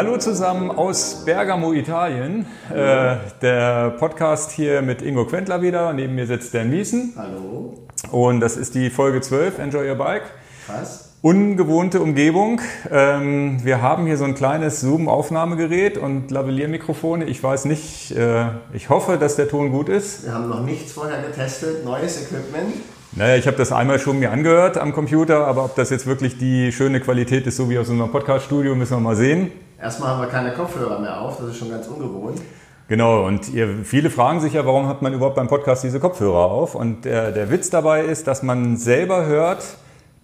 Hallo zusammen aus Bergamo, Italien. Äh, der Podcast hier mit Ingo Quentler wieder. Neben mir sitzt Dan Miesen. Hallo. Und das ist die Folge 12, Enjoy Your Bike. Krass. Ungewohnte Umgebung. Ähm, wir haben hier so ein kleines Zoom-Aufnahmegerät und Lavalier-Mikrofone. Ich weiß nicht, äh, ich hoffe, dass der Ton gut ist. Wir haben noch nichts vorher getestet, neues Equipment. Naja, ich habe das einmal schon mir angehört am Computer, aber ob das jetzt wirklich die schöne Qualität ist, so wie aus unserem Podcast-Studio, müssen wir mal sehen. Erstmal haben wir keine Kopfhörer mehr auf, das ist schon ganz ungewohnt. Genau, und ihr, viele fragen sich ja, warum hat man überhaupt beim Podcast diese Kopfhörer auf? Und der, der Witz dabei ist, dass man selber hört,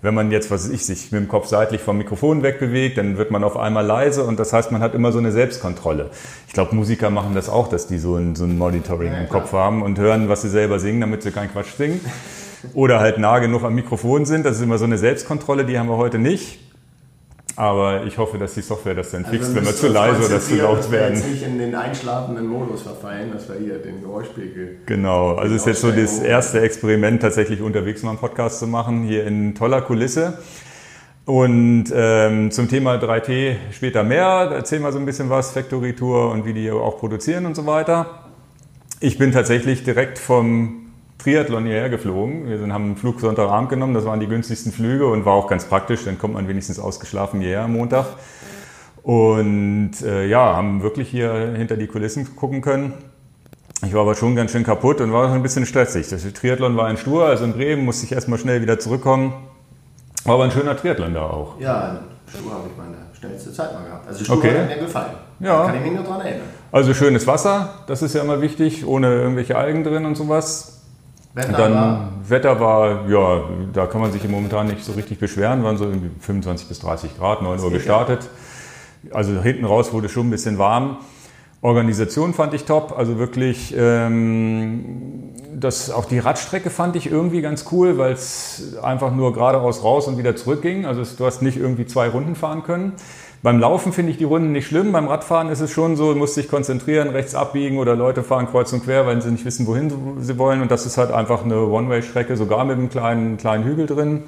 wenn man jetzt, was weiß ich, sich mit dem Kopf seitlich vom Mikrofon wegbewegt, dann wird man auf einmal leise und das heißt, man hat immer so eine Selbstkontrolle. Ich glaube, Musiker machen das auch, dass die so ein, so ein Monitoring Ja, im klar. Kopf haben und hören, was sie selber singen, damit sie keinen Quatsch singen. Oder halt nah genug am Mikrofon sind. Das ist immer so eine Selbstkontrolle, die haben wir heute nicht. Aber ich hoffe, dass die Software das dann fixt, wenn wir zu leise oder zu laut dass wir werden. jetzt nicht in den einschlafenden Modus verfallen, dass wir hier den Geräuschpegel. Genau, also ist jetzt so das Aussteigung. erste Experiment, tatsächlich unterwegs mal einen Podcast zu machen, hier in toller Kulisse. Und ähm, zum Thema 3T später mehr, erzählen wir so ein bisschen was, Factory Tour und wie die auch produzieren und so weiter. Ich bin tatsächlich direkt vom Triathlon hierher geflogen. Wir sind, haben einen Flug Sonntagabend genommen, das waren die günstigsten Flüge und war auch ganz praktisch, dann kommt man wenigstens ausgeschlafen hierher am Montag. Und äh, ja, haben wirklich hier hinter die Kulissen gucken können. Ich war aber schon ganz schön kaputt und war schon ein bisschen stressig. Das Triathlon war in Stur, also in Bremen, musste ich erstmal schnell wieder zurückkommen. War aber ein schöner Triathlon da auch. Ja, Schuhe habe ich meine schnellste Zeit mal gehabt. Also Schuhe Okay. hat mir gefallen. Ja. Da kann ich mich nur dran erinnern. Also schönes Wasser, das ist ja immer wichtig, ohne irgendwelche Algen drin und sowas. Wetter Und dann war, Wetter war, ja, da kann man sich momentan nicht so richtig beschweren, waren so irgendwie 25 bis 30 Grad, 9 Uhr gestartet. Also hinten raus wurde schon ein bisschen warm. Organisation fand ich top, also wirklich, ähm, das, auch die Radstrecke fand ich irgendwie ganz cool, weil es einfach nur geradeaus raus und wieder zurück ging. Also du hast nicht irgendwie zwei Runden fahren können. Beim Laufen finde ich die Runden nicht schlimm, beim Radfahren ist es schon so, du musst konzentrieren, rechts abbiegen oder Leute fahren kreuz und quer, weil sie nicht wissen, wohin sie wollen. Und das ist halt einfach eine One-Way-Strecke, sogar mit einem kleinen, kleinen Hügel drin.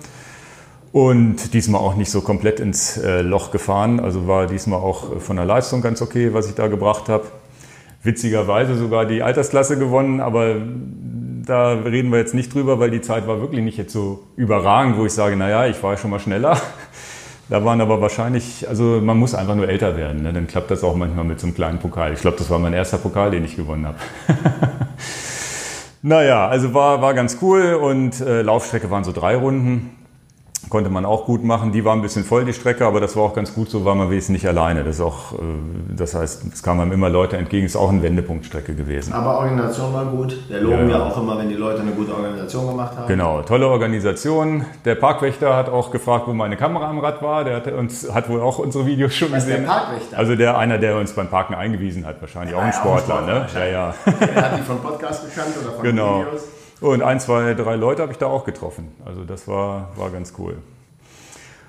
Und diesmal auch nicht so komplett ins äh, Loch gefahren. Also war diesmal auch äh, von der Leistung ganz okay, was ich da gebracht habe. Witzigerweise sogar die Altersklasse gewonnen, aber da reden wir jetzt nicht drüber, weil die Zeit war wirklich nicht jetzt so überragend, wo ich sage, naja, ich war schon mal schneller. Da waren aber wahrscheinlich, also man muss einfach nur älter werden, ne? dann klappt das auch manchmal mit so einem kleinen Pokal. Ich glaube, das war mein erster Pokal, den ich gewonnen habe. Naja, also war, war ganz cool und äh, Laufstrecke waren so drei Runden. Konnte man auch gut machen. Die war ein bisschen voll, die Strecke, aber das war auch ganz gut so, war man wesentlich nicht alleine. Das, ist auch, äh, das heißt, es kamen einem immer Leute entgegen, ist auch eine Wendepunktstrecke gewesen. aber Organisation war gut. Wir loben Ja. ja. auch immer, wenn die Leute eine gute Organisation gemacht haben. Genau, tolle Organisation. Der Parkwächter hat auch gefragt, wo meine Kamera am Rad war. Der hat, uns, hat wohl auch unsere Videos schon Was, der gesehen. Parkwächter? Also der einer, der uns beim Parken eingewiesen hat, wahrscheinlich auch ein Ja, auch ein Sportler, Sportler ne? Ja, ja. Er hat die vom Podcast gekannt oder von Genau. Videos. Und ein, zwei, drei Leute habe ich da auch getroffen. Also das war, war ganz cool.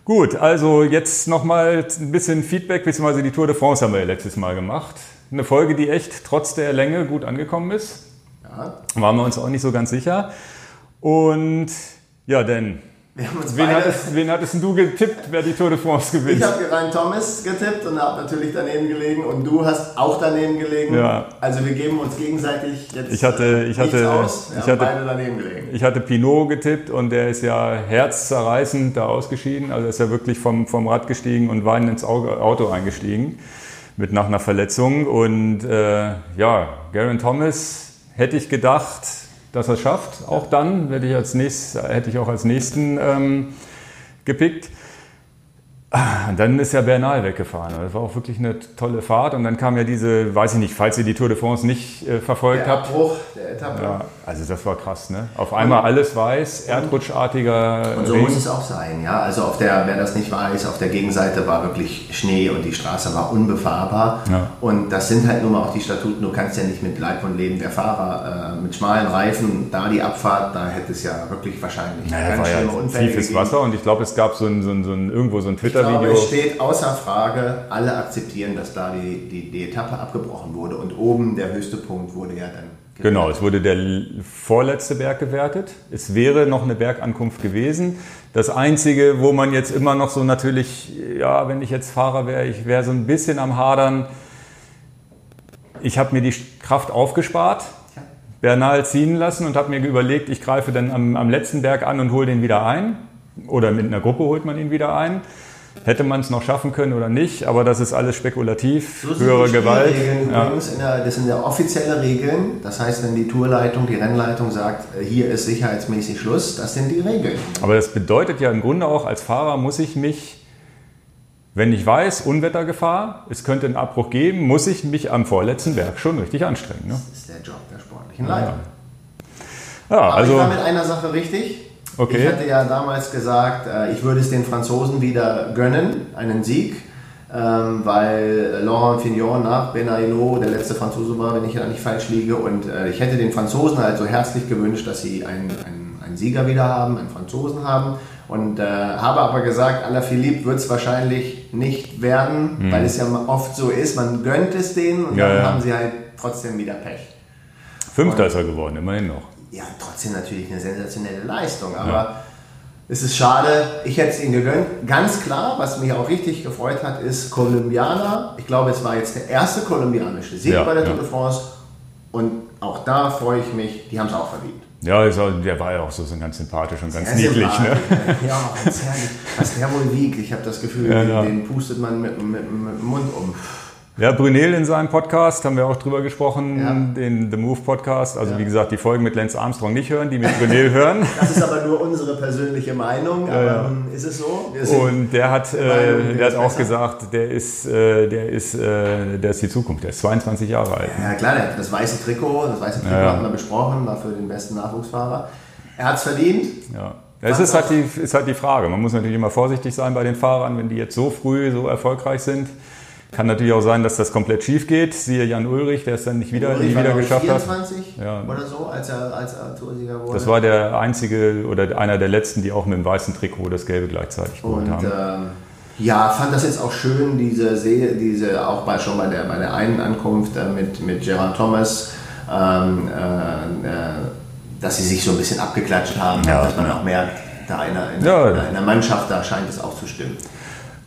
Gut, also jetzt nochmal ein bisschen Feedback, beziehungsweise die Tour de France haben wir ja letztes Mal gemacht. Eine Folge, die echt trotz der Länge gut angekommen ist. Ja. Waren wir uns auch nicht so ganz sicher. Und ja, denn, wen hattest, wen hattest du getippt, wer die Tour de France ich gewinnt? habe Ryan Thomas getippt und habe natürlich daneben gelegen und du hast auch daneben gelegen. Ja. Also wir geben uns gegenseitig jetzt Ich hatte- ich nichts hatte- aus. Wir ich haben hatte- beide daneben gelegen. Ich hatte Pinot getippt und der ist ja herzzerreißend da ausgeschieden. Also ist er wirklich vom, vom Rad gestiegen und weinend ins Auto eingestiegen mit nach einer Verletzung. Und äh, ja, Garen Thomas hätte ich gedacht, dass er es schafft. Auch dann hätte ich, als nächst, hätte ich auch als nächsten ähm, gepickt. Ah, Und dann ist ja Bernal weggefahren. Das war auch wirklich eine tolle Fahrt. Und dann kam ja diese, weiß ich nicht, falls ihr die Tour de France nicht äh, verfolgt Der habt. Abbruch der Etappe. Ja, also das war krass, ne? Auf einmal alles weiß, erdrutschartiger Und so Regen. muss es auch sein, ja. Also auf der, wer das nicht weiß, auf der Gegenseite war wirklich Schnee und die Straße war unbefahrbar. Ja. Und das sind halt nun mal auch die Statuten. Du kannst ja nicht mit Leib und Leben der Fahrer äh, mit schmalen Reifen, da die Abfahrt, da hätte es ja wirklich wahrscheinlich Naja, ganz war ja Unfälle tiefes gegeben. Wasser und ich glaube, es gab so ein, so ein, so ein irgendwo so ein Glaube, Twitter-Video. es steht außer Frage, alle akzeptieren, dass da die, die, die Etappe abgebrochen wurde und oben der höchste Punkt wurde ja dann Genau, es wurde der vorletzte Berg gewertet. Es wäre noch eine Bergankunft gewesen. Das Einzige, wo man jetzt immer noch so natürlich, ja, wenn ich jetzt Fahrer wäre, ich wäre so ein bisschen am Hadern. Ich habe mir die Kraft aufgespart, Bernal ziehen lassen und habe mir überlegt, ich greife dann am, am letzten Berg an und hole den wieder ein. Oder mit einer Gruppe holt man ihn wieder ein. Hätte man es noch schaffen können oder nicht, aber das ist alles spekulativ. So höhere Gewalt. Ja. Der, das sind ja offizielle Regeln. Das heißt, wenn die Tourleitung, die Rennleitung sagt, äh, hier ist sicherheitsmäßig Schluss, das sind die Regeln. Aber das bedeutet ja im Grunde auch, als Fahrer muss ich mich, wenn ich weiß, Unwettergefahr, es könnte einen Abbruch geben, muss ich mich am vorletzten Berg schon richtig anstrengen. Ne? Das ist der Job der sportlichen Leitung. Ja, ja also. ich war mit einer Sache richtig. Okay. Ich hatte ja damals gesagt, äh, ich würde es den Franzosen wieder gönnen, einen Sieg, ähm, weil Laurent Fignon nach Benaino der letzte Franzose war, wenn ich da nicht falsch liege. Und äh, ich hätte den Franzosen halt so herzlich gewünscht, dass sie einen, einen, einen Sieger wieder haben, einen Franzosen haben. Und äh, habe aber gesagt, Alaphilippe wird es wahrscheinlich nicht werden, mhm. weil es ja oft so ist, man gönnt es denen und ja, dann ja. haben sie halt trotzdem wieder Pech. Fünfter ist er geworden, immerhin noch ja, trotzdem natürlich eine sensationelle Leistung. Aber ja. es ist schade, ich hätte es ihm gegönnt. Ganz klar, was mich auch richtig gefreut hat, ist Kolumbianer. Ich glaube, es war jetzt der erste kolumbianische Sieg ja, bei der Tour de France. Und auch da freue ich mich, die haben es auch verdient. Ja, der war ja auch so, so ganz sympathisch und ganz niedlich. Ne? Ja, ganz herrlich. Was der wohl wiegt, ich habe das Gefühl, ja, den, den, pustet man mit, mit, mit dem Mund um. Ja, Brunel in seinem Podcast haben wir auch drüber gesprochen, ja. den The Move Podcast. Also ja. wie gesagt, die Folgen mit Lance Armstrong nicht hören, die mit Brunel hören. Das ist aber nur unsere persönliche Meinung, aber ja, ist es so? Und der hat, äh, der hat auch besser. gesagt, der ist, äh, der, ist, äh, der ist die Zukunft, der ist 22 Jahre alt. Ja klar, der hat das weiße Trikot, das weiße Trikot ja. hatten wir besprochen, war für den besten Nachwuchsfahrer. Er hat es verdient. Ja. Ja, es ist halt, die, ist halt die Frage. Man muss natürlich immer vorsichtig sein bei den Fahrern, wenn die jetzt so früh so erfolgreich sind. Kann natürlich auch sein, dass das komplett schief geht. Siehe Jan Ulrich, der es dann nicht wieder, nie wieder geschafft 24 hat. Ja. oder so, als er als er Toursieger wurde. Das war der einzige oder einer der letzten, die auch mit dem weißen Trikot das Gelbe gleichzeitig geholt haben. Ähm, ja, fand das jetzt auch schön, diese See, diese auch bei, schon bei der, bei der einen Ankunft äh, mit, mit Gerard Thomas, ähm, äh, äh, dass sie sich so ein bisschen abgeklatscht haben, ja, dass man ja. auch merkt, da einer in, ja. in einer Mannschaft, da scheint es auch zu stimmen.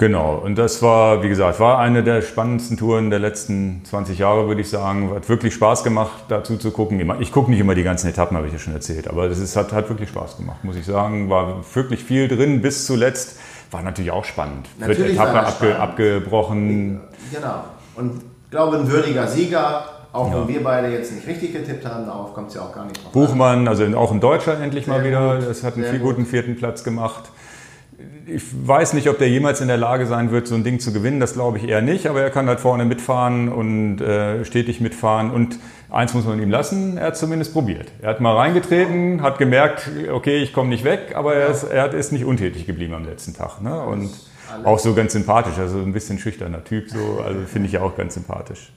Genau, und das war, wie gesagt, war eine der spannendsten Touren der letzten 20 Jahre, würde ich sagen. Hat wirklich Spaß gemacht, dazu zu gucken. Ich gucke nicht immer die ganzen Etappen, habe ich ja schon erzählt, aber es hat, hat wirklich Spaß gemacht, muss ich sagen. War wirklich viel drin bis zuletzt. War natürlich auch spannend. Natürlich Etappe abge, abgebrochen. Genau. Und ich glaube, ein würdiger Sieger, auch ja. wenn wir beide jetzt nicht richtig getippt haben, darauf kommt es ja auch gar nicht drauf Buchmann, also auch ein Deutscher endlich Sehr mal wieder. Gut. Das hat einen viel gut. guten vierten Platz gemacht ich weiß nicht, ob der jemals in der Lage sein wird, so ein Ding zu gewinnen. Das glaube ich eher nicht. Aber er kann halt vorne mitfahren und äh, stetig mitfahren. Und eins muss man ihm lassen, er hat zumindest probiert. Er hat mal reingetreten, hat gemerkt, okay, ich komme nicht weg, aber er ist, er ist nicht untätig geblieben am letzten Tag. Ne? Und auch so ganz sympathisch, also ein bisschen schüchterner Typ, so, also finde ich ja auch ganz sympathisch.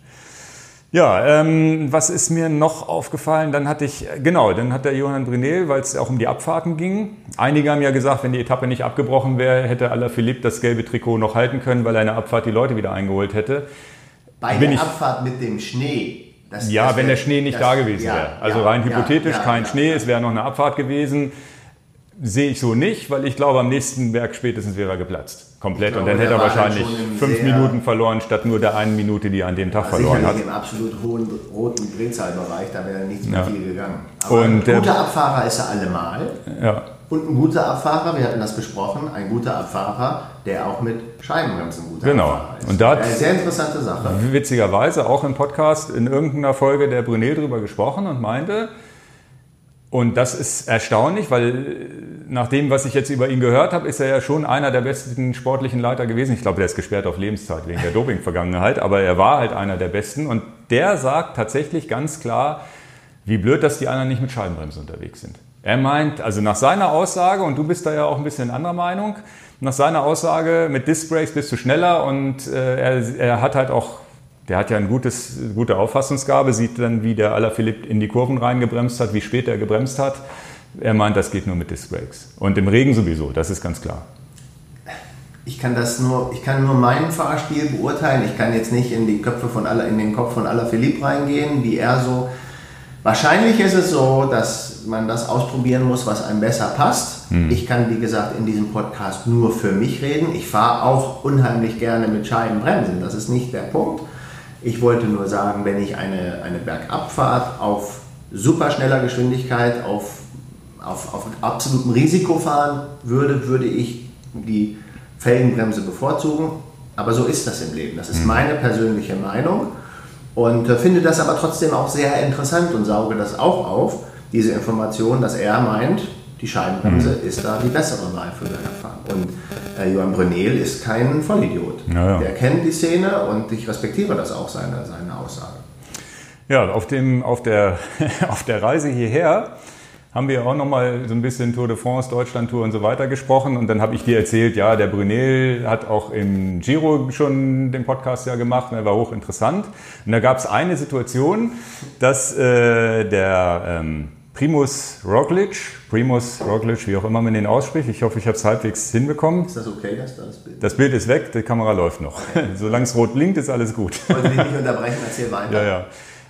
Ja, ähm, was ist mir noch aufgefallen? Dann hatte ich, genau, dann hat der Johann Brunel, weil es auch um die Abfahrten ging. Einige haben ja gesagt, wenn die Etappe nicht abgebrochen wäre, hätte Alaphilippe das gelbe Trikot noch halten können, weil er eine Abfahrt die Leute wieder eingeholt hätte. Bei Bin der Abfahrt mit dem Schnee. Das, ja, das wenn der Schnee nicht das, da gewesen ja, wäre. Also ja, rein hypothetisch, ja, kein Schnee, es wäre noch eine Abfahrt gewesen. Sehe ich so nicht, weil ich glaube, am nächsten Berg spätestens wäre er geplatzt komplett. Glaube, und dann hätte er wahrscheinlich fünf Minuten verloren, statt nur der einen Minute, die er an dem Tag verloren hat. im absolut hohen roten Drehzahlbereich, da wäre nichts mehr ja. viel gegangen. Aber und ein guter Abfahrer ist er allemal. Ja. Und ein guter Abfahrer, wir hatten das besprochen, ein guter Abfahrer, der auch mit Scheibenbremsen guter genau. Abfahrer ist. Und da Eine sehr interessante Sache. Witzigerweise auch im Podcast in irgendeiner Folge der Brunel drüber gesprochen und meinte, und das ist erstaunlich, weil nach dem, was ich jetzt über ihn gehört habe, ist er ja schon einer der besten sportlichen Leiter gewesen. Ich glaube, der ist gesperrt auf Lebenszeit wegen der Doping-Vergangenheit, aber er war halt einer der besten. Und der sagt tatsächlich ganz klar, wie blöd, dass die anderen nicht mit Scheibenbremse unterwegs sind. Er meint, also nach seiner Aussage, und du bist da ja auch ein bisschen anderer Meinung, nach seiner Aussage, mit Disc Brakes bist du schneller und äh, er, er hat halt auch der hat ja eine gutes, gute Auffassungsgabe, sieht dann, wie der Alaphilippe in die Kurven reingebremst hat, wie spät er gebremst hat. Er meint, das geht nur mit Disc Brakes. Und im Regen sowieso, das ist ganz klar. Ich kann das nur, ich kann nur meinen Fahrstil beurteilen. Ich kann jetzt nicht in die Köpfe von aller, in den Kopf von Alaphilippe reingehen, wie er so Wahrscheinlich ist es so, dass man das ausprobieren muss, was einem besser passt. Hm. Ich kann, wie gesagt, in diesem Podcast nur für mich reden. Ich fahre auch unheimlich gerne mit Scheibenbremsen. Das ist nicht der Punkt. Ich wollte nur sagen, wenn ich eine, eine Bergabfahrt auf superschneller Geschwindigkeit, auf, auf, auf absolutem Risiko fahren würde, würde ich die Felgenbremse bevorzugen. Aber so ist das im Leben. Das ist hm. meine persönliche Meinung und äh, finde das aber trotzdem auch sehr interessant und sauge das auch auf, diese Information, dass er meint, die Scheibenbremse mhm. ist da die bessere Wahl für Bergfahren. Und äh, Johann Brunel ist kein Vollidiot. Ja, ja. Der kennt die Szene und ich respektiere das auch, seine, seine Aussage. Ja, auf, dem, auf, der, auf der Reise hierher haben wir auch nochmal so ein bisschen Tour de France, Deutschland-Tour und so weiter gesprochen. Und dann habe ich dir erzählt, ja, der Brunel hat auch im Giro schon den Podcast ja gemacht, der war hochinteressant. Und da gab es eine Situation, dass äh, der ähm, Primus Roglic, Primus Roglic, wie auch immer man den ausspricht, ich hoffe, ich habe es halbwegs hinbekommen. Ist das okay, dass das Bild? Das Bild ist weg, die Kamera läuft noch. Okay. Solange es rot blinkt, ist alles gut. Ich wollte dich nicht unterbrechen, erzähl weiter. Ja, ja.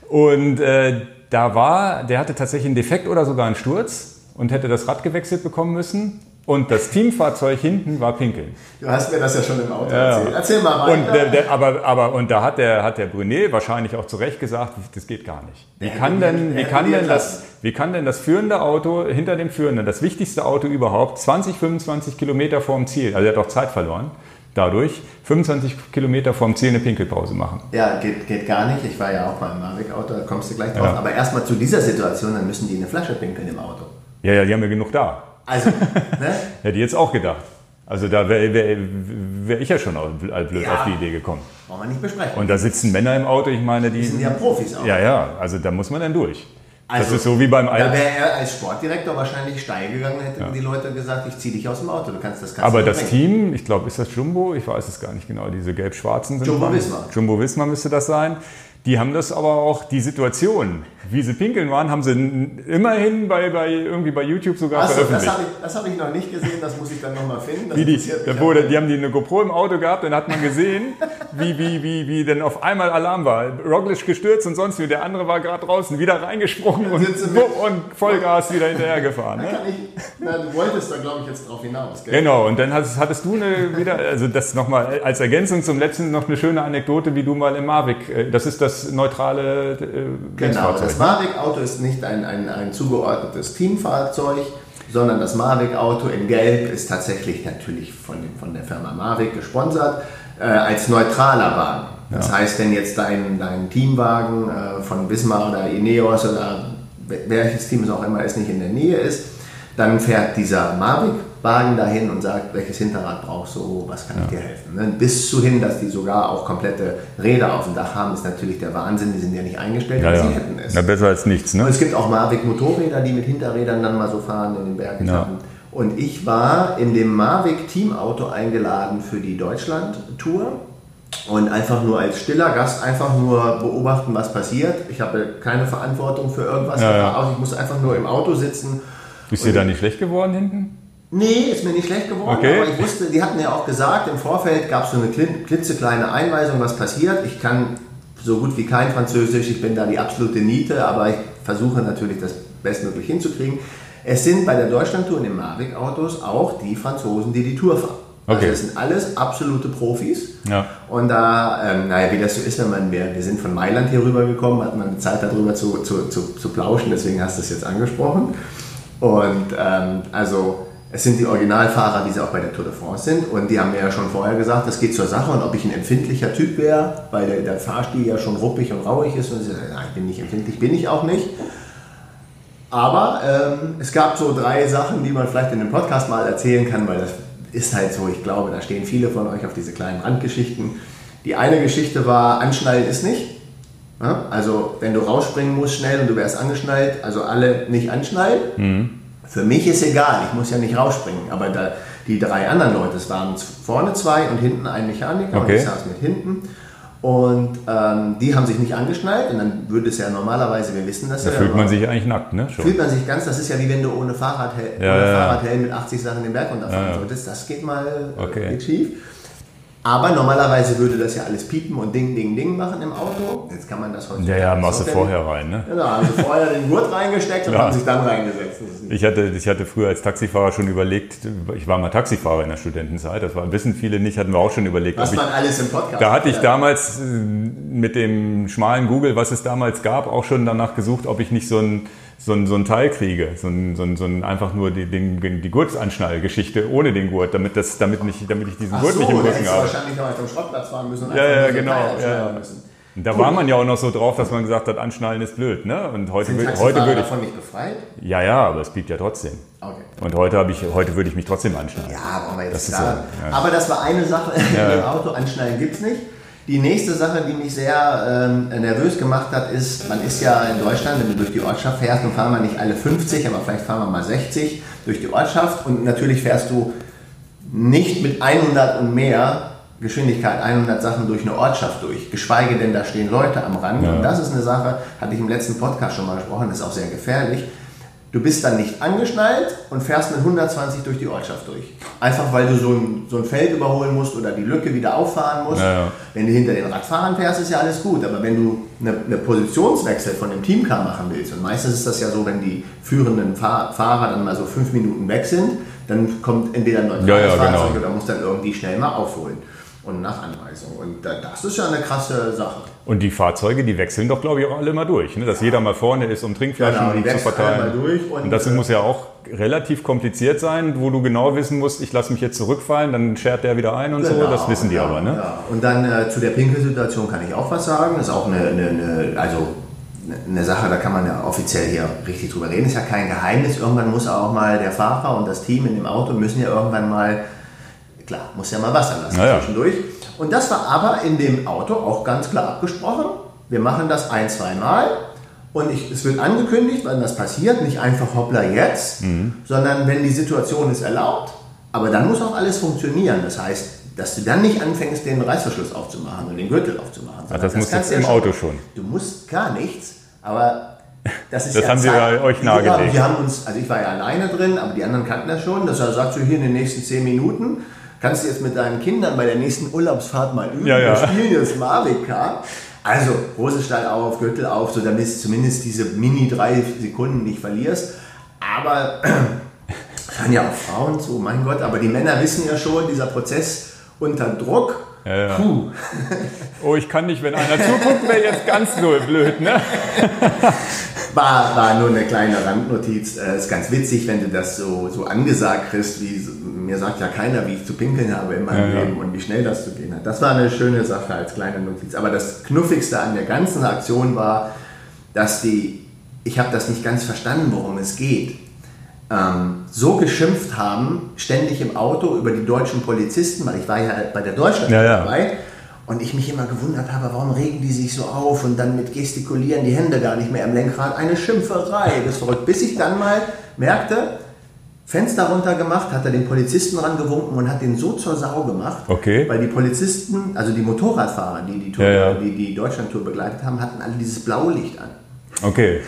Und äh, da war, der hatte tatsächlich einen Defekt oder sogar einen Sturz und hätte das Rad gewechselt bekommen müssen. Und das Teamfahrzeug hinten war pinkeln. Du hast mir das ja schon im Auto ja. erzählt. Erzähl mal weiter. Und, der, der, aber, aber, und da hat der, hat der Brunet wahrscheinlich auch zu Recht gesagt, das geht gar nicht. Wie kann, denn, wie, kann denn das, wie kann denn das führende Auto hinter dem führenden, das wichtigste Auto überhaupt, 20, 25 Kilometer vorm Ziel, also er hat auch Zeit verloren, dadurch 25 Kilometer vom Ziel eine Pinkelpause machen. Ja, geht, geht gar nicht. Ich war ja auch beim Mavic-Auto, da kommst du gleich drauf. Ja. Aber erstmal zu dieser Situation, dann müssen die eine Flasche pinkeln im Auto. Ja, ja, die haben ja genug da. Also, ne? ja, die jetzt auch gedacht. Also da wäre wär, wär ich ja schon blöd ja, auf die Idee gekommen. Brauchen wir nicht besprechen. Und da sitzen Männer im Auto, ich meine, die... Die sind ja Profis auch. Ja, ja, also da muss man dann durch. Also, das ist so wie beim. Da wäre er als Sportdirektor wahrscheinlich steil gegangen, hätten ja. die Leute gesagt, ich ziehe dich aus dem Auto, du kannst das kannst Aber das bringen. Team, ich glaube, ist das Jumbo? Ich weiß es gar nicht genau, diese gelb-schwarzen sind. Jumbo Wismar. Jumbo Wismar müsste das sein. Die haben das aber auch, die Situation, wie sie pinkeln waren, haben sie immerhin bei, bei irgendwie bei YouTube sogar Achso, veröffentlicht. Das habe ich, hab ich noch nicht gesehen, das muss ich dann nochmal finden. wie die, da wurde, die haben die eine GoPro im Auto gehabt, dann hat man gesehen, wie, wie, wie, wie denn auf einmal Alarm war. Roglic gestürzt und sonst wie. Der andere war gerade draußen, wieder reingesprungen und, und Vollgas wieder hinterher gefahren. Ne? Ich, na, du wolltest da, glaube ich, jetzt drauf hinaus. Gell? Genau, und dann hattest, hattest du eine wieder, also das nochmal als Ergänzung zum letzten noch eine schöne Anekdote, wie du mal im Mavic, äh, das ist das das neutrale äh, Genau, das Mavic-Auto ist nicht ein, ein, ein zugeordnetes Teamfahrzeug, sondern das Mavic-Auto in Gelb ist tatsächlich natürlich von, von der Firma Mavic gesponsert äh, als neutraler Wagen. Das ja. heißt, wenn jetzt dein, dein Teamwagen äh, von Wismar oder Ineos oder welches Team es auch immer ist, nicht in der Nähe ist, dann fährt dieser Mavic-Wagen dahin und sagt, welches Hinterrad brauchst du, was kann ja. ich dir helfen. Ne? Bis zu hin, dass die sogar auch komplette Räder auf dem Dach haben, ist natürlich der Wahnsinn. Die sind ja nicht eingestellt, ja, ja. sie hätten es. Na, besser als nichts. Ne? Und es gibt auch Mavic-Motorräder, die mit Hinterrädern dann mal so fahren in den Bergen. Ja. Und ich war in dem Mavic-Teamauto eingeladen für die Deutschland-Tour und einfach nur als stiller Gast einfach nur beobachten, was passiert. Ich habe keine Verantwortung für irgendwas. Ja, ja. Ich muss einfach nur im Auto sitzen ist dir da nicht schlecht geworden hinten? Nee, ist mir nicht schlecht geworden, okay. aber ich wusste, die hatten ja auch gesagt, im Vorfeld gab es so eine klitzekleine Einweisung, was passiert. Ich kann so gut wie kein Französisch, ich bin da die absolute Niete, aber ich versuche natürlich das bestmöglich hinzukriegen. Es sind bei der Deutschlandtour in den Mavic-Autos auch die Franzosen, die die Tour fahren. Also okay. Also das sind alles absolute Profis. Ja. Und da, ähm, naja, wie das so ist, wenn man, wir, wir sind von Mailand hier rüber gekommen, hat man Zeit darüber zu, zu, zu, zu plauschen, deswegen hast du es jetzt angesprochen. Und ähm, also es sind die Originalfahrer, die sie auch bei der Tour de France sind. Und die haben mir ja schon vorher gesagt, das geht zur Sache. Und ob ich ein empfindlicher Typ wäre, weil der, der Fahrstil ja schon ruppig und rauig ist. Und sie sagen, nein, ich bin nicht empfindlich, bin ich auch nicht. Aber ähm, es gab so drei Sachen, die man vielleicht in dem Podcast mal erzählen kann, weil das ist halt so, ich glaube, da stehen viele von euch auf diese kleinen Randgeschichten. Die eine Geschichte war, anschnallen ist nicht. Ja? Also wenn du rausspringen musst schnell und du wärst angeschnallt, also alle nicht anschnallen. Mhm. Für mich ist egal, ich muss ja nicht rausspringen. Aber da, die drei anderen Leute, es waren vorne zwei und hinten ein Mechaniker okay. und ich saß mit hinten. Und ähm, die haben sich nicht angeschnallt und dann würde es ja normalerweise, wir wissen das da ja. Da fühlt man sich eigentlich nackt, ne? Schon. Fühlt man sich ganz, das ist ja wie wenn du ohne Fahrradhelm, ja, ohne ja, Fahrradhelm mit 80 Sachen den Berg runterfahren ja, solltest. Das geht mal okay. geht schief. Aber normalerweise würde das ja alles piepen und Ding, Ding, Ding machen im Auto. Jetzt kann man das heute. Ja, ja, machst du vorher rein, ne? Genau, also vorher den Gurt reingesteckt und haben sich dann reingesetzt. Ich hatte, ich hatte früher als Taxifahrer schon überlegt, ich war mal Taxifahrer in der Studentenzeit, das war, wissen viele nicht, hatten wir auch schon überlegt. Was man ich, alles im Podcast Da hatte ich damals äh, mit dem schmalen Google, was es damals gab, auch schon danach gesucht, ob ich nicht so ein so ein, so ein Teil kriege, so ein, so ein, so ein einfach nur die, den, die Gurtsanschnallgeschichte ohne den Gurt, damit, das, damit, nicht, damit ich diesen Ach Gurt so, nicht im Rücken habe. wahrscheinlich noch zum Schrottplatz fahren müssen und ja, ja, genau, ja. müssen. Da cool. war man ja auch noch so drauf, dass man gesagt hat, Anschnallen ist blöd. Ne? Und heute, Sind heute würde ich davon nicht befreit? Ja, ja, aber es blieb ja trotzdem. Okay. Und heute, ich, heute würde ich mich trotzdem anschnallen. Ja, brauchen wir jetzt das klar. So, ja. Aber das war eine Sache, ja. im Auto anschnallen gibt es nicht. Die nächste Sache, die mich sehr ähm, nervös gemacht hat, ist, man ist ja in Deutschland, wenn du durch die Ortschaft fährst, dann fahren wir nicht alle 50, aber vielleicht fahren wir mal 60 durch die Ortschaft und natürlich fährst du nicht mit 100 und mehr Geschwindigkeit 100 Sachen durch eine Ortschaft durch, geschweige denn da stehen Leute am Rand. Ja. Und das ist eine Sache, hatte ich im letzten Podcast schon mal gesprochen, ist auch sehr gefährlich. Du bist dann nicht angeschnallt und fährst mit 120 durch die Ortschaft durch. Einfach weil du so ein, so ein Feld überholen musst oder die Lücke wieder auffahren musst. Ja. Wenn du hinter den Radfahrern fährst, ist ja alles gut. Aber wenn du eine, eine Positionswechsel von dem Teamcar machen willst, und meistens ist das ja so, wenn die führenden Fahr Fahrer dann mal so fünf Minuten weg sind, dann kommt entweder ein neues ja, ja, Fahrzeug genau. oder muss dann irgendwie schnell mal aufholen und nach Anweisung. Und das ist ja eine krasse Sache. Und die Fahrzeuge, die wechseln doch, glaube ich, auch alle mal durch. Ne? Dass ja. jeder mal vorne ist, um Trinkflaschen genau, zu verteilen. Und, und, das muss ja auch relativ kompliziert sein, wo du genau wissen musst, ich lasse mich jetzt zurückfallen, dann schert der wieder ein und genau, so. Das wissen die ja, aber. Ne? Ja. Und dann äh, zu der Pinkelsituation kann ich auch was sagen. Das ist auch eine, eine, eine also eine Sache, da kann man ja offiziell hier richtig drüber reden. Ist ja kein Geheimnis. Irgendwann muss auch mal der Fahrer und das Team in dem Auto müssen ja irgendwann mal, klar, muss ja mal Wasser lassen naja. zwischendurch. Und das war aber in dem Auto auch ganz klar abgesprochen. Wir machen das ein, zwei Mal und ich, es wird angekündigt, wenn das passiert, nicht einfach hoppla jetzt, mhm. sondern wenn die Situation es erlaubt. Aber dann muss auch alles funktionieren. Das heißt, dass du dann nicht anfängst, den Reißverschluss aufzumachen und den Gürtel aufzumachen. Ach, das, das muss jetzt im Auto schon. Du musst gar nichts, aber das ist das ja haben Zeit, Sie euch nahegelegt. Wir haben uns, also ich war ja alleine drin, aber die anderen kannten das schon. Das sagst du hier in den nächsten zehn Minuten kannst du jetzt mit deinen Kindern bei der nächsten Urlaubsfahrt mal üben. Ja, ja. Wir spielen jetzt Mavic Kart. Also Hosenstall auf, Gürtel auf, so damit du zumindest diese mini drei Sekunden nicht verlierst. Aber hören ja auch Frauen zu, mein Gott, aber die Männer wissen ja schon, dieser Prozess unter Druck. Ja, ja. Puh. Oh, ich kann nicht, wenn einer zuguckt, wäre jetzt ganz so blöd, ne? War, war nur eine kleine Randnotiz. Äh, ist ganz witzig, wenn du das so, so angesagt kriegst, wie mir sagt ja keiner, wie ich zu pinkeln habe in meinem ja, Leben ja. und wie schnell das zu gehen hat. Das war eine schöne Sache als kleine Notiz. Aber das Knuffigste an der ganzen Aktion war, dass die, ich habe das nicht ganz verstanden, worum es geht, ähm, so geschimpft haben, ständig im Auto über die deutschen Polizisten, weil ich war ja bei der Deutschland ja, dabei. Und ich mich immer gewundert habe, warum regen die sich so auf und dann mit gestikulieren die Hände gar nicht mehr am Lenkrad. Eine Schimpferei, das verrückt. Bis ich dann mal merkte, Fenster runter gemacht, hat er den Polizisten rangewunken und hat den so zur Sau gemacht. Okay. Weil die Polizisten, also die Motorradfahrer, die die, Tour, ja, ja. die, die Deutschlandtour begleitet haben, hatten alle dieses Blaulicht an. Okay.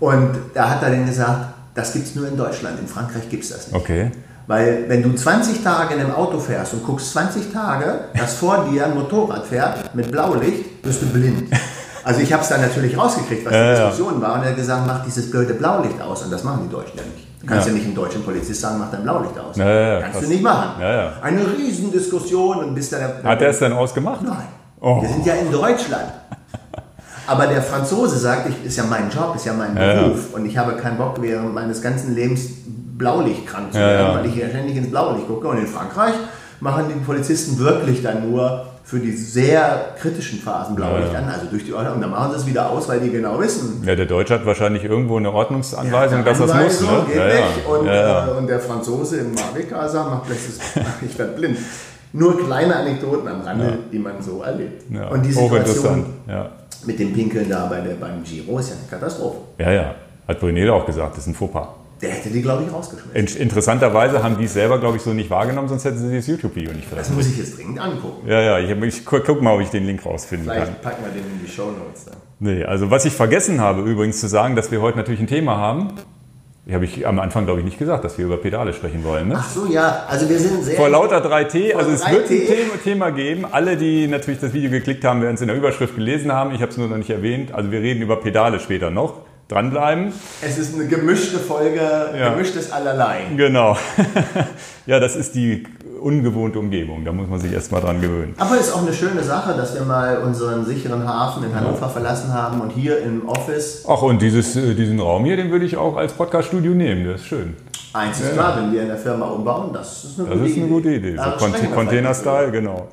Und da hat er dann gesagt, das gibt es nur in Deutschland, in Frankreich gibt es das nicht. Okay. Weil wenn du 20 Tage in einem Auto fährst und guckst 20 Tage, dass vor dir ein Motorrad fährt mit Blaulicht, wirst du blind. Also ich habe es dann natürlich rausgekriegt, was die Diskussion war. Und er hat gesagt, mach dieses blöde Blaulicht aus. Und das machen die Deutschen ja nicht. Du kannst ja, ja nicht einem deutschen Polizist sagen, mach dein Blaulicht aus. Ja, ja, kannst krass. du nicht machen. Eine Riesendiskussion und bis dann... Hat er es denn ausgemacht? Nein. Oh. Wir sind ja in Deutschland. Aber der Franzose sagt, ich, ist ja mein Job, ist ja mein Beruf. Und ich habe keinen Bock, während meines ganzen Lebens blaulichtkrank zu werden, weil ich ja ständig ins Blaulicht gucke. Und in Frankreich machen die Polizisten wirklich dann nur für die sehr kritischen Phasen Blaulicht ja, ja. an, also durch die Ordnung. Dann machen sie es wieder aus, weil die genau wissen. Ja, der Deutsche hat wahrscheinlich irgendwo eine Ordnungsanweisung, ja, dass das muss. Ne? Geht nicht. Und, äh, und, der Franzose im Mavic-Asa macht plötzlich, ich werde blind. Nur kleine Anekdoten am Rande, die man so erlebt. Und die Situation mit dem Pinkeln da bei der, beim Giro ist ja eine Katastrophe. Ja, ja. Hat Brunel auch gesagt, das ist ein Fauxpas. Der hätte die, glaube ich, rausgeschmissen. Interessanterweise haben die es selber, glaube ich, so nicht wahrgenommen, sonst hätten sie das YouTube-Video nicht veröffentlicht. Das muss ich jetzt dringend angucken. Ja, ja, ich, ich guck mal, ob ich den Link rausfinden Vielleicht kann. Vielleicht packen wir den in die Show Notes. Nee, also was ich vergessen habe übrigens zu sagen, dass wir heute natürlich ein Thema haben. habe ich am Anfang, glaube ich, nicht gesagt, dass wir über Pedale sprechen wollen. Ne? Ach so, ja. Also wir sind sehr... Vor lauter 3T. Also es 3T. wird ein Thema, Thema, geben. Alle, die natürlich das Video geklickt haben, werden es in der Überschrift gelesen haben. Ich habe es nur noch nicht erwähnt. Also wir reden über Pedale später noch. Dranbleiben. Es ist eine gemischte Folge, ja. gemischtes Allerlei. Genau. ja, das ist die ungewohnte Umgebung. Da muss man sich erstmal dran gewöhnen. Aber es ist auch eine schöne Sache, dass wir mal unseren sicheren Hafen in Hannover ja. verlassen haben und hier im Office. Ach, und dieses, äh, diesen Raum hier, den würde ich auch als Podcast-Studio nehmen. Das ist schön. Eins ist ja. klar, wenn wir in der Firma umbauen, das ist eine, das gute, ist eine Idee. gute Idee. So Container-Style, genau.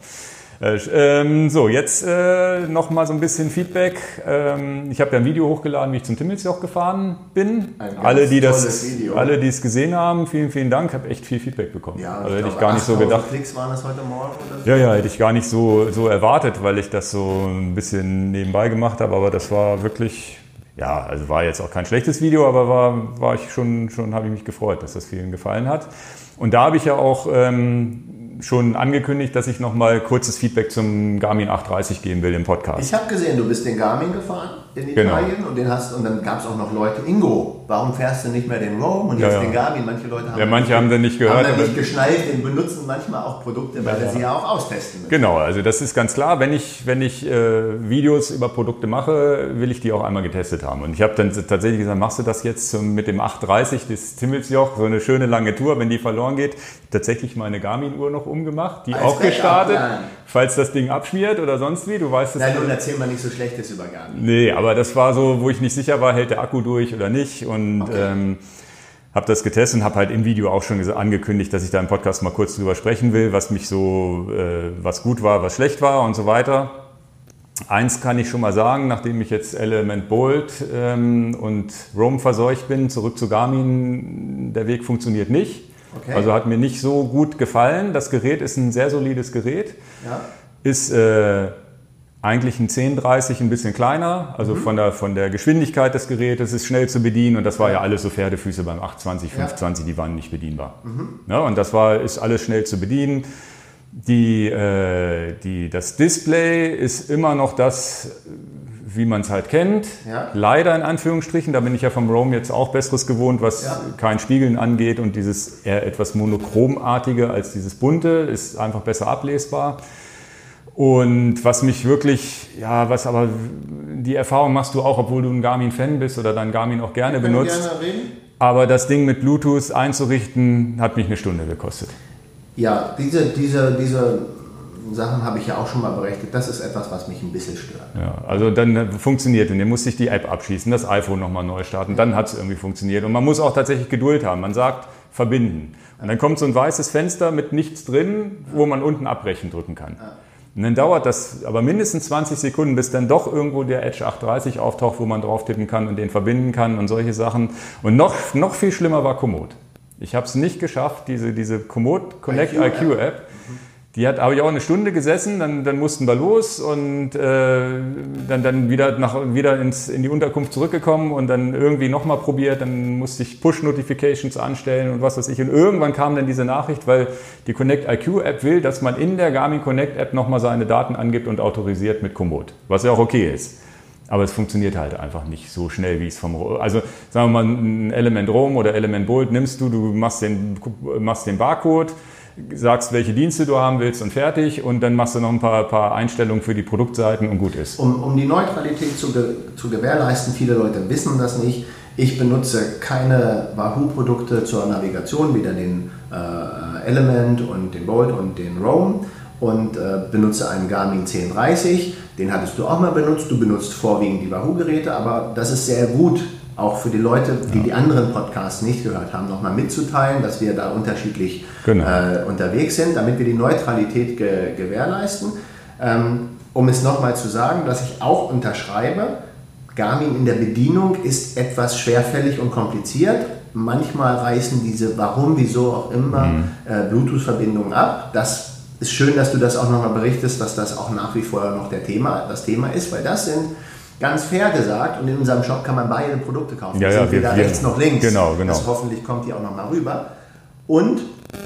Äh, ähm, so, jetzt äh, noch mal so ein bisschen Feedback. Ähm, ich habe ja ein Video hochgeladen, wie ich zum Timmelsjoch gefahren bin. alle, die das, Video. alle, die es gesehen haben, vielen, vielen Dank. Ich habe echt viel Feedback bekommen. Ja, also hätte ich gar nicht so gedacht. Klicks waren das heute Morgen oder so? Ja, ja, hätte ich gar nicht so, so erwartet, weil ich das so ein bisschen nebenbei gemacht habe. Aber das war wirklich, ja, also war jetzt auch kein schlechtes Video, aber war, war ich schon, schon habe ich mich gefreut, dass das vielen gefallen hat. Und da habe ich ja auch ähm, schon angekündigt, dass ich noch mal kurzes Feedback zum Garmin 830 geben will im Podcast. Ich habe gesehen, du bist den Garmin gefahren in genau. Italien genau. und den hast und dann gab es auch noch Leute, Ingo, warum fährst du nicht mehr den Rome und jetzt ja, ja. den Garmin? Manche Leute haben ja, manche haben den nicht gehört, haben dann nicht geschnallt, den benutzen manchmal auch Produkte, weil ja, sie ja auch austesten müssen. Genau, also das ist ganz klar, wenn ich wenn ich äh, Videos über Produkte mache, will ich die auch einmal getestet haben und ich habe dann tatsächlich gesagt, machst du das jetzt mit dem 830 des Timmelsjoch, so eine schöne lange Tour, wenn die verloren geht, tatsächlich meine Garmin Uhr noch umgemacht, die Als auch gestartet, falls das Ding abschmiert oder sonst wie, du weißt es. Nein, nun erzähl mal nicht so schlechtes über Garmin. Nee, aber das war so, wo ich nicht sicher war, hält der Akku durch oder nicht. Und okay. ähm, habe das getestet und habe halt im Video auch schon angekündigt, dass ich da im Podcast mal kurz drüber sprechen will, was mich so, äh, was gut war, was schlecht war und so weiter. Eins kann ich schon mal sagen, nachdem ich jetzt Element Bolt ähm, und Roam verseucht bin, zurück zu Garmin, der Weg funktioniert nicht. Okay. Also hat mir nicht so gut gefallen. Das Gerät ist ein sehr solides Gerät. Ja. Ist äh, eigentlich ein 1030 ein bisschen kleiner, also mhm. von, der, von der Geschwindigkeit des Gerätes ist schnell zu bedienen und das war ja alles so Pferdefüße beim 820, 520, ja. die waren nicht bedienbar. Mhm. Ja, und das war, ist alles schnell zu bedienen. Die, äh, die, das Display ist immer noch das, wie man es halt kennt. Ja. Leider in Anführungsstrichen, da bin ich ja vom Roam jetzt auch Besseres gewohnt, was ja. kein Spiegeln angeht und dieses eher etwas monochromartige als dieses bunte ist einfach besser ablesbar. Und was mich wirklich, ja, was aber die Erfahrung machst du auch, obwohl du ein Garmin-Fan bist oder dein Garmin auch gerne benutzt. Gerne reden. Aber das Ding mit Bluetooth einzurichten, hat mich eine Stunde gekostet. Ja, diese, diese, diese Sachen habe ich ja auch schon mal berechnet. Das ist etwas, was mich ein bisschen stört. Ja, also dann funktioniert und dann muss ich die App abschließen, das iPhone nochmal neu starten, dann hat es irgendwie funktioniert. Und man muss auch tatsächlich Geduld haben. Man sagt, verbinden. Und dann kommt so ein weißes Fenster mit nichts drin, wo man unten abbrechen drücken kann. Und dann dauert das aber mindestens 20 Sekunden, bis dann doch irgendwo der Edge 830 auftaucht, wo man drauf tippen kann und den verbinden kann und solche Sachen. Und noch, noch viel schlimmer war Komoot. Ich habe es nicht geschafft, diese, diese Komoot Connect IQ IQ -App die hat habe ich auch eine Stunde gesessen, dann, dann mussten wir los und äh, dann, dann wieder, nach, wieder ins, in die Unterkunft zurückgekommen und dann irgendwie nochmal probiert. Dann musste ich Push-Notifications anstellen und was weiß ich. Und irgendwann kam dann diese Nachricht, weil die Connect IQ App will, dass man in der Garmin Connect App nochmal seine Daten angibt und autorisiert mit Komoot, was ja auch okay ist. Aber es funktioniert halt einfach nicht so schnell, wie es vom, also sagen wir mal, ein Element Roam oder Element Bolt nimmst du, du machst den, machst den Barcode, sagst, welche Dienste du haben willst und fertig und dann machst du noch ein paar, paar Einstellungen für die Produktseiten und gut ist. Um, um die Neutralität zu, ge zu gewährleisten, viele Leute wissen das nicht, ich benutze keine Wahoo-Produkte zur Navigation, weder den äh, Element und den Bolt und den Roam und äh, benutze einen Garmin 1030. Den hattest du auch mal benutzt. Du benutzt vorwiegend die Wahoo-Geräte, aber das ist sehr gut auch für die Leute, die ja. die anderen Podcasts nicht gehört haben, nochmal mitzuteilen, dass wir da unterschiedlich genau. äh, unterwegs sind, damit wir die Neutralität ge gewährleisten. Ähm, um es nochmal zu sagen, dass ich auch unterschreibe, Garmin in der Bedienung ist etwas schwerfällig und kompliziert. Manchmal reißen diese, warum, wieso auch immer, mhm. äh, Bluetooth-Verbindungen ab. Das ist schön, dass du das auch nochmal berichtest, dass das auch nach wie vor noch der Thema, das Thema ist, weil das sind ganz fair gesagt, und in unserem Shop kann man beide Produkte kaufen. Ja, ja, weder rechts noch links. Genau, genau. Das hoffentlich kommt hier auch nochmal rüber. Und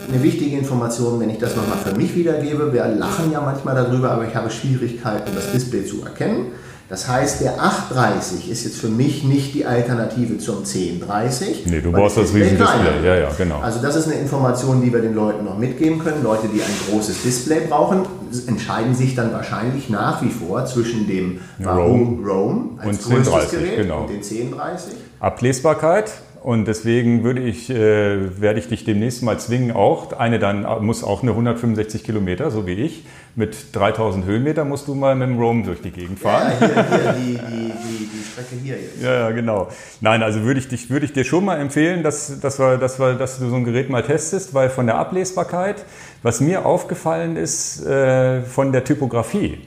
eine wichtige Information, wenn ich das nochmal für mich wiedergebe, wir lachen ja manchmal darüber, aber ich habe Schwierigkeiten, das Display zu erkennen. Das heißt, der 830 ist jetzt für mich nicht die Alternative zum 1030. Nee, du brauchst das Riesendisplay. Ja, ja, genau. Also das ist eine Information, die wir den Leuten noch mitgeben können. Leute, die ein großes Display brauchen, entscheiden sich dann wahrscheinlich nach wie vor zwischen dem Rome, Rome als und 1030, Gerät genau. und den 1030. Ablesbarkeit und deswegen würde ich, äh, werde ich dich demnächst mal zwingen, auch eine dann muss auch eine 165 Kilometer, so wie ich, mit 3000 Höhenmeter musst du mal mit dem Roam durch die Gegend fahren. Ja, hier, hier die, die, die, die Strecke hier jetzt. Ja, genau. Nein, also würde ich, dich, würde ich dir schon mal empfehlen, dass, dass, wir, dass, wir, dass du so ein Gerät mal testest, weil von der Ablesbarkeit, was mir aufgefallen ist, äh, von der Typografie,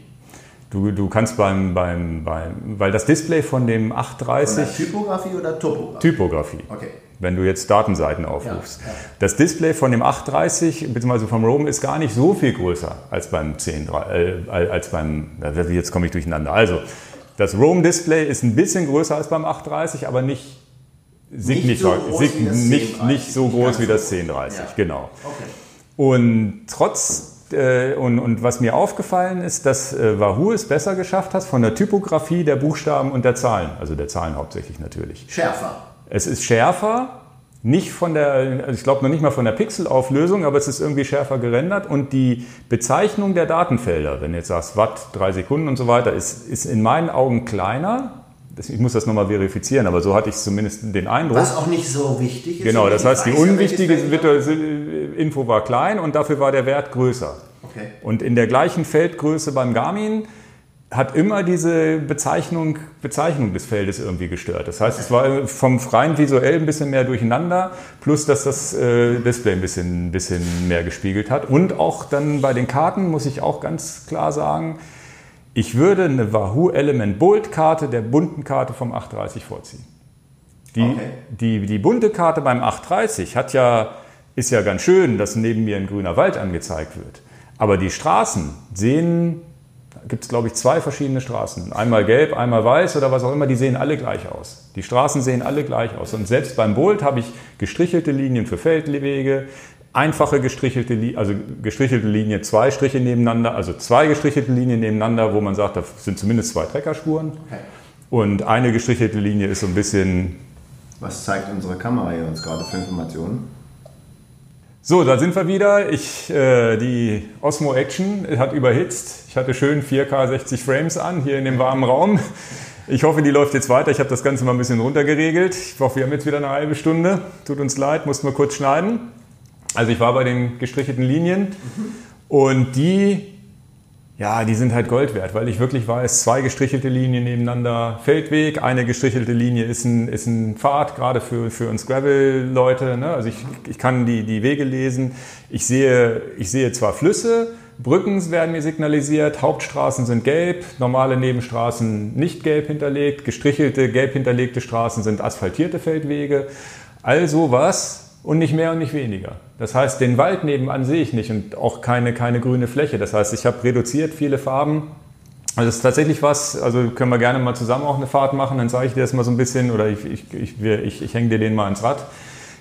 Du, du kannst beim, beim, beim, weil das Display von dem 830. Von Typografie oder Topografie? Typografie. Okay. Wenn du jetzt Datenseiten aufrufst. Ja, ja. Das Display von dem 830 bzw. vom Roam ist gar nicht so viel größer als beim 10, äh, als beim, jetzt komme ich durcheinander. Also, das Roam-Display ist ein bisschen größer als beim 830, aber nicht signifikant, nicht, so nicht, nicht, so groß wie das 1030, ja. genau. Okay. Und trotz äh, und, und, was mir aufgefallen ist, dass äh, Wahoo es besser geschafft hat von der Typografie der Buchstaben und der Zahlen, also der Zahlen hauptsächlich natürlich. Schärfer. Es ist schärfer, nicht von der, also ich glaube noch nicht mal von der Pixelauflösung, aber es ist irgendwie schärfer gerendert und die Bezeichnung der Datenfelder, wenn du jetzt sagst Watt, drei Sekunden und so weiter, ist, ist in meinen Augen kleiner ich muss das nochmal verifizieren, aber so hatte ich zumindest den Eindruck. Was auch nicht so wichtig ist. Genau, das heißt, die unwichtige Info war klein und dafür war der Wert größer. Okay. Und in der gleichen Feldgröße beim Garmin hat immer diese Bezeichnung, Bezeichnung des Feldes irgendwie gestört. Das heißt, es war vom rein visuell ein bisschen mehr durcheinander, plus dass das äh, Display ein bisschen, ein bisschen mehr gespiegelt hat. Und auch dann bei den Karten muss ich auch ganz klar sagen, ich würde eine Wahoo Element Bold Karte der bunten Karte vom 830 vorziehen. Die, okay. die, die bunte Karte beim 830 hat ja, ist ja ganz schön, dass neben mir ein grüner Wald angezeigt wird. Aber die Straßen sehen, gibt es glaube ich zwei verschiedene Straßen. Einmal gelb, einmal weiß oder was auch immer, die sehen alle gleich aus. Die Straßen sehen alle gleich aus. Und selbst beim Bolt habe ich gestrichelte Linien für Feldwege, einfache gestrichelte, Linie, also gestrichelte Linie, zwei Striche nebeneinander, also zwei gestrichelte Linien nebeneinander, wo man sagt, da sind zumindest zwei Treckerspuren. Okay. Und eine gestrichelte Linie ist so ein bisschen. Was zeigt unsere Kamera hier uns gerade für Informationen? So, da sind wir wieder. Ich, äh, die Osmo Action hat überhitzt. Ich hatte schön 4K 60 Frames an, hier in dem warmen Raum. Ich hoffe, die läuft jetzt weiter. Ich habe das Ganze mal ein bisschen runtergeregelt. Ich hoffe, wir haben jetzt wieder eine halbe Stunde. Tut uns leid, mussten wir kurz schneiden. Also ich war bei den gestrichelten Linien und die, ja, die sind halt Gold wert, weil ich wirklich weiß, zwei gestrichelte Linien nebeneinander, Feldweg, eine gestrichelte Linie ist ein, ist ein Pfad, gerade für, für uns Gravel-Leute. Ne? Also ich, ich kann die, die Wege lesen. Ich sehe, ich sehe zwar Flüsse, Brücken werden mir signalisiert, Hauptstraßen sind gelb, normale Nebenstraßen nicht gelb hinterlegt, gestrichelte, gelb hinterlegte Straßen sind asphaltierte Feldwege. Also was und nicht mehr und nicht weniger. Das heißt, den Wald nebenan sehe ich nicht und auch keine, keine grüne Fläche. Das heißt, ich habe reduziert viele Farben. Also das ist tatsächlich was, also können wir gerne mal zusammen auch eine Fahrt machen, dann zeige ich dir das mal so ein bisschen oder ich, ich, ich, ich, ich hänge dir den mal ins Rad.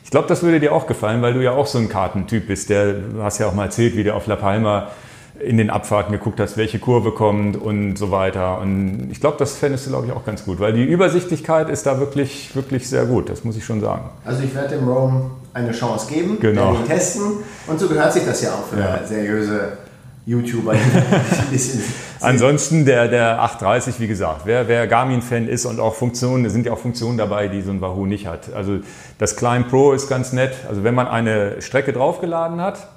Ich glaube, das würde dir auch gefallen, weil du ja auch so ein Kartentyp bist. Der, du hast ja auch mal erzählt, wie der auf La Palma in den Abfahrten geguckt hast, welche Kurve kommt und so weiter. Und ich glaube, das fändest du, glaube ich, auch ganz gut, weil die Übersichtlichkeit ist da wirklich, wirklich sehr gut, das muss ich schon sagen. Also ich werde dem Rome eine Chance geben, genau. ihn testen und so gehört sich das ja auch für ja. seriöse YouTuber. Ansonsten der, der 830, wie gesagt, wer, wer Garmin-Fan ist und auch Funktionen, es sind ja auch Funktionen dabei, die so ein Wahoo nicht hat. Also das Climb Pro ist ganz nett. Also wenn man eine Strecke draufgeladen hat,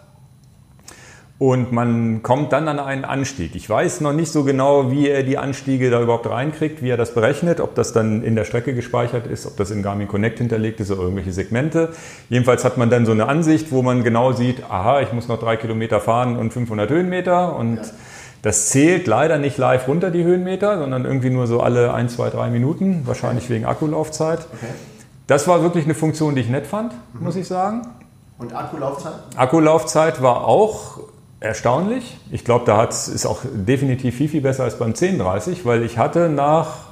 und man kommt dann an einen Anstieg. Ich weiß noch nicht so genau, wie er die Anstiege da überhaupt reinkriegt, wie er das berechnet, ob das dann in der Strecke gespeichert ist, ob das in Garmin Connect hinterlegt ist oder irgendwelche Segmente. Jedenfalls hat man dann so eine Ansicht, wo man genau sieht, aha, ich muss noch drei Kilometer fahren und 500 Höhenmeter und ja. Das zählt leider nicht live runter, die Höhenmeter, sondern irgendwie nur so alle ein, zwei, drei Minuten, wahrscheinlich wegen Akkulaufzeit. Okay. Das war wirklich eine Funktion, die ich nett fand, mhm. muss ich sagen. Und Akkulaufzeit? Akkulaufzeit war auch erstaunlich. Ich glaube, da ist auch definitiv viel, viel besser als beim 1030, weil ich hatte nach,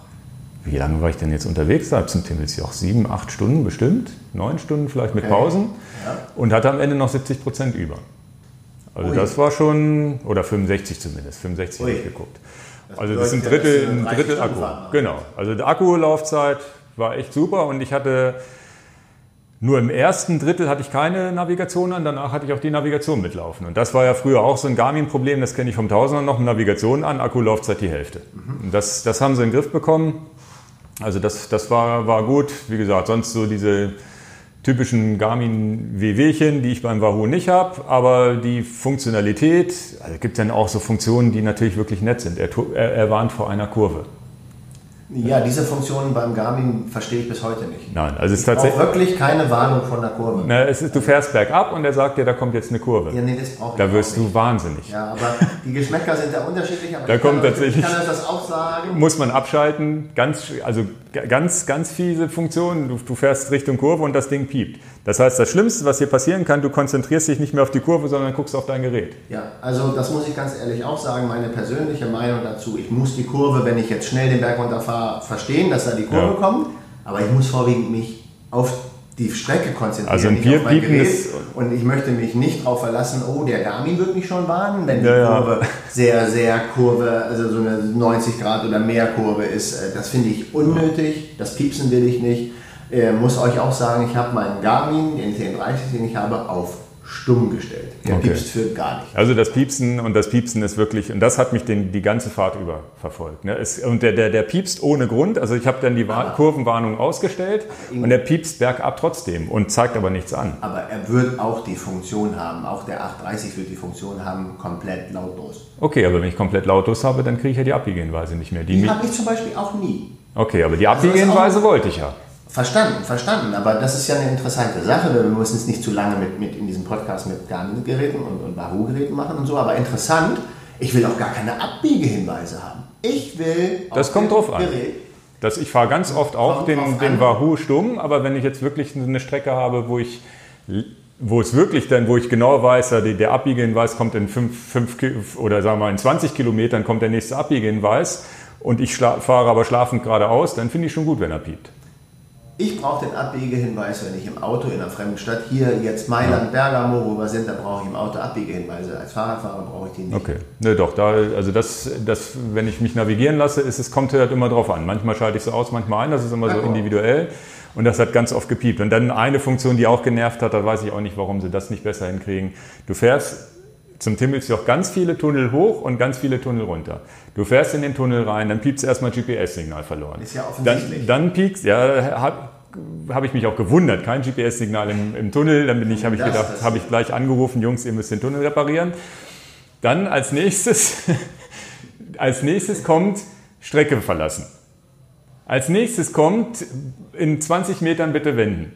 wie lange war ich denn jetzt unterwegs? Da sind jetzt auch sieben, acht Stunden bestimmt, neun Stunden vielleicht mit Pausen ja. und hatte am Ende noch 70 Prozent über. Also Ui. das war schon, oder 65 zumindest, 65 habe ich geguckt. Das also das ist ein Drittel, ein Drittel Akku. Genau. Also die Akkulaufzeit war echt super und ich hatte nur im ersten Drittel hatte ich keine Navigation an, danach hatte ich auch die Navigation mitlaufen. Und das war ja früher auch so ein Garmin-Problem, das kenne ich vom Tausender noch, Navigation an, Akkulaufzeit die Hälfte. Mhm. Das, das haben sie in den Griff bekommen. Also das, das war, war gut. Wie gesagt, sonst so diese typischen Garmin WWchen, die ich beim Wahoo nicht habe, aber die Funktionalität, also gibt dann auch so Funktionen, die natürlich wirklich nett sind. Er, er, er warnt vor einer Kurve. Ja, diese Funktionen beim Garmin verstehe ich bis heute nicht. Nein, also es ist tatsächlich wirklich keine Warnung von der Kurve. Na, es ist, du fährst bergab und er sagt dir, da kommt jetzt eine Kurve. Ja, nee, das brauche Da wirst du wahnsinnig. Ja, aber die Geschmäcker sind ja unterschiedlich. da kommt kann, tatsächlich. Ich kann das auch sagen. Muss man abschalten. Ganz, also ganz, ganz fiese Funktion. Du, du fährst Richtung Kurve und das Ding piept. Das heißt, das Schlimmste, was hier passieren kann, du konzentrierst dich nicht mehr auf die Kurve, sondern guckst auf dein Gerät. Ja, also das muss ich ganz ehrlich auch sagen. Meine persönliche Meinung dazu. Ich muss die Kurve, wenn ich jetzt schnell den Berg runterfahre, verstehen dass da die Kurve ja. kommt, aber ich muss vorwiegend mich auf die Strecke konzentrieren, also nicht auf mein Gerät. Und ich möchte mich nicht darauf verlassen, oh, der Garmin wird mich schon warnen, wenn die ja, Kurve ja. sehr, sehr Kurve, also so eine 90 Grad oder mehr Kurve ist. Äh, das finde ich unnötig, das piepsen will ich nicht. Ich äh, muss euch auch sagen, ich habe meinen Garmin, den 1030, den ich habe, auf stumm gestellt. Der okay. piepst für gar nicht. Also das Piepsen und das Piepsen ist wirklich, und das hat mich den, die ganze Fahrt über verfolgt. Ne? Es, und der, der, der piepst ohne Grund. Also ich habe dann die aber Kurvenwarnung ausgestellt und der piepst bergab trotzdem und zeigt aber nichts an. Aber er wird auch die Funktion haben, auch der 830 wird die Funktion haben, komplett lautlos. Okay, aber wenn ich komplett lautlos habe, dann kriege ich ja die Abbiegehinweise nicht mehr. Die, die habe ich zum Beispiel auch nie. Okay, aber die Abbiegehinweise also wollte ich ja. Verstanden, verstanden. Aber das ist ja eine interessante Sache. Wir müssen es nicht zu lange mit, mit in diesem Podcast mit Garmin-Geräten und, und Wahoo-Geräten machen und so. Aber interessant, ich will auch gar keine Abbiegehinweise haben. Ich will. Das kommt drauf an. Das, ich fahre ganz oft auch den, den Wahoo stumm, aber wenn ich jetzt wirklich eine Strecke habe, wo ich wo es wirklich dann, wo ich genau weiß, der Abbiegehinweis kommt in 5, 5 oder sagen wir mal in 20 Kilometern kommt der nächste Abbiegehinweis und ich fahre aber schlafend geradeaus, dann finde ich schon gut, wenn er piept. Ich brauche den Abbiegehinweis, wenn ich im Auto in einer fremden Stadt, hier jetzt Mailand, Bergamo, wo wir sind, da brauche ich im Auto Abbiegehinweise. Als Fahrradfahrer brauche ich die nicht. Okay, ne, doch, da, also das, das, wenn ich mich navigieren lasse, ist, es kommt halt immer drauf an. Manchmal schalte ich so aus, manchmal ein, das ist immer so individuell. Und das hat ganz oft gepiept. Und dann eine Funktion, die auch genervt hat, da weiß ich auch nicht, warum sie das nicht besser hinkriegen. Du fährst zum Timmelsjoch ganz viele Tunnel hoch und ganz viele Tunnel runter. Du fährst in den Tunnel rein, dann piepst erstmal GPS-Signal verloren. Ist ja offensichtlich. Dann, dann piekst, ja, habe hab ich mich auch gewundert, kein GPS-Signal im, im, Tunnel. Dann bin ich, habe ich gedacht, habe ich gleich angerufen, Jungs, ihr müsst den Tunnel reparieren. Dann als nächstes, als nächstes kommt Strecke verlassen. Als nächstes kommt in 20 Metern bitte wenden.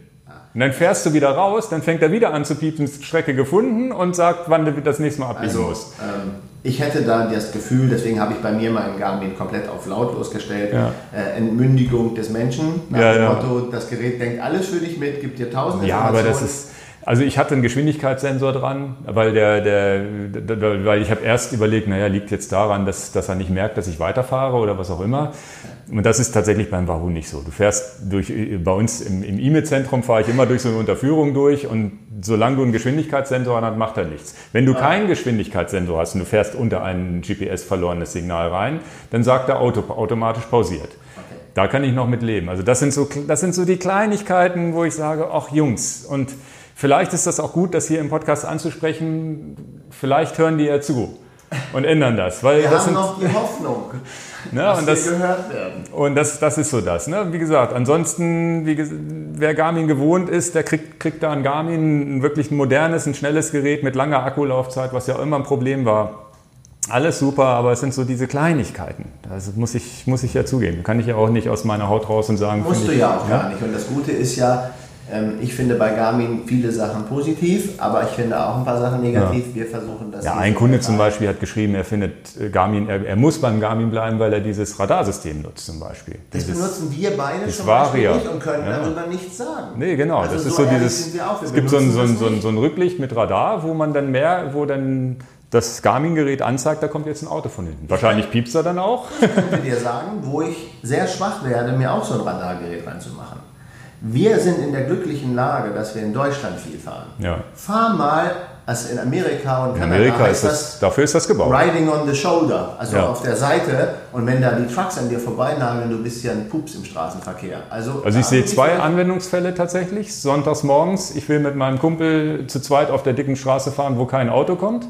Und dann fährst du wieder raus, dann fängt er wieder an zu piepen, Strecke gefunden und sagt, wann du das nächste Mal abbiegen also, musst. Ähm, ich hätte da das Gefühl, deswegen habe ich bei mir meinen Garmin komplett auf lautlos gestellt, ja. äh, Entmündigung des Menschen, nach ja, dem. Motto, das Gerät denkt alles für dich mit, gibt dir tausend Ja, aber das ist also ich hatte einen Geschwindigkeitssensor dran, weil, der, der, der weil ich habe erst überlegt, naja, liegt jetzt daran, dass, dass er nicht merkt, dass ich weiterfahre oder was auch immer. Und das ist tatsächlich beim Wahoo nicht so. Du fährst durch, bei uns im, im E-Mail-Zentrum fahre ich immer durch so eine Unterführung durch und solange du einen Geschwindigkeitssensor hast, macht er nichts. Wenn du keinen Geschwindigkeitssensor hast und du fährst unter ein GPS verlorenes Signal rein, dann sagt er Auto, automatisch pausiert. Da kann ich noch mit leben. Also das sind so, das sind so die Kleinigkeiten, wo ich sage, ach Jungs, und Vielleicht ist das auch gut, das hier im Podcast anzusprechen. Vielleicht hören die ja zu und ändern das. Weil Wir das haben sind, noch die Hoffnung, ne, dass und das, gehört werden. Und das, das ist so das. Ne? Wie gesagt, ansonsten, wie, wer Garmin gewohnt ist, der kriegt, kriegt da ein Garmin, ein wirklich ein modernes, ein schnelles Gerät mit langer Akkulaufzeit, was ja auch immer ein Problem war. Alles super, aber es sind so diese Kleinigkeiten. Das muss ich, muss ich ja zugeben. Kann ich ja auch nicht aus meiner Haut raus und sagen. Musst du ja auch ja? gar nicht. Und das Gute ist ja, ich finde bei Garmin viele Sachen positiv, aber ich finde auch ein paar Sachen negativ. Ja. Wir versuchen das. Ja, ein Kunde zum Beispiel hat geschrieben, er findet äh, Garmin, er, er, muss beim Garmin bleiben, weil er dieses Radarsystem nutzt zum Beispiel. Das dieses, benutzen wir beide schon Varia. nicht und können ja. darüber nichts sagen. Nee, genau. Also das ist so, dieses. Es gibt so ein, so, ein, so, ein, so ein Rücklicht mit Radar, wo man dann mehr, wo dann das Garmin-Gerät anzeigt, da kommt jetzt ein Auto von hinten. Wahrscheinlich piepst er dann auch. Ich könnte dir sagen, wo ich sehr schwach werde, mir auch so ein Radargerät reinzumachen. Wir sind in der glücklichen Lage, dass wir in Deutschland viel fahren. Ja. Fahr mal als in Amerika und in Kanada. Amerika ist das, dafür ist das gebaut. Riding on the shoulder, also ja. auf der Seite. Und wenn da die Trucks an dir vorbeinageln, du bist ja ein Pups im Straßenverkehr. Also, also ich sehe zwei Anwendungsfälle tatsächlich. Sonntags morgens, ich will mit meinem Kumpel zu zweit auf der dicken Straße fahren, wo kein Auto kommt.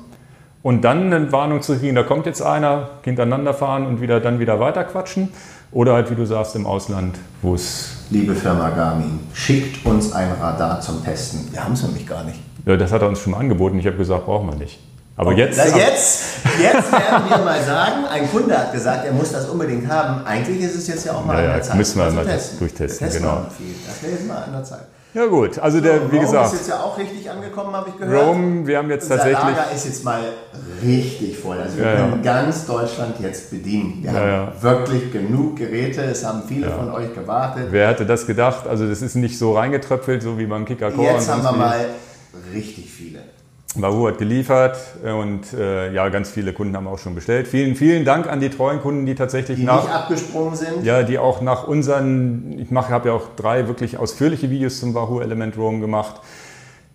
Und dann eine Warnung zu kriegen, da kommt jetzt einer, hintereinander fahren und wieder, dann wieder weiter quatschen. Oder halt, wie du sagst, im Ausland, wo es... Liebe Firma Garmin, schickt uns ein Radar zum Testen. Wir haben es nämlich gar nicht. Ja, das hat er uns schon mal angeboten. Ich habe gesagt, brauchen wir nicht. Aber jetzt, Na, jetzt, jetzt werden wir mal sagen, ein Kunde hat gesagt, er muss das unbedingt haben. Eigentlich ist es jetzt ja auch mal ja, an der Zeit. Müssen wir mal testen. durchtesten, genau. Das wäre jetzt mal an der Zeit. Ja gut, also der, so, wie Rome gesagt. ist jetzt ja auch richtig angekommen, habe ich gehört. Rome, wir haben jetzt Unser tatsächlich. Lager ist jetzt mal richtig voll. Also wir ja, können ja. ganz Deutschland jetzt bedienen. Wir ja, haben wirklich genug Geräte. Es haben viele von euch gewartet. Wer hätte das gedacht? Also das ist nicht so reingetröpfelt, so wie beim Kicker. Jetzt haben wir mal richtig viele. Wahoo hat geliefert und äh, ja, ganz viele Kunden haben auch schon bestellt. Vielen, vielen Dank an die treuen Kunden, die tatsächlich die nach, nicht abgesprungen sind. Ja, die auch nach unseren, ich mache, habe ja auch drei wirklich ausführliche Videos zum Wahoo Element Roam gemacht,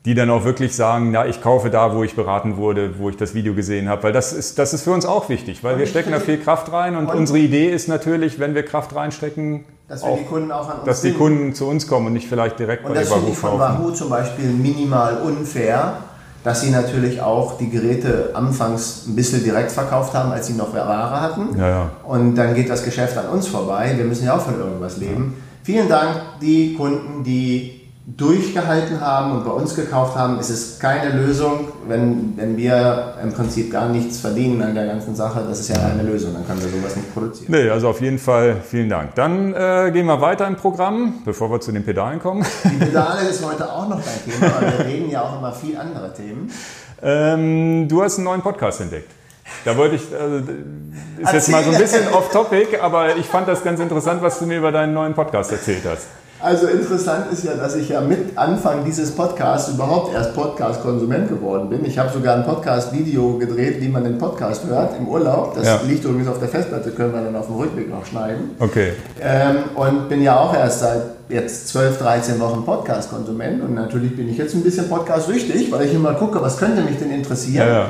die dann auch wirklich sagen, ja, ich kaufe da, wo ich beraten wurde, wo ich das Video gesehen habe, weil das ist, das ist für uns auch wichtig, weil und wir stecken da viel Kraft rein und, und, unsere Idee ist natürlich, wenn wir Kraft reinstecken, dass auch, die Kunden auch an uns dass die Kunden zu uns kommen und nicht vielleicht direkt und bei der Wahoo kaufen. Und das finde ich von Wahoo zum Beispiel minimal unfair dass sie natürlich auch die Geräte anfangs ein bisschen direkt verkauft haben, als sie noch Ware hatten. Ja, ja. Und dann geht das Geschäft an uns vorbei. Wir müssen ja auch von irgendwas leben. Ja. Vielen Dank, die Kunden, die durchgehalten haben und bei uns gekauft haben, ist es keine Lösung, wenn, wenn wir im Prinzip gar nichts verdienen an der ganzen Sache. Das ist ja keine Lösung, dann können wir sowas nicht produzieren. Nee, also auf jeden Fall vielen Dank. Dann äh, gehen wir weiter im Programm, bevor wir zu den Pedalen kommen. Die Pedale ist heute auch noch dein Thema, aber wir reden ja auch immer viel andere Themen. Ähm, du hast einen neuen Podcast entdeckt. Da wollte ich, also, ist jetzt mal so ein bisschen off-topic, aber ich fand das ganz interessant, was du mir über deinen neuen Podcast erzählt hast. Also interessant ist ja, dass ich ja mit Anfang dieses Podcasts überhaupt erst Podcast-Konsument geworden bin. Ich habe sogar ein Podcast-Video gedreht, wie man den Podcast hört im Urlaub. Das ja. liegt übrigens auf der Festplatte, können wir dann auf dem Rückweg noch schneiden. Okay. Ähm, und bin ja auch erst seit jetzt 12, 13 Wochen Podcast-Konsument und natürlich bin ich jetzt ein bisschen Podcast-süchtig, weil ich immer gucke, was könnte mich denn interessieren. Ja, ja.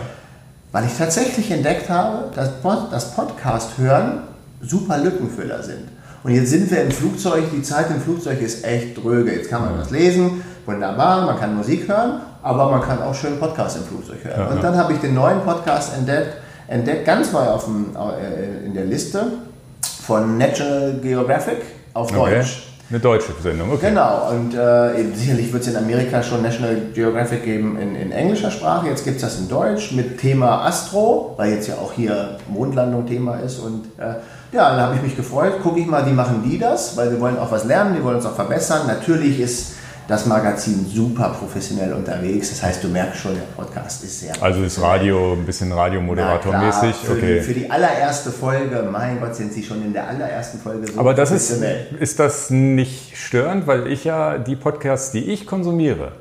Weil ich tatsächlich entdeckt habe, dass das Podcast hören super Lückenfüller sind. Und jetzt sind wir im Flugzeug, die Zeit im Flugzeug ist echt dröge. Jetzt kann man was lesen, wunderbar, man kann Musik hören, aber man kann auch schön Podcast im Flugzeug hören. Ja, und dann habe ich den neuen Podcast entdeckt, entdeckt ganz neu auf dem, äh, in der Liste von National Geographic auf okay. Deutsch. Eine deutsche Sendung, okay. Genau, und äh, sicherlich wird es in Amerika schon National Geographic geben in, in englischer Sprache. Jetzt gibt es das in Deutsch mit Thema Astro, weil jetzt ja auch hier Mondlandung Thema ist. Und äh, ja, dann habe ich mich gefreut, gucke ich mal, wie machen die das, weil wir wollen auch was lernen, wir wollen uns auch verbessern. Natürlich ist das Magazin super professionell unterwegs. Das heißt, du merkst schon, der Podcast ist sehr. Also ist Radio ein bisschen Radiomoderatormäßig. Für, okay. Die, für die allererste Folge, mein Gott, sind sie schon in der allerersten Folge so Aber das professionell. ist, ist das nicht störend, weil ich ja die Podcasts, die ich konsumiere,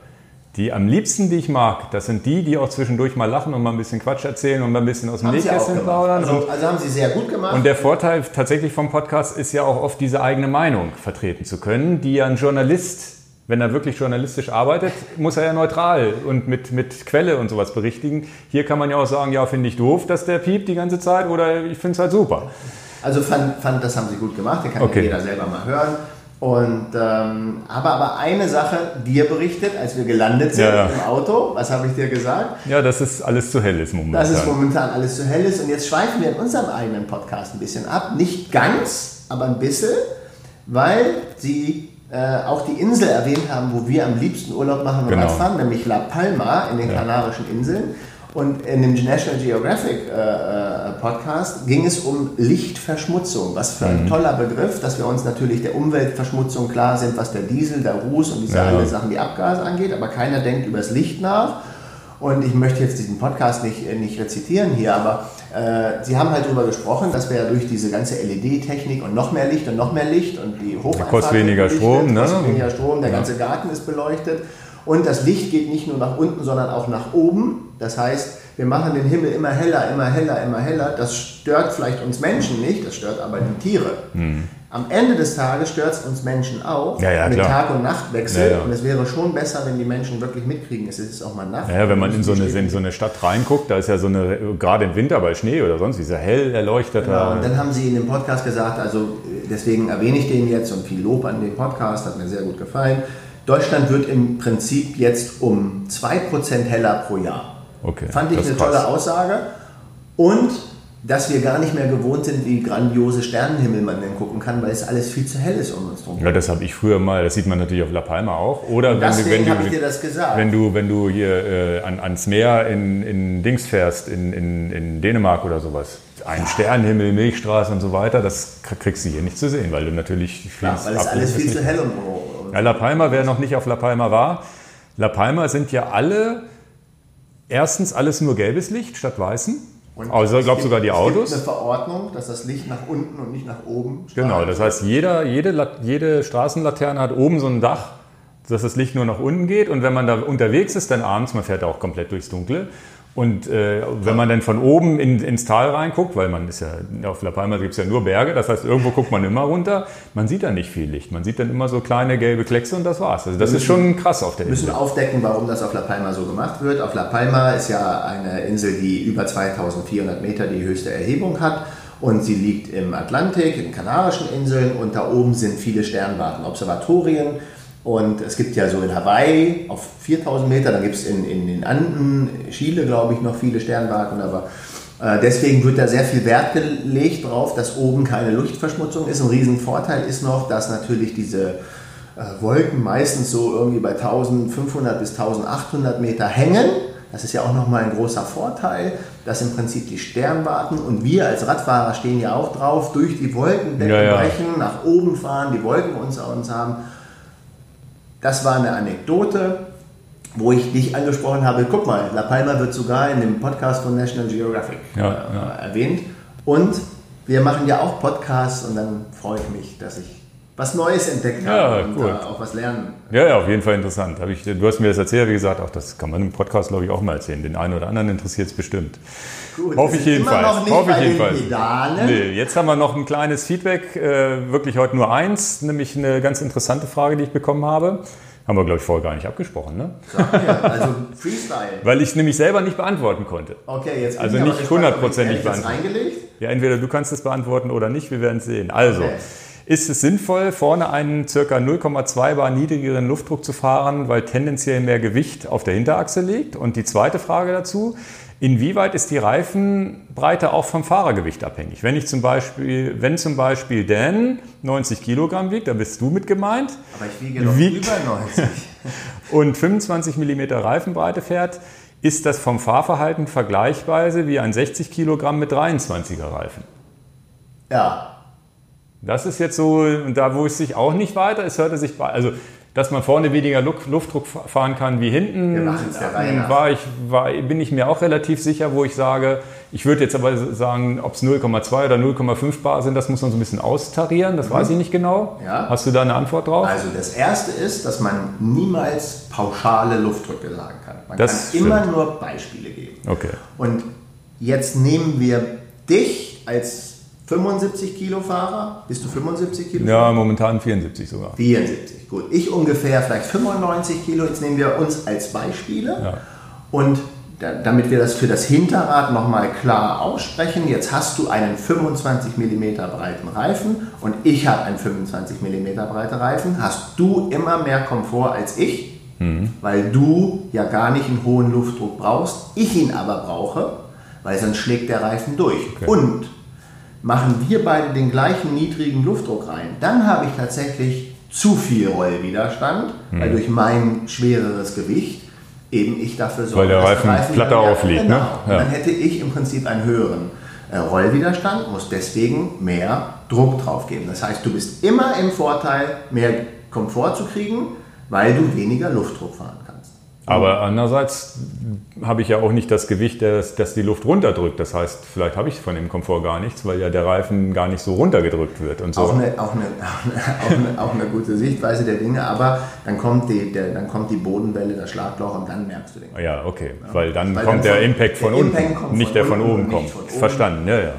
die am liebsten, die ich mag, das sind die, die auch zwischendurch mal lachen und mal ein bisschen Quatsch erzählen und mal ein bisschen aus dem Nähkästchen plaudern. Also, also, haben Sie sehr gut gemacht. Und der Vorteil tatsächlich vom Podcast ist ja auch oft diese eigene Meinung vertreten zu können, die ja ein Journalist, wenn er wirklich journalistisch arbeitet, muss er ja neutral und mit, mit Quelle und sowas berichtigen. Hier kann man ja auch sagen, ja, finde ich doof, dass der piept die ganze Zeit oder ich finde es halt super. Also fand, fand, das haben Sie gut gemacht, den kann okay. jeder selber mal hören. Und, ähm, aber, aber eine Sache dir berichtet, als wir gelandet sind ja, ja. im Auto, was habe ich dir gesagt? Ja, dass es alles zu hell ist momentan. Dass es momentan alles zu hell ist. Und jetzt schweifen wir in unserem eigenen Podcast ein bisschen ab. Nicht ganz, aber ein bisschen, weil sie äh, auch die Insel erwähnt haben, wo wir am liebsten Urlaub machen und genau. Radfahren, nämlich La Palma in den ja. Kanarischen Inseln. Und in dem National Geographic äh, äh, Podcast ging es um Lichtverschmutzung. Was für ein mhm. toller Begriff, dass wir uns natürlich der Umweltverschmutzung klar sind, was der Diesel, der Ruß und diese ja. alle Sachen, die Abgase angeht. Aber keiner denkt über das Licht nach. Und ich möchte jetzt diesen Podcast nicht, äh, nicht rezitieren hier, aber Sie haben halt darüber gesprochen, dass wir ja durch diese ganze LED-Technik und noch mehr Licht und noch mehr Licht und die Hocheinfahrt kostet weniger Strom, ne? kostet weniger Strom, der ja. ganze Garten ist beleuchtet und das Licht geht nicht nur nach unten, sondern auch nach oben. Das heißt, wir machen den Himmel immer heller, immer heller, immer heller. Das stört vielleicht uns Menschen nicht, das stört aber die Tiere. Mhm. Am Ende des Tages stört es uns Menschen auch ja, ja, mit klar. Tag- und Nachtwechsel. Ja. Und es wäre schon besser, wenn die Menschen wirklich mitkriegen, es ist auch mal Nacht. Ja, wenn man in so, eine, in so eine Stadt reinguckt, da ist ja so eine, gerade im Winter bei Schnee oder sonst, dieser hell erleuchteter. Genau, und dann haben sie in dem Podcast gesagt, also äh, deswegen erwähne ich den jetzt und viel Lob an den Podcast, hat mir sehr gut gefallen. Deutschland wird im Prinzip jetzt um 2% heller pro Jahr. Okay, Fand ich eine krass. tolle Aussage. Und dass wir gar nicht mehr gewohnt sind, wie grandiose Sternenhimmel man denn gucken kann, weil es alles viel zu hell ist um uns drum. Ja, das habe ich früher mal, das sieht man natürlich auf La Palma auch. Oder wenn du, wenn du, wenn du, wenn du hier äh, an, ans Meer in, in Dings fährst, in, in, in Dänemark oder sowas, ein Sternenhimmel, Milchstraße und so weiter, das kriegst du hier nicht zu sehen, weil du natürlich ja, weil es alles viel zu hell um, um Ja, La Palma, wer noch nicht auf La Palma war, La Palma sind ja alle, erstens alles nur gelbes Licht statt weißem. Und Also ich glaube sogar die gibt- Es Autos. gibt eine Verordnung, dass das Licht nach unten und nicht nach oben strahlt. Genau, das heißt, jeder, jede, jede Straßenlaterne hat oben so ein Dach, dass das Licht nur nach unten geht. Und wenn man da unterwegs ist, dann abends, man fährt auch komplett durchs Dunkle. Und äh, wenn man dann von oben in, ins Tal reinguckt, weil man ist ja, auf La Palma gibt es ja nur Berge, das heißt, irgendwo guckt man immer runter, man sieht da nicht viel Licht. Man sieht dann immer so kleine gelbe Kleckse und das war's. Also das ist schon krass auf der Wir müssen Insel. aufdecken, warum das auf La Palma so gemacht wird. Auf La Palma ist ja eine Insel, die über 2400 Meter die höchste Erhebung hat. Und sie liegt im Atlantik, in den Kanarischen Inseln. Und da oben sind viele Sternwarten, Observatorien. Und es gibt ja so in Hawaii auf 4000 Meter, dann gibt es in, in den Anden, Chile, glaube ich, noch viele Sternwarten. Aber äh, deswegen wird da sehr viel Wert gelegt drauf, dass oben keine Luftverschmutzung ist. Ein Riesenvorteil ist noch, dass natürlich diese äh, Wolken meistens so irgendwie bei 1500 bis 1800 Meter hängen. Das ist ja auch nochmal ein großer Vorteil, dass im Prinzip die Sternwarten und wir als Radfahrer stehen ja auch drauf, durch die Wolkendecken Ja, ja. brechen, nach oben fahren, die Wolken unter uns haben. Das war eine Anekdote, wo ich dich angesprochen habe. Guck mal, La Palma wird sogar in dem Podcast von National Geographic Ja, äh, ja. erwähnt. Und wir machen ja auch Podcasts und dann freue ich mich, dass ich was Neues entdeckt Ja, habe und äh, auch was lernen. Ja, ja, auf jeden Fall interessant. Hab ich, du hast mir das erzählt, wie gesagt, auch das kann man im Podcast, glaube ich, auch mal erzählen. Den einen oder anderen interessiert es bestimmt. Gut, Hoffe ich jedenfalls. Immer noch nicht Hoffe ich jedenfalls. Nee, jetzt haben wir noch ein kleines Feedback, äh, wirklich heute nur eins, nämlich eine ganz interessante Frage, die ich bekommen habe. Haben wir, glaube ich, vorher gar nicht abgesprochen, ne? Mir, also Freestyle. Weil ich es nämlich selber nicht beantworten konnte. Okay, jetzt bin Also ich aber nicht hundertprozentig beantworten. Ja, entweder du kannst es beantworten oder nicht, wir werden es sehen. Also, Okay. Ist es sinnvoll, vorne einen ca. 0,2 bar niedrigeren Luftdruck zu fahren, weil tendenziell mehr Gewicht auf der Hinterachse liegt? Und die zweite Frage dazu, inwieweit ist die Reifenbreite auch vom Fahrergewicht abhängig? Wenn ich zum Beispiel, wenn zum Beispiel Dan 90 Kilogramm wiegt, da bist du mit gemeint, Aber ich wiege doch Wiegt- über 90. und 25 mm Reifenbreite fährt, ist das vom Fahrverhalten vergleichsweise wie ein 60 Kilogramm mit 23er Reifen. ja, Das ist jetzt so, und da wo es sich auch nicht weiter, es hörte sich also dass man vorne weniger Luft- Luftdruck fahren kann wie hinten, nach. war ich, war, bin ich mir auch relativ sicher, wo ich sage, ich würde jetzt aber sagen, ob es 0,2 oder 0,5 Bar sind, das muss man so ein bisschen austarieren, das weiß ich nicht genau. Mhm. Ja. Hast du da eine Antwort drauf? also das erste ist, dass man niemals pauschale Luftdrücke sagen kann. Man Das kann immer stimmt. nur Beispiele geben. Okay. Und jetzt nehmen wir dich als 75 Kilo Fahrer. Bist du 75 Kilo? Ja, momentan 74 sogar. 74, gut. Ich ungefähr vielleicht 95 Kilo. Jetzt nehmen wir uns als Beispiele. Ja. Und da, damit wir das für das Hinterrad nochmal klar aussprechen, jetzt hast du einen 25 mm breiten Reifen und ich habe einen 25 mm breiten Reifen, hast du immer mehr Komfort als ich, weil du ja gar nicht einen hohen Luftdruck brauchst, ich ihn aber brauche, weil sonst schlägt der Reifen durch. Und machen wir beide den gleichen niedrigen Luftdruck rein, dann habe ich tatsächlich zu viel Rollwiderstand, weil durch mein schwereres Gewicht eben ich dafür sorge, Weil der dass Reifen platter aufliegt, Genau. ne? Ja. Dann hätte ich im Prinzip einen höheren äh, Rollwiderstand, muss deswegen mehr Druck drauf geben. Das heißt, du bist immer im Vorteil, mehr Komfort zu kriegen, weil du weniger Luftdruck fahren kannst. Aber andererseits habe ich ja auch nicht das Gewicht, das, das die Luft runterdrückt. Das heißt, vielleicht habe ich von dem Komfort gar nichts, weil ja der Reifen gar nicht so runtergedrückt wird und so. Auch eine, auch, eine, auch, eine, auch eine gute Sichtweise der Dinge, aber dann kommt die, der, dann kommt die Bodenwelle, das Schlagloch und dann merkst du den. ja, okay. Weil dann Weil kommt dann der Impact von der unten, Impact nicht von der von oben kommt. von oben. Verstanden, ja, ja.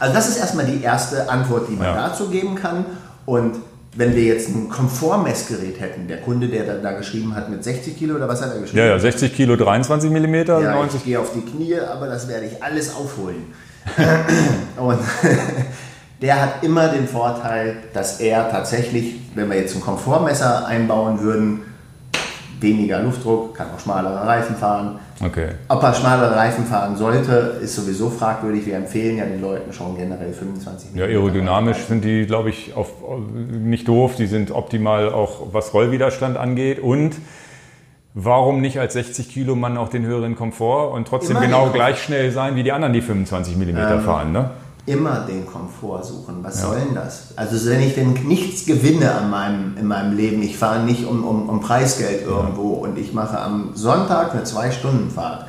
Also das ist erstmal die erste Antwort, die man ja. dazu geben kann. Und wenn wir jetzt ein Komfortmessgerät hätten, der Kunde, der da, da, geschrieben hat mit 60 Kilo oder was hat er geschrieben? Ja, ja, 60 Kilo, 23 Millimeter. Ja, 90. ich gehe auf die Knie, aber das werde ich alles aufholen. Und der hat immer den Vorteil, dass er tatsächlich, wenn wir jetzt ein Komfortmesser einbauen würden, weniger Luftdruck, kann auch schmalere Reifen fahren. Okay. Ob er schmalere Reifen fahren sollte, ist sowieso fragwürdig. Wir empfehlen ja den Leuten schon generell 25 Ja, aerodynamisch sind die, glaube ich, auf, nicht doof. Die sind optimal auch, was Rollwiderstand angeht. Und warum nicht als 60 Kilo Mann auch den höheren Komfort und trotzdem genau gleich schnell sein wie die anderen, die 25 mm ähm, fahren, ne? Immer den Komfort suchen. Was ja. soll denn das? Also wenn ich denn nichts gewinne an meinem, in meinem Leben, ich fahre nicht um, um, um Preisgeld irgendwo ja. und ich mache am Sonntag eine Zwei-Stunden-Fahrt.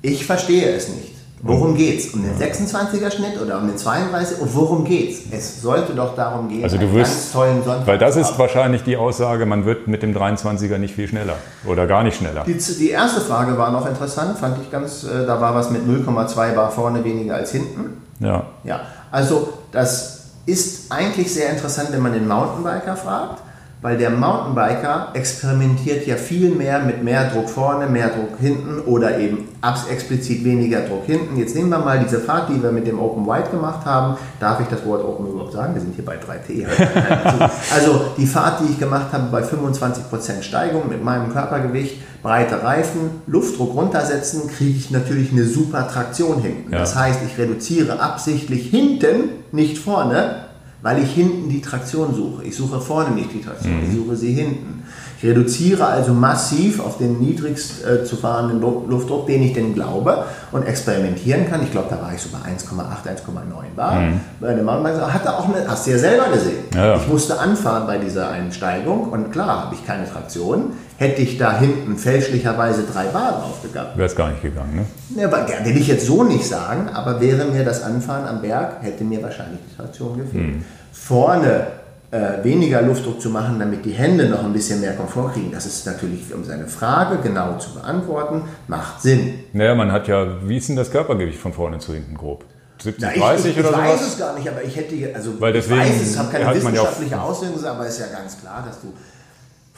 Ich verstehe es nicht. Worum geht's? Um den 26er Schnitt oder um den 32? Und worum geht's? Es sollte doch darum gehen, also du wirst, ganz tollen Sonntag. Weil das ist wahrscheinlich die Aussage, man wird mit dem 23er nicht viel schneller oder gar nicht schneller. Die, die erste Frage war noch interessant, fand ich ganz, äh, da war was mit 0,2 Bar vorne weniger als hinten. Ja. Ja, also das ist eigentlich sehr interessant, wenn man den Mountainbiker fragt weil der Mountainbiker experimentiert ja viel mehr mit mehr Druck vorne, mehr Druck hinten oder eben explizit weniger Druck hinten. Jetzt nehmen wir mal diese Fahrt, die wir mit dem Open White gemacht haben. Darf ich das Wort Open überhaupt sagen? Wir sind hier bei 3T. also die Fahrt, die ich gemacht habe bei 25% Steigung mit meinem Körpergewicht, breite Reifen, Luftdruck runtersetzen, kriege ich natürlich eine super Traktion hinten. Ja. Das heißt, ich reduziere absichtlich hinten, nicht vorne, weil ich hinten die Traktion suche. Ich suche vorne nicht die Traktion, mhm. ich suche sie hinten. Ich reduziere also massiv auf den niedrigst äh, zu fahrenden Luftdruck, den ich denn glaube und experimentieren kann. Ich glaube, da war ich so bei 1,8, 1,9 Bar. Mhm. Bei dem Mountainbike hat er auch eine, hast du ja selber gesehen. Ja. Ich musste anfahren bei dieser Einsteigung und klar habe ich keine Traktion. Hätte ich da hinten fälschlicherweise drei Bar drauf gehabt. Wäre es gar nicht gegangen, ne? Ja, will ich jetzt so nicht sagen, aber wäre mir das Anfahren am Berg, hätte mir wahrscheinlich die Traktion gefehlt. Mhm. Vorne äh, weniger Luftdruck zu machen, damit die Hände noch ein bisschen mehr Komfort kriegen. Das ist natürlich, um seine Frage genau zu beantworten, macht Sinn. Naja, man hat ja, wie ist denn das Körpergewicht von vorne zu hinten grob? 70, Na, ich, 30 ich, oder sowas? Ich weiß es gar nicht, aber ich hätte, also Weil deswegen ich weiß es, habe keine wissenschaftliche ja Auslegung, aber es ist ja ganz klar, dass du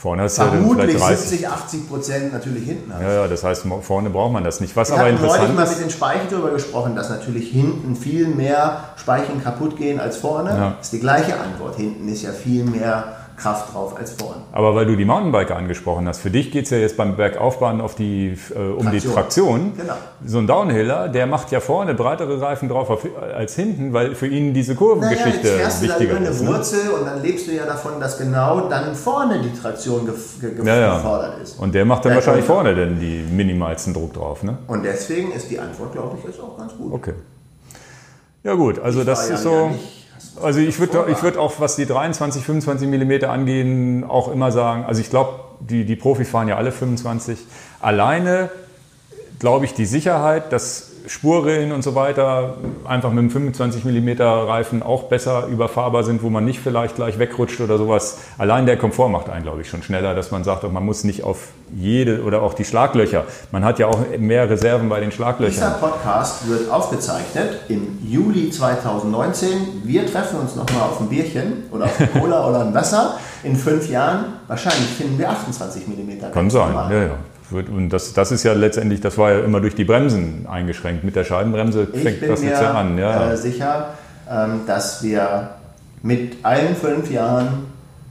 Vorne hast Vermutlich ja 70, 80 Prozent natürlich hinten hast. Ja, ja, das heißt, vorne braucht man das nicht. Was Wir aber interessant neulich mal mit den Speichen darüber gesprochen, dass natürlich hinten viel mehr Speichen kaputt gehen als vorne. Ja. Das ist die gleiche Antwort. Hinten ist ja viel mehr Kraft drauf als vorne. Aber weil du die Mountainbiker angesprochen hast, für dich geht es ja jetzt beim Bergaufbahn auf die, äh, um Traktion. die Traktion. Genau. So ein Downhiller, der macht ja vorne breitere Reifen drauf auf, als hinten, weil für ihn diese Kurvengeschichte naja, jetzt wichtiger du eine ist. eine Wurzel ne? und dann lebst du ja davon, dass genau dann vorne die Traktion gefordert ist. Und der macht dann der wahrscheinlich vorne denn die minimalsten Druck drauf. Ne? Und deswegen ist die Antwort, glaube ich, jetzt auch ganz gut. Okay. Ja gut, also das ist ja so... Also ich würde würd auch, was die 23, 25 Millimeter angehen, auch immer sagen, also ich glaube, die, die Profis fahren ja alle 25. Alleine glaube ich, die Sicherheit, dass Spurrillen und so weiter einfach mit einem 25 mm Reifen auch besser überfahrbar sind, wo man nicht vielleicht gleich wegrutscht oder sowas. Allein der Komfort macht einen, glaube ich, schon schneller, dass man sagt, man muss nicht auf jede oder auch die Schlaglöcher. Man hat ja auch mehr Reserven bei den Schlaglöchern. Dieser Podcast wird aufgezeichnet im Juli 2019. Wir treffen uns nochmal auf ein Bierchen oder auf Cola oder ein Wasser. In fünf Jahren wahrscheinlich finden wir 28 mm. Kann sein, ja, ja. Und das, das ist ja letztendlich, das war ja immer durch die Bremsen eingeschränkt. Mit der Scheibenbremse fängt das jetzt ja an. Ja. Äh, sicher, ähm, dass wir mit allen fünf Jahren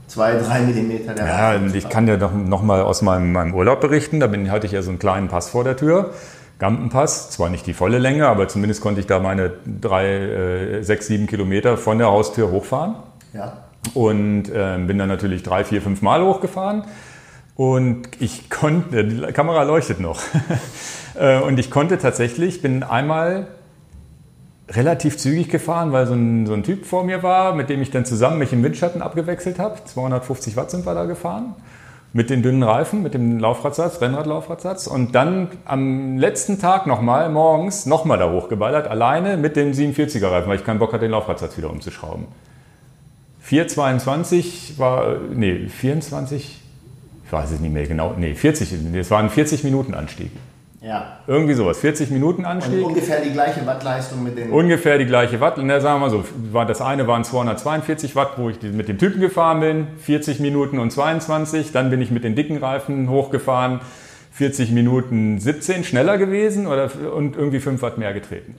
zwei, drei Millimeter der Ja, und ich kann ja noch, noch mal aus meinem, meinem Urlaub berichten. Da bin, hatte ich ja so einen kleinen Pass vor der Tür. Gampenpass, zwar nicht die volle Länge, aber zumindest konnte ich da meine drei, äh, sechs, sieben Kilometer von der Haustür hochfahren. Ja. Und äh, bin dann natürlich drei, vier, fünf Mal hochgefahren. Und ich konnte, die Kamera leuchtet noch. Äh, und ich konnte tatsächlich, bin einmal relativ zügig gefahren, weil so ein, so ein Typ vor mir war, mit dem ich dann zusammen mich im Windschatten abgewechselt habe. 250 Watt sind wir da gefahren. Mit den dünnen Reifen, mit dem Laufradsatz, Rennradlaufradsatz. Und dann am letzten Tag nochmal, morgens, nochmal da hochgeballert, alleine mit dem 47er Reifen, weil ich keinen Bock hatte, den Laufradsatz wieder umzuschrauben. 4,22 war, nee, 24, ich weiß es nicht mehr genau, nee, 40, es war ein 40 Minuten Anstieg. Ja. Irgendwie sowas. 40 Minuten Anstieg. Und ungefähr die gleiche Wattleistung mit den. Ungefähr die gleiche Watt. Da sagen wir so, das eine waren 242 Watt, wo ich mit dem Typen gefahren bin, 40 Minuten und 22. Dann bin ich mit den dicken Reifen hochgefahren, 40 Minuten 17, schneller gewesen oder, und irgendwie 5 Watt mehr getreten.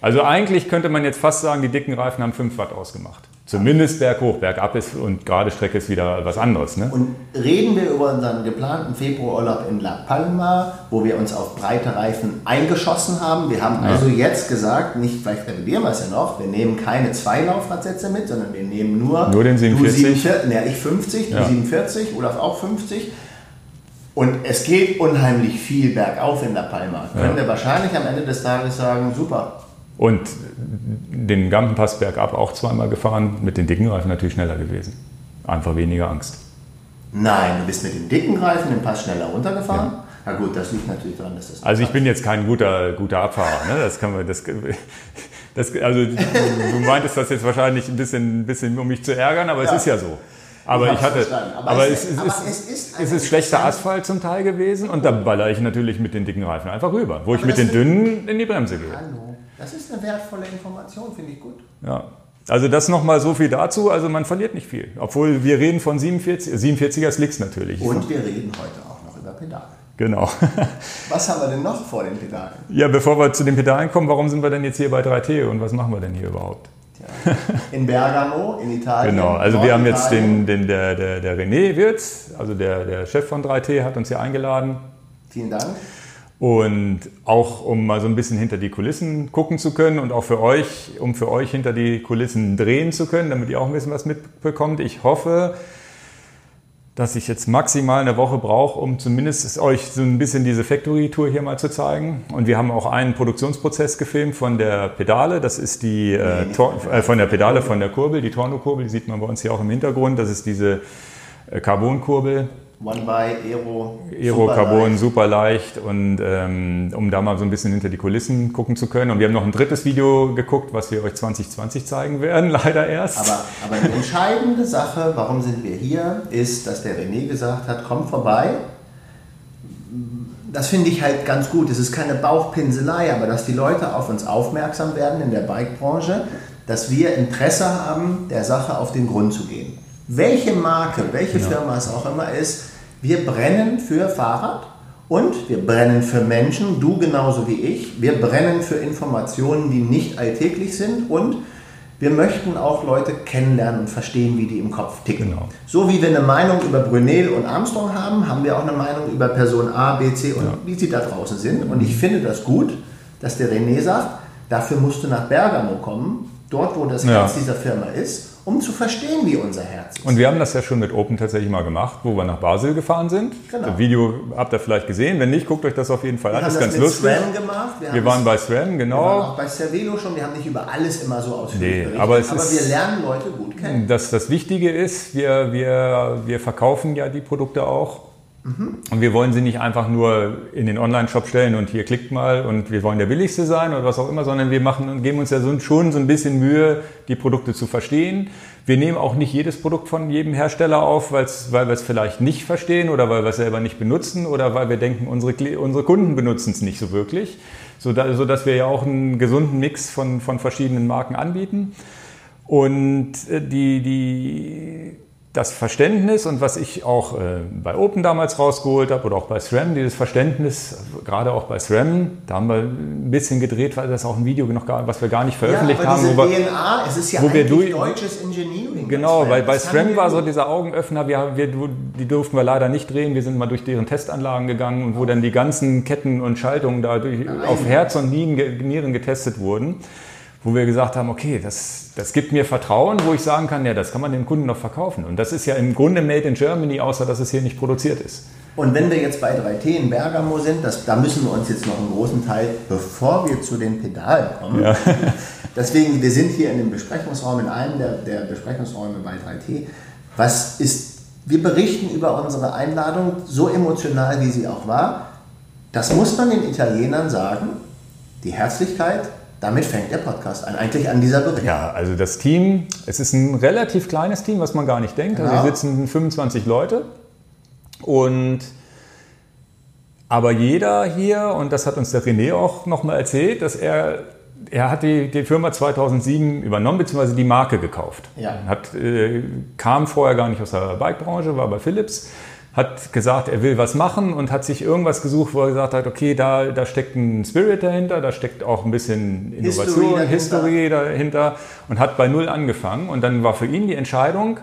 Also eigentlich könnte man jetzt fast sagen, die dicken Reifen haben 5 Watt ausgemacht. Zumindest berghoch, bergab ist und gerade Strecke ist wieder was anderes. Ne? Und reden wir über unseren geplanten Februarurlaub in La Palma, wo wir uns auf breite Reifen eingeschossen haben. Wir haben ja. also jetzt gesagt, nicht, vielleicht revidieren wir es ja noch, wir nehmen keine zwei Laufradsätze mit, sondern wir nehmen nur, nur den 47. Du 47 ne, ich 50, du ja. 47, Olaf auch 50. Und es geht unheimlich viel bergauf in La Palma. Ja. Können wir wahrscheinlich am Ende des Tages sagen, super, und den Gampenpass bergab auch zweimal gefahren, mit den dicken Reifen natürlich schneller gewesen. Einfach weniger Angst. Nein, du bist mit den dicken Reifen den Pass schneller runtergefahren. Ja. Na gut, das liegt natürlich daran, dass das. Also ich bin jetzt kein guter, guter Abfahrer. Ne? Das kann man, das, das, also du meintest das jetzt wahrscheinlich ein bisschen, ein bisschen, um mich zu ärgern, aber ja. es ist ja so. Aber ich, hatte, aber, aber, es, es, aber ist, es, ist, es ist schlechter Asphalt zum Teil gewesen und da baller ich natürlich mit den dicken Reifen einfach rüber, wo aber ich mit den dünnen in die Bremse gehe. Hallo. Das ist eine wertvolle Information, finde ich gut. Ja. Also das nochmal so viel dazu. Also man verliert nicht viel. Obwohl wir reden von 47, 47er Slicks natürlich. Und wir reden heute auch noch über Pedale. Genau. Was haben wir denn noch vor den Pedalen? Ja, bevor wir zu den Pedalen kommen, warum sind wir denn jetzt hier bei 3T und was machen wir denn hier überhaupt? In Bergamo, in Italien. Genau, also wir haben jetzt den, den, der, der, der René Wirtz, also der, der Chef von 3T, hat uns hier eingeladen. Vielen Dank. Und auch um mal so ein bisschen hinter die Kulissen gucken zu können und auch für euch, um für euch hinter die Kulissen drehen zu können, damit ihr auch ein bisschen was mitbekommt. Ich hoffe, dass ich jetzt maximal eine Woche brauche, um zumindest euch so ein bisschen diese Factory-Tour hier mal zu zeigen. Und wir haben auch einen Produktionsprozess gefilmt von der Pedale. Das ist die äh, äh, von der Pedale, von der Kurbel, die Torno-Kurbel, die sieht man bei uns hier auch im Hintergrund. Das ist diese äh, Carbon-Kurbel One by Aero. Aero Carbon, super leicht und ähm, um da mal so ein bisschen hinter die Kulissen gucken zu können. Und wir haben noch ein drittes Video geguckt, was wir euch 2020 zeigen werden, leider erst. Aber, aber die entscheidende Sache, warum sind wir hier, ist, dass der René gesagt hat, kommt vorbei. Das finde ich halt ganz gut. Es ist keine Bauchpinselei, aber dass die Leute auf uns aufmerksam werden in der Bikebranche, dass wir Interesse haben, der Sache auf den Grund zu gehen welche Marke, welche ja. Firma es auch immer ist, wir brennen für Fahrrad und wir brennen für Menschen, du genauso wie ich. Wir brennen für Informationen, die nicht alltäglich sind und wir möchten auch Leute kennenlernen und verstehen, wie die im Kopf ticken. Genau. So wie wir eine Meinung über Brunel und Armstrong haben, haben wir auch eine Meinung über Person A, B, C und ja. wie sie da draußen sind. Und ich finde das gut, dass der René sagt, dafür musst du nach Bergamo kommen, dort wo das Herz dieser Firma ist um zu verstehen, wie unser Herz ist. Und wir haben das ja schon mit Open tatsächlich mal gemacht, wo wir nach Basel gefahren sind. Genau. Das Video habt ihr vielleicht gesehen. Wenn nicht, guckt euch das auf jeden Fall wir an. Das ist ganz lustig. SRAM gemacht. Wir, wir waren bei SRAM, genau. Wir waren auch bei Cervelo schon. Wir haben nicht über alles immer so ausführlich nee, aber, aber wir lernen Leute gut kennen. Das, das Wichtige ist, wir, wir, wir verkaufen ja die Produkte auch Mhm. Und wir wollen sie nicht einfach nur in den Online-Shop stellen und hier klickt mal und wir wollen der billigste sein oder was auch immer, sondern wir machen und geben uns ja schon so ein bisschen Mühe, die Produkte zu verstehen. Wir nehmen auch nicht jedes Produkt von jedem Hersteller auf, weil wir es vielleicht nicht verstehen oder weil wir es selber nicht benutzen oder weil wir denken, unsere, unsere Kunden benutzen es nicht so wirklich, so, dass wir ja auch einen gesunden Mix von, von verschiedenen Marken anbieten. Und äh, die, die, das Verständnis und was ich auch äh, bei Open damals rausgeholt habe oder auch bei SRAM, dieses Verständnis, gerade auch bei SRAM, da haben wir ein bisschen gedreht, weil das auch ein Video noch gar, was wir gar nicht veröffentlicht ja, haben. Wir, DNA, es ist ja wo wir durch, deutsches Engineering. Genau, weil bei SRAM war so dieser Augenöffner, wir, wir, die durften wir leider nicht drehen, wir sind mal durch deren Testanlagen gegangen und wo dann die ganzen Ketten und Schaltungen da durch, auf Herz und Nieren getestet wurden wo wir gesagt haben, okay, das, das gibt mir Vertrauen, wo ich sagen kann, ja, das kann man dem Kunden noch verkaufen. Und das ist ja im Grunde made in Germany, außer dass es hier nicht produziert ist. Und wenn wir jetzt bei 3T in Bergamo sind, das, da müssen wir uns jetzt noch einen großen Teil, bevor wir zu den Pedalen kommen, ja. deswegen, wir sind hier in dem Besprechungsraum, in einem der, der Besprechungsräume bei 3T. Was ist, wir berichten über unsere Einladung, so emotional wie sie auch war. Das muss man den Italienern sagen, die Herzlichkeit, damit fängt der Podcast an, eigentlich an dieser Bericht. Ja, also das Team, es ist ein relativ kleines Team, was man gar nicht denkt. Also genau. Also hier sitzen 25 Leute und Aber jeder hier, und das hat uns der René auch nochmal erzählt, dass er, er hat die, die Firma 2007 übernommen, beziehungsweise die Marke gekauft. Ja. Hat, äh, kam vorher gar nicht aus der Bikebranche, war bei Philips, hat gesagt, er will was machen und hat sich irgendwas gesucht, wo er gesagt hat, okay, da, da steckt ein Spirit dahinter, da steckt auch ein bisschen Innovation, History History dahinter und hat bei Null angefangen. Und dann war für ihn die Entscheidung,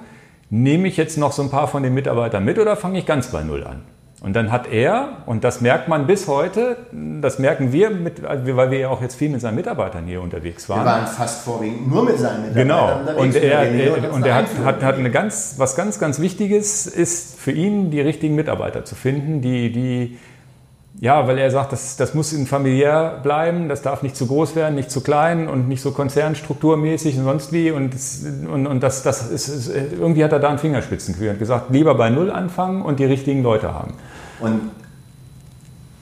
nehme ich jetzt noch so ein paar von den Mitarbeitern mit oder fange ich ganz bei Null an? Und dann hat er, und das merkt man bis heute, das merken wir, mit, weil wir ja auch jetzt viel mit seinen Mitarbeitern hier unterwegs waren. Wir waren fast vorwiegend nur mit seinen Mitarbeitern. Genau. Und er, er und er hat, hat, hat eine ganz, was ganz, ganz Wichtiges ist für ihn, die richtigen Mitarbeiter zu finden, die, die, ja, weil er sagt, das, das muss familiär bleiben, das darf nicht zu groß werden, nicht zu klein und nicht so konzernstrukturmäßig und sonst wie. Und, und, und das, das ist, ist, irgendwie hat er da ein Fingerspitzengefühl und gesagt, lieber bei Null anfangen und die richtigen Leute haben. Und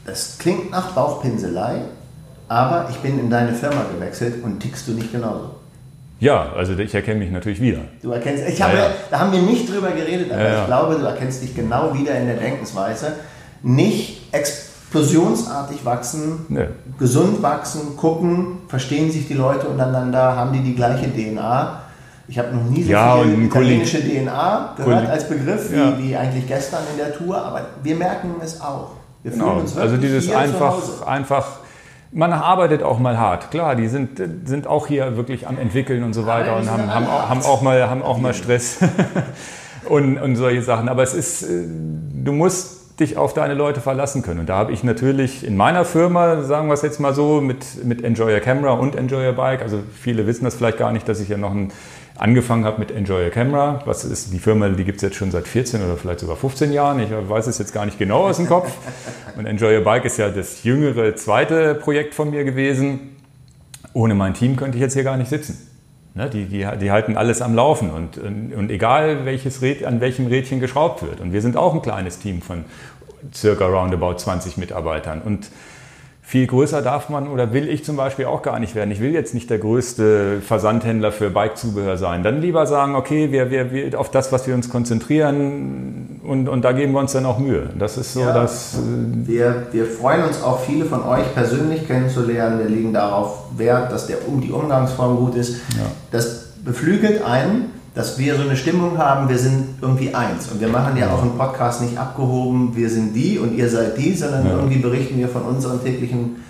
das klingt nach Bauchpinselei, aber ich bin in deine Firma gewechselt und tickst du nicht genauso. Ja, also ich erkenne mich natürlich wieder. Du erkennst, ich habe, ja, ja. da haben wir nicht drüber geredet, aber ja, ich glaube, du erkennst dich genau wieder in der Denkensweise. Nicht explosionsartig wachsen, nee. gesund wachsen, gucken, verstehen sich die Leute untereinander, haben die die gleiche DNA. Ich habe noch nie so ja, viel italienische DNA gehört als Begriff wie, ja. wie, eigentlich gestern in der Tour, aber wir merken es auch. Wir genau. fühlen uns also dieses einfach, einfach, man arbeitet auch mal hart. Klar, die sind, sind auch hier wirklich am entwickeln und so weiter und haben, haben, auch, haben, auch mal, haben auch mal Stress und, und solche Sachen. Aber es ist, äh, du musst dich auf deine Leute verlassen können. Und da habe ich natürlich in meiner Firma, sagen wir es jetzt mal so, mit, mit Enjoy Your Camera und Enjoy Your Bike, also viele wissen das vielleicht gar nicht, dass ich ja noch ein, angefangen habe mit Enjoy Your Camera. Was ist die Firma, die gibt es jetzt schon seit 14 oder vielleicht sogar 15 Jahren. Ich weiß es jetzt gar nicht genau aus dem Kopf. Und Enjoy Your Bike ist ja das jüngere zweite Projekt von mir gewesen. Ohne mein Team könnte ich jetzt hier gar nicht sitzen. Ne, die, die, die, halten alles am Laufen und, und egal welches Rät, an welchem Rädchen geschraubt wird. Und wir sind auch ein kleines Team von circa roundabout 20 Mitarbeitern. Und viel größer darf man oder will ich zum Beispiel auch gar nicht werden. Ich will jetzt nicht der größte Versandhändler für Bike-Zubehör sein. Dann lieber sagen, okay, wir, wir, wir auf das, was wir uns konzentrieren und, und da geben wir uns dann auch Mühe. Das ist so ja, das. Wir, wir freuen uns auch, viele von euch persönlich kennenzulernen. Wir legen darauf Wert, dass der, die Umgangsform gut ist. Ja. Das beflügelt einen dass wir so eine Stimmung haben, wir sind irgendwie eins. Und wir machen ja auch einen Podcast nicht abgehoben, wir sind die und ihr seid die, sondern ja. irgendwie berichten wir von unseren täglichen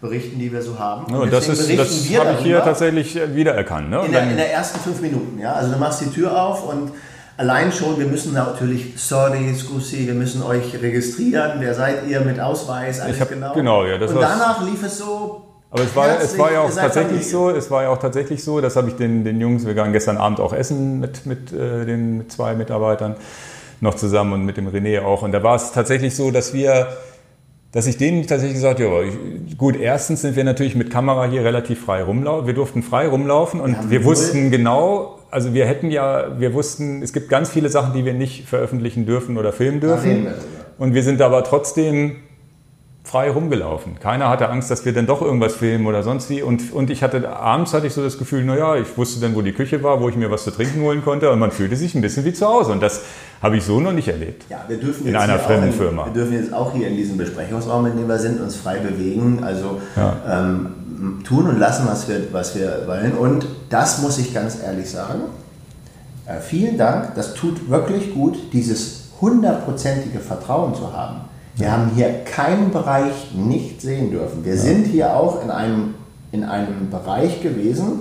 Berichten, die wir so haben. Und, und das, ist, das habe ich hier tatsächlich wiedererkannt. Ne? In der, in der ersten fünf Minuten. Ja? Also du machst die Tür auf und allein schon, wir müssen natürlich, sorry, scusi, wir müssen euch registrieren, wer seid ihr mit Ausweis, alles hab, genau. genau ja, und danach lief es so aber es war, es war ja auch tatsächlich so, es war ja auch tatsächlich so, das habe ich den, den Jungs, wir waren gestern Abend auch essen mit, mit äh, den mit zwei Mitarbeitern noch zusammen und mit dem René auch. Und da war es tatsächlich so, dass wir, dass ich denen tatsächlich gesagt habe, ja, gut, erstens sind wir natürlich mit Kamera hier relativ frei rumlaufen. Wir durften frei rumlaufen und wir, wir wussten genau, also wir hätten ja, wir wussten, es gibt ganz viele Sachen, die wir nicht veröffentlichen dürfen oder filmen dürfen. Und wir sind aber trotzdem frei rumgelaufen. Keiner hatte Angst, dass wir dann doch irgendwas filmen oder sonst wie. Und, und ich hatte, abends hatte ich so das Gefühl, naja, ich wusste dann, wo die Küche war, wo ich mir was zu trinken holen konnte. Und man fühlte sich ein bisschen wie zu Hause. Und das habe ich so noch nicht erlebt. Ja, wir dürfen in einer fremden in, Firma. Wir dürfen jetzt auch hier in diesem Besprechungsraum, in dem wir sind, uns frei bewegen. Also ja. ähm, tun und lassen, was wir, was wir wollen. Und das muss ich ganz ehrlich sagen. Äh, vielen Dank. Das tut wirklich gut, dieses hundertprozentige Vertrauen zu haben wir haben hier keinen Bereich nicht sehen dürfen. Wir ja. sind hier auch in einem, in einem Bereich gewesen,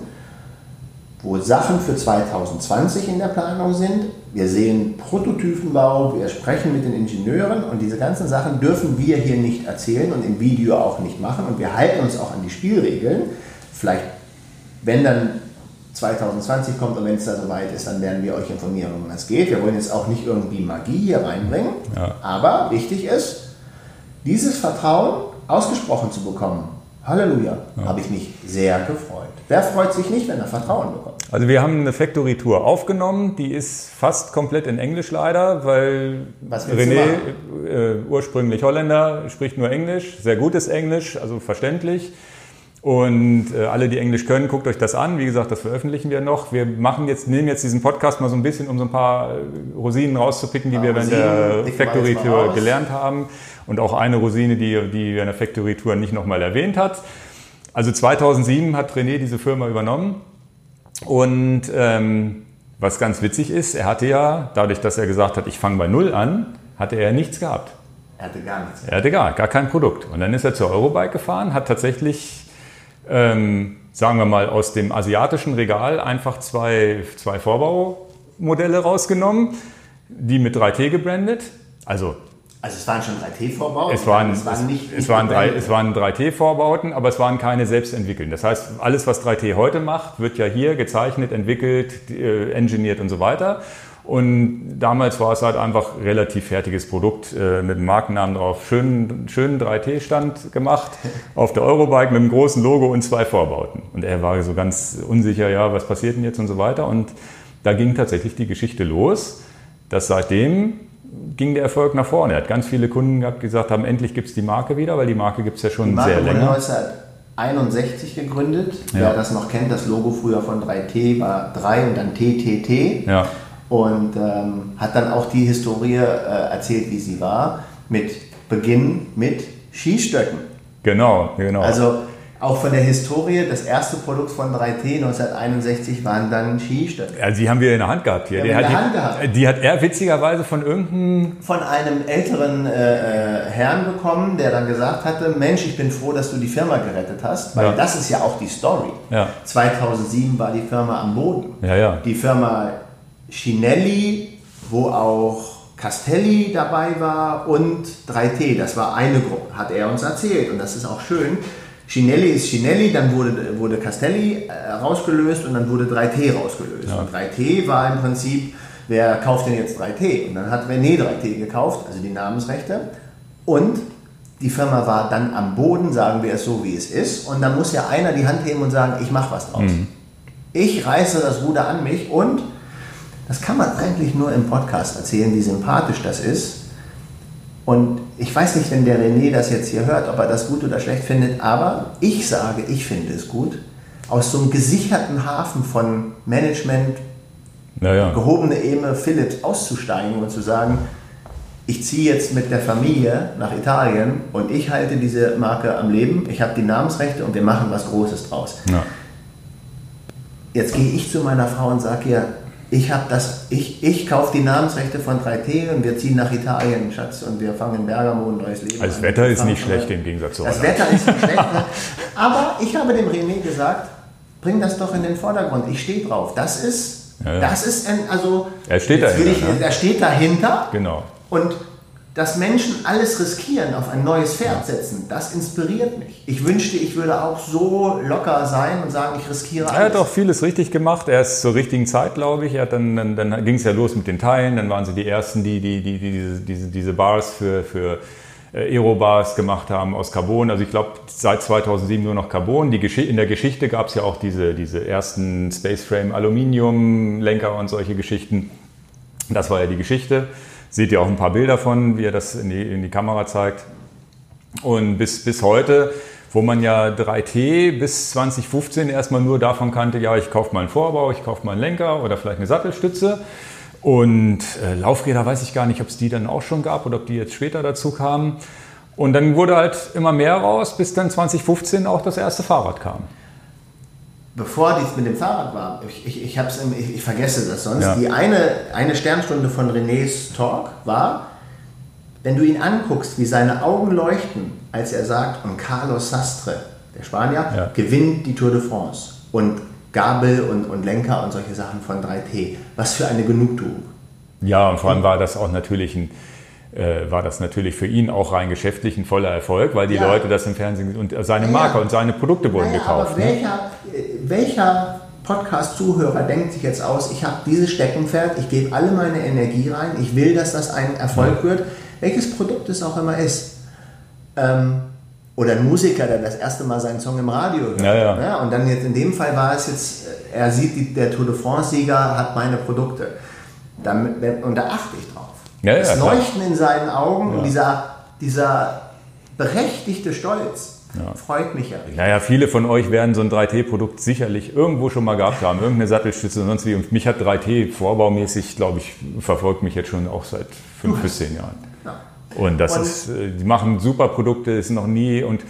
wo Sachen für 2020 in der Planung sind. Wir sehen Prototypenbau, wir sprechen mit den Ingenieuren und diese ganzen Sachen dürfen wir hier nicht erzählen und im Video auch nicht machen. Und wir halten uns auch an die Spielregeln. Vielleicht, wenn dann 2020 kommt und wenn es da soweit ist, dann werden wir euch informieren, um was es geht. Wir wollen jetzt auch nicht irgendwie Magie hier reinbringen, ja. aber wichtig ist, dieses Vertrauen ausgesprochen zu bekommen, Halleluja, ja. habe ich mich sehr gefreut. Wer freut sich nicht, wenn er Vertrauen bekommt? Also wir haben eine Factory-Tour aufgenommen, die ist fast komplett in Englisch leider, weil René, äh, ursprünglich Holländer, spricht nur Englisch, sehr gutes Englisch, also verständlich. Und äh, alle, die Englisch können, guckt euch das an. Wie gesagt, das veröffentlichen wir noch. Wir machen jetzt, nehmen jetzt diesen Podcast mal so ein bisschen, um so ein paar äh, Rosinen rauszupicken, die ja, wir während der Factory Tour gelernt haben. Und auch eine Rosine, die, die in der Factory Tour nicht nochmal erwähnt hat. Also 2007 hat René diese Firma übernommen. Und ähm, was ganz witzig ist, er hatte ja, dadurch, dass er gesagt hat, ich fange bei Null an, hatte er nichts gehabt. Er hatte gar nichts. Er hatte gar, gar kein Produkt. Und dann ist er zur Eurobike gefahren, hat tatsächlich, ähm, sagen wir mal, aus dem asiatischen Regal einfach zwei, zwei Vorbaumodelle rausgenommen, die mit 3T gebrandet. Also also es waren schon 3T-Vorbauten? Es waren, es waren, nicht, es, waren es waren 3T-Vorbauten, aber es waren keine selbstentwickelten. Das heißt, alles, was 3T heute macht, wird ja hier gezeichnet, entwickelt, äh, engineert und so weiter. Und damals war es halt einfach relativ fertiges Produkt äh, mit dem Markennamen drauf. Schönen, schönen 3T-Stand gemacht auf der Eurobike mit einem großen Logo und zwei Vorbauten. Und er war so ganz unsicher, ja, was passiert denn jetzt und so weiter. Und da ging tatsächlich die Geschichte los, dass seitdem ging der Erfolg nach vorne. Er hat ganz viele Kunden gehabt, die gesagt haben, endlich gibt es die Marke wieder, weil die Marke gibt es ja schon die Marke sehr länger. Wurde 1961 gegründet. Ja. Wer das noch kennt, das Logo früher von 3T war 3 und dann TTT. Ja. Und ähm, hat dann auch die Historie äh, erzählt, wie sie war, mit Beginn mit Skistöcken. Genau, genau. Also auch von der Historie, das erste Produkt von 3T 1961 waren dann Skistöcke. Also die haben wir in der Hand gehabt hier. Die, hat, Hand gehabt. die hat er witzigerweise von irgendeinem... Von einem älteren äh, äh, Herrn bekommen, der dann gesagt hatte, Mensch, ich bin froh, dass du die Firma gerettet hast, weil ja. das ist ja auch die Story. Ja. 2007 war die Firma am Boden. Ja, ja. Die Firma Chinelli, wo auch Castelli dabei war und 3T, das war eine Gruppe, hat er uns erzählt und das ist auch schön. Chinelli ist Chinelli, dann wurde, wurde Castelli äh, rausgelöst und dann wurde 3T rausgelöst. Ja. Und 3T war im Prinzip, wer kauft denn jetzt 3T? Und dann hat René 3T gekauft, also die Namensrechte. Und die Firma war dann am Boden, sagen wir es so, wie es ist. Und dann muss ja einer die Hand heben und sagen, ich mache was draus. Mhm. Ich reiße das Ruder an mich und das kann man eigentlich nur im Podcast erzählen, wie sympathisch das ist. Und ich weiß nicht, wenn der René das jetzt hier hört, ob er das gut oder schlecht findet, aber ich sage, ich finde es gut, aus so einem gesicherten Hafen von Management, ja, gehobene Ebene Philips auszusteigen und zu sagen, ich ziehe jetzt mit der Familie nach Italien und ich halte diese Marke am Leben, ich habe die Namensrechte und wir machen was Großes draus. Ja. Jetzt gehe ich zu meiner Frau und sage ihr, ich habe das, ich, ich kaufe die Namensrechte von 3T und wir ziehen nach Italien, Schatz, und wir fangen in Bergamo ein neues Leben also Das Wetter ist nicht schlecht im Gegensatz zu Das Wetter ist nicht schlecht, ne? aber ich habe dem René gesagt, bring das doch in den Vordergrund, ich stehe drauf. Das ist, ja, ja. das ist ein, also... Er steht dahinter. Ich, ne? Er steht dahinter. Genau. Und dass Menschen alles riskieren, auf ein neues Pferd setzen, das inspiriert mich. Ich wünschte, ich würde auch so locker sein und sagen, ich riskiere alles. Er hat auch vieles richtig gemacht. Er ist zur richtigen Zeit, glaube ich. Er hat dann, dann, dann ging es ja los mit den Teilen. Dann waren sie die Ersten, die, die, die, die diese, diese, diese Bars für, für äh, Aero-Bars gemacht haben aus Carbon. Also ich glaube, seit 2007 nur noch Carbon. Die in der Geschichte gab es ja auch diese, diese ersten Spaceframe Aluminium-Lenker und solche Geschichten. Das war ja die Geschichte. Seht ihr auch ein paar Bilder von, wie er das in die, in die Kamera zeigt. Und bis, bis heute, wo man ja 3T bis 2015 erstmal nur davon kannte, ja, ich kaufe mal einen Vorbau, ich kaufe mal einen Lenker oder vielleicht eine Sattelstütze. Und äh, Laufräder weiß ich gar nicht, ob es die dann auch schon gab oder ob die jetzt später dazu kamen. Und dann wurde halt immer mehr raus, bis dann 2015 auch das erste Fahrrad kam bevor dies mit dem Fahrrad war, ich, ich, ich, ich, ich vergesse das sonst, ja. die eine, eine Sternstunde von Renés Talk war, wenn du ihn anguckst, wie seine Augen leuchten, als er sagt, und Carlos Sastre, der Spanier, ja. gewinnt die Tour de France. Und Gabel und, und Lenker und solche Sachen von 3T. Was für eine Genugtuung. Ja, und vor allem war das auch natürlich ein äh, war das natürlich für ihn auch rein geschäftlich ein voller Erfolg, weil die ja. Leute das im Fernsehen und seine Marke ja. und seine Produkte wurden naja, gekauft. Aber welcher, ne? welcher Podcast-Zuhörer denkt sich jetzt aus, ich habe dieses Steckenpferd, ich gebe alle meine Energie rein, ich will, dass das ein Erfolg wird, welches Produkt es auch immer ist. Ähm, oder ein Musiker, der das erste Mal seinen Song im Radio hört. Ja, ja. ja, und dann jetzt in dem Fall war es jetzt, er sieht, die, der Tour de France-Sieger hat meine Produkte. Damit, und da achte ich. Ja, das Leuchten in seinen Augen und dieser, dieser berechtigte Stolz Ja. Freut mich ja richtig. Naja, viele von euch werden so ein 3T-Produkt sicherlich irgendwo schon mal gehabt haben, irgendeine Sattelstütze und sonst wie. Und mich hat 3T vorbaumäßig, glaube ich, verfolgt mich jetzt schon auch seit fünf bis zehn Jahren. Ja. Und das und ist, äh, die machen super Produkte, ist noch nie und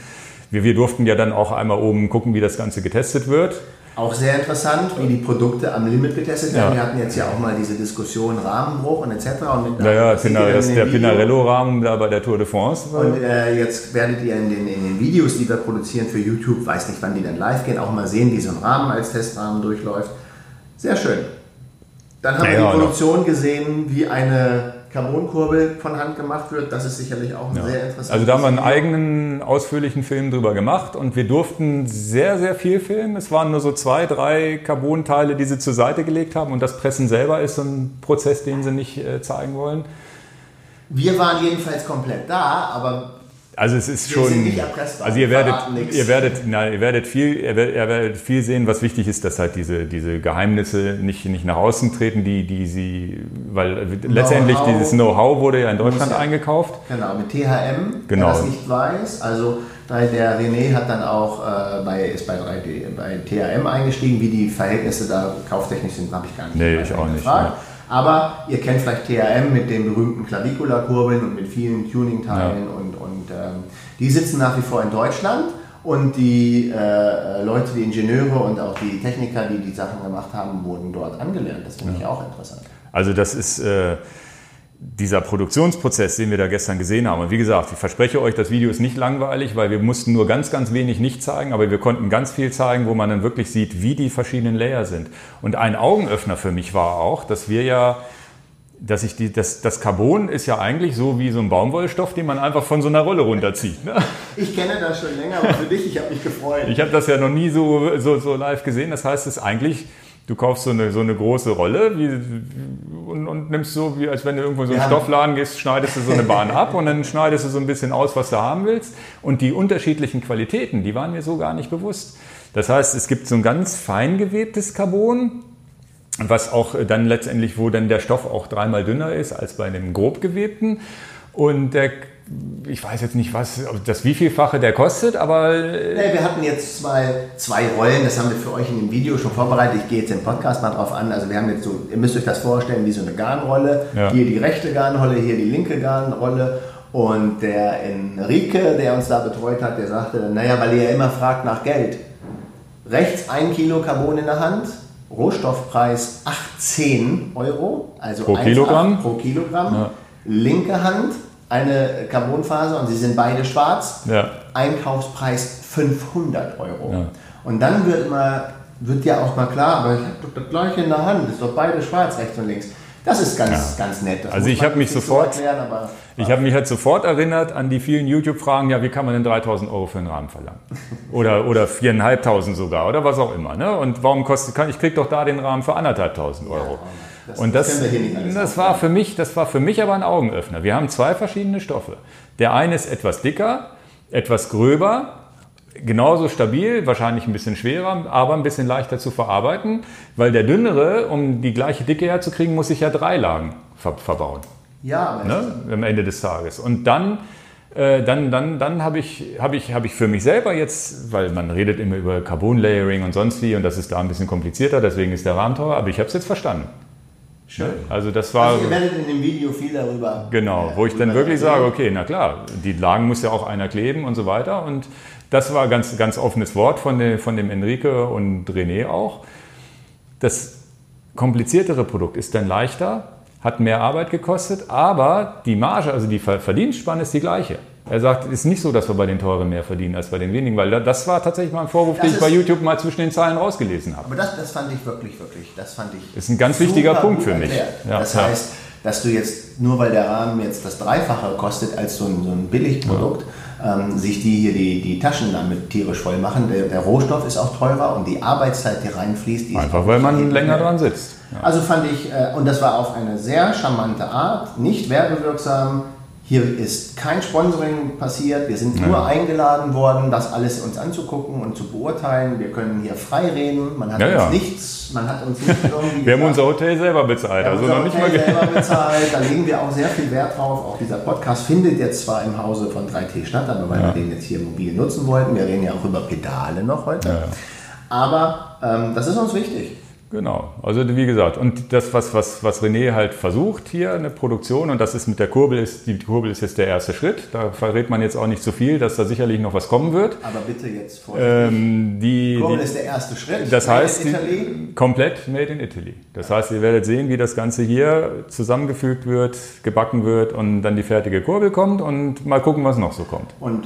wir, wir durften ja dann auch einmal oben gucken, wie das Ganze getestet wird. Auch sehr interessant, wie die Produkte am Limit getestet werden. Ja. Wir hatten jetzt ja auch mal diese Diskussion Rahmenbruch und etc. Und mit ja, ja, das ist der Pinarello-Rahmen da bei der Tour de France. Und äh, jetzt werdet ihr in den, in den Videos, die wir produzieren für YouTube, weiß nicht, wann die dann live gehen, auch mal sehen, wie so ein Rahmen als Testrahmen durchläuft. Sehr schön. Dann haben ja, wir die Produktion gesehen, wie eine Carbonkurbel von Hand gemacht wird. Das ist sicherlich auch ein ja. sehr interessantes Also da haben wir einen eigenen ausführlichen Film drüber gemacht und wir durften sehr, sehr viel filmen. Es waren nur so zwei, drei Carbonteile, die sie zur Seite gelegt haben und das Pressen selber ist so ein Prozess, den sie nicht äh, zeigen wollen. Wir waren jedenfalls komplett da, aber also es ist schon. Also ihr werdet, ihr werdet, na, ihr werdet viel, ihr werdet, ihr werdet, viel sehen, was wichtig ist, dass halt diese, diese Geheimnisse nicht, nicht nach außen treten, die, die sie, weil know letztendlich dieses Know-how wurde ja in Deutschland ja, eingekauft. Genau, mit THM, genau. wer das nicht weiß. Also der René hat dann auch äh, bei, ist bei, 3D, bei THM eingestiegen, wie die Verhältnisse da kauftechnisch sind, habe ich gar nicht. Nee, ich auch nicht. Ja. Aber ihr kennt vielleicht TRM mit den berühmten Clavicula-Kurbeln und mit vielen Tuning-Teilen ja. und, und ähm, die sitzen nach wie vor in Deutschland. Und die äh, Leute, die Ingenieure und auch die Techniker, die die Sachen gemacht haben, wurden dort angelernt. Das finde ja. ich auch interessant. Also das ist, äh, dieser Produktionsprozess, den wir da gestern gesehen haben, und wie gesagt, ich verspreche euch, das Video ist nicht langweilig, weil wir mussten nur ganz, ganz wenig nicht zeigen, aber wir konnten ganz viel zeigen, wo man dann wirklich sieht, wie die verschiedenen Layer sind. Und ein Augenöffner für mich war auch, dass wir ja dass ich die, das, das Carbon ist ja eigentlich so wie so ein Baumwollstoff, den man einfach von so einer Rolle runterzieht. Ne? Ich kenne das schon länger, aber für dich, ich habe mich gefreut. Ich habe das ja noch nie so, so, so live gesehen. Das heißt, es ist eigentlich Du kaufst so eine, so eine große Rolle wie, und, und, nimmst so, wie als wenn du irgendwo so in einen Stoffladen gehst, schneidest du so eine Bahn ab und dann schneidest du so ein bisschen aus, was du haben willst. Und die unterschiedlichen Qualitäten, die waren mir so gar nicht bewusst. Das heißt, es gibt so ein ganz fein gewebtes Carbon, was auch dann letztendlich, wo dann der Stoff auch dreimal dünner ist als bei einem grob gewebten. Und der ich weiß jetzt nicht, was das wievielfache der kostet, aber. Äh, nee, wir hatten jetzt zwei, zwei Rollen, das haben wir für euch in dem Video schon vorbereitet. Ich gehe jetzt im Podcast mal drauf an. Also wir haben jetzt so, ihr müsst euch das vorstellen wie so eine Garnrolle. Ja. Hier die rechte Garnrolle, hier die linke Garnrolle. Und der Enrique, der uns da betreut hat, der sagte, naja, weil ihr ja immer fragt nach Geld. Rechts ein Kilo Carbon in der Hand, Rohstoffpreis 18 Euro, also pro Kilogramm. Pro Kilogramm. Ja. Linke Hand eine Carbonfaser und sie sind beide schwarz. Ja. Einkaufspreis 500 Euro. Ja. Und dann wird immer, wird ja auch mal klar, aber ich habe doch das gleiche in der Hand, ist doch beide schwarz, rechts und links. Das ist ganz, ja. ganz nett. Das also ich habe mich sofort, so erklären, ich habe mich halt sofort erinnert an die vielen YouTube-Fragen, ja, wie kann man denn 3000 Euro für einen Rahmen verlangen? Oder, oder 4.500 sogar, oder was auch immer. Ne? Und warum kostet, kann, ich kriege doch da den Rahmen für 1.500 Euro. Das, und das, das, das war für mich, das war für mich aber ein Augenöffner. Wir haben zwei verschiedene Stoffe. Der eine ist etwas dicker, etwas gröber, genauso stabil, wahrscheinlich ein bisschen schwerer, aber ein bisschen leichter zu verarbeiten, weil der dünnere, um die gleiche Dicke herzukriegen, muss ich ja drei Lagen ver verbauen. Ja, ne? am Ende des Tages. Und dann äh, dann, dann, dann habe ich, hab ich, hab ich für mich selber jetzt, weil man redet immer über Carbon Layering und sonst wie und das ist da ein bisschen komplizierter, deswegen ist der Rahmen teurer, aber ich habe es jetzt verstanden. Schön. Also das war. Also ihr werdet in dem Video viel darüber. Genau, wo ich dann wirklich sage, okay, na klar, die Lagen muss ja auch einer kleben und so weiter. Und das war ganz, ganz offenes Wort von, dem, von dem Enrique und René auch. Das kompliziertere Produkt ist dann leichter, hat mehr Arbeit gekostet, aber die Marge, also die Verdienstspanne ist die gleiche. Er sagt, es ist nicht so, dass wir bei den teuren mehr verdienen als bei den wenigen, weil das war tatsächlich mal ein Vorwurf, das den ich bei YouTube mal zwischen den Zahlen rausgelesen habe. Aber das, das fand ich wirklich, wirklich, das fand ich. Ist ein ganz wichtiger Punkt für mich. Ja, das heißt, dass du jetzt, nur weil der Rahmen jetzt das Dreifache kostet als so ein, so ein Billigprodukt, ja. Ähm, sich die hier die, die Taschen damit tierisch voll machen. Der, der, Rohstoff ist auch teurer und die Arbeitszeit, die reinfließt, die Einfach weil man länger dran sitzt. Ja. Also fand ich, äh, und das war auf eine sehr charmante Art, nicht werbewirksam, Hier ist kein Sponsoring passiert. Wir sind nur eingeladen worden, das alles uns anzugucken und zu beurteilen. Wir können hier frei reden. Man hat Ja, uns ja. nichts, man hat uns nicht irgendwie. Wir haben unser Hotel selber bezahlt, also noch nicht mal Hotel Geld. selber bezahlt. Da legen wir auch sehr viel Wert drauf. Auch dieser Podcast findet jetzt zwar im Hause von 3T statt, aber weil wir den jetzt hier mobil nutzen wollten, wir reden ja auch über Pedale noch heute. Aber ähm, das ist uns wichtig. Genau, also wie gesagt, und das, was, was, was René halt versucht hier, eine Produktion, und das ist mit der Kurbel, ist, die Kurbel ist jetzt der erste Schritt, da verrät man jetzt auch nicht zu viel, dass da sicherlich noch was kommen wird. Aber bitte jetzt vorsichtig. Ähm, die, Kurbel die, ist der erste Schritt. das Made in heißt, Italy. die, komplett made in Italy. Das heißt, ihr werdet sehen, wie das Ganze hier zusammengefügt wird, gebacken wird und dann die fertige Kurbel kommt und mal gucken, was noch so kommt. Und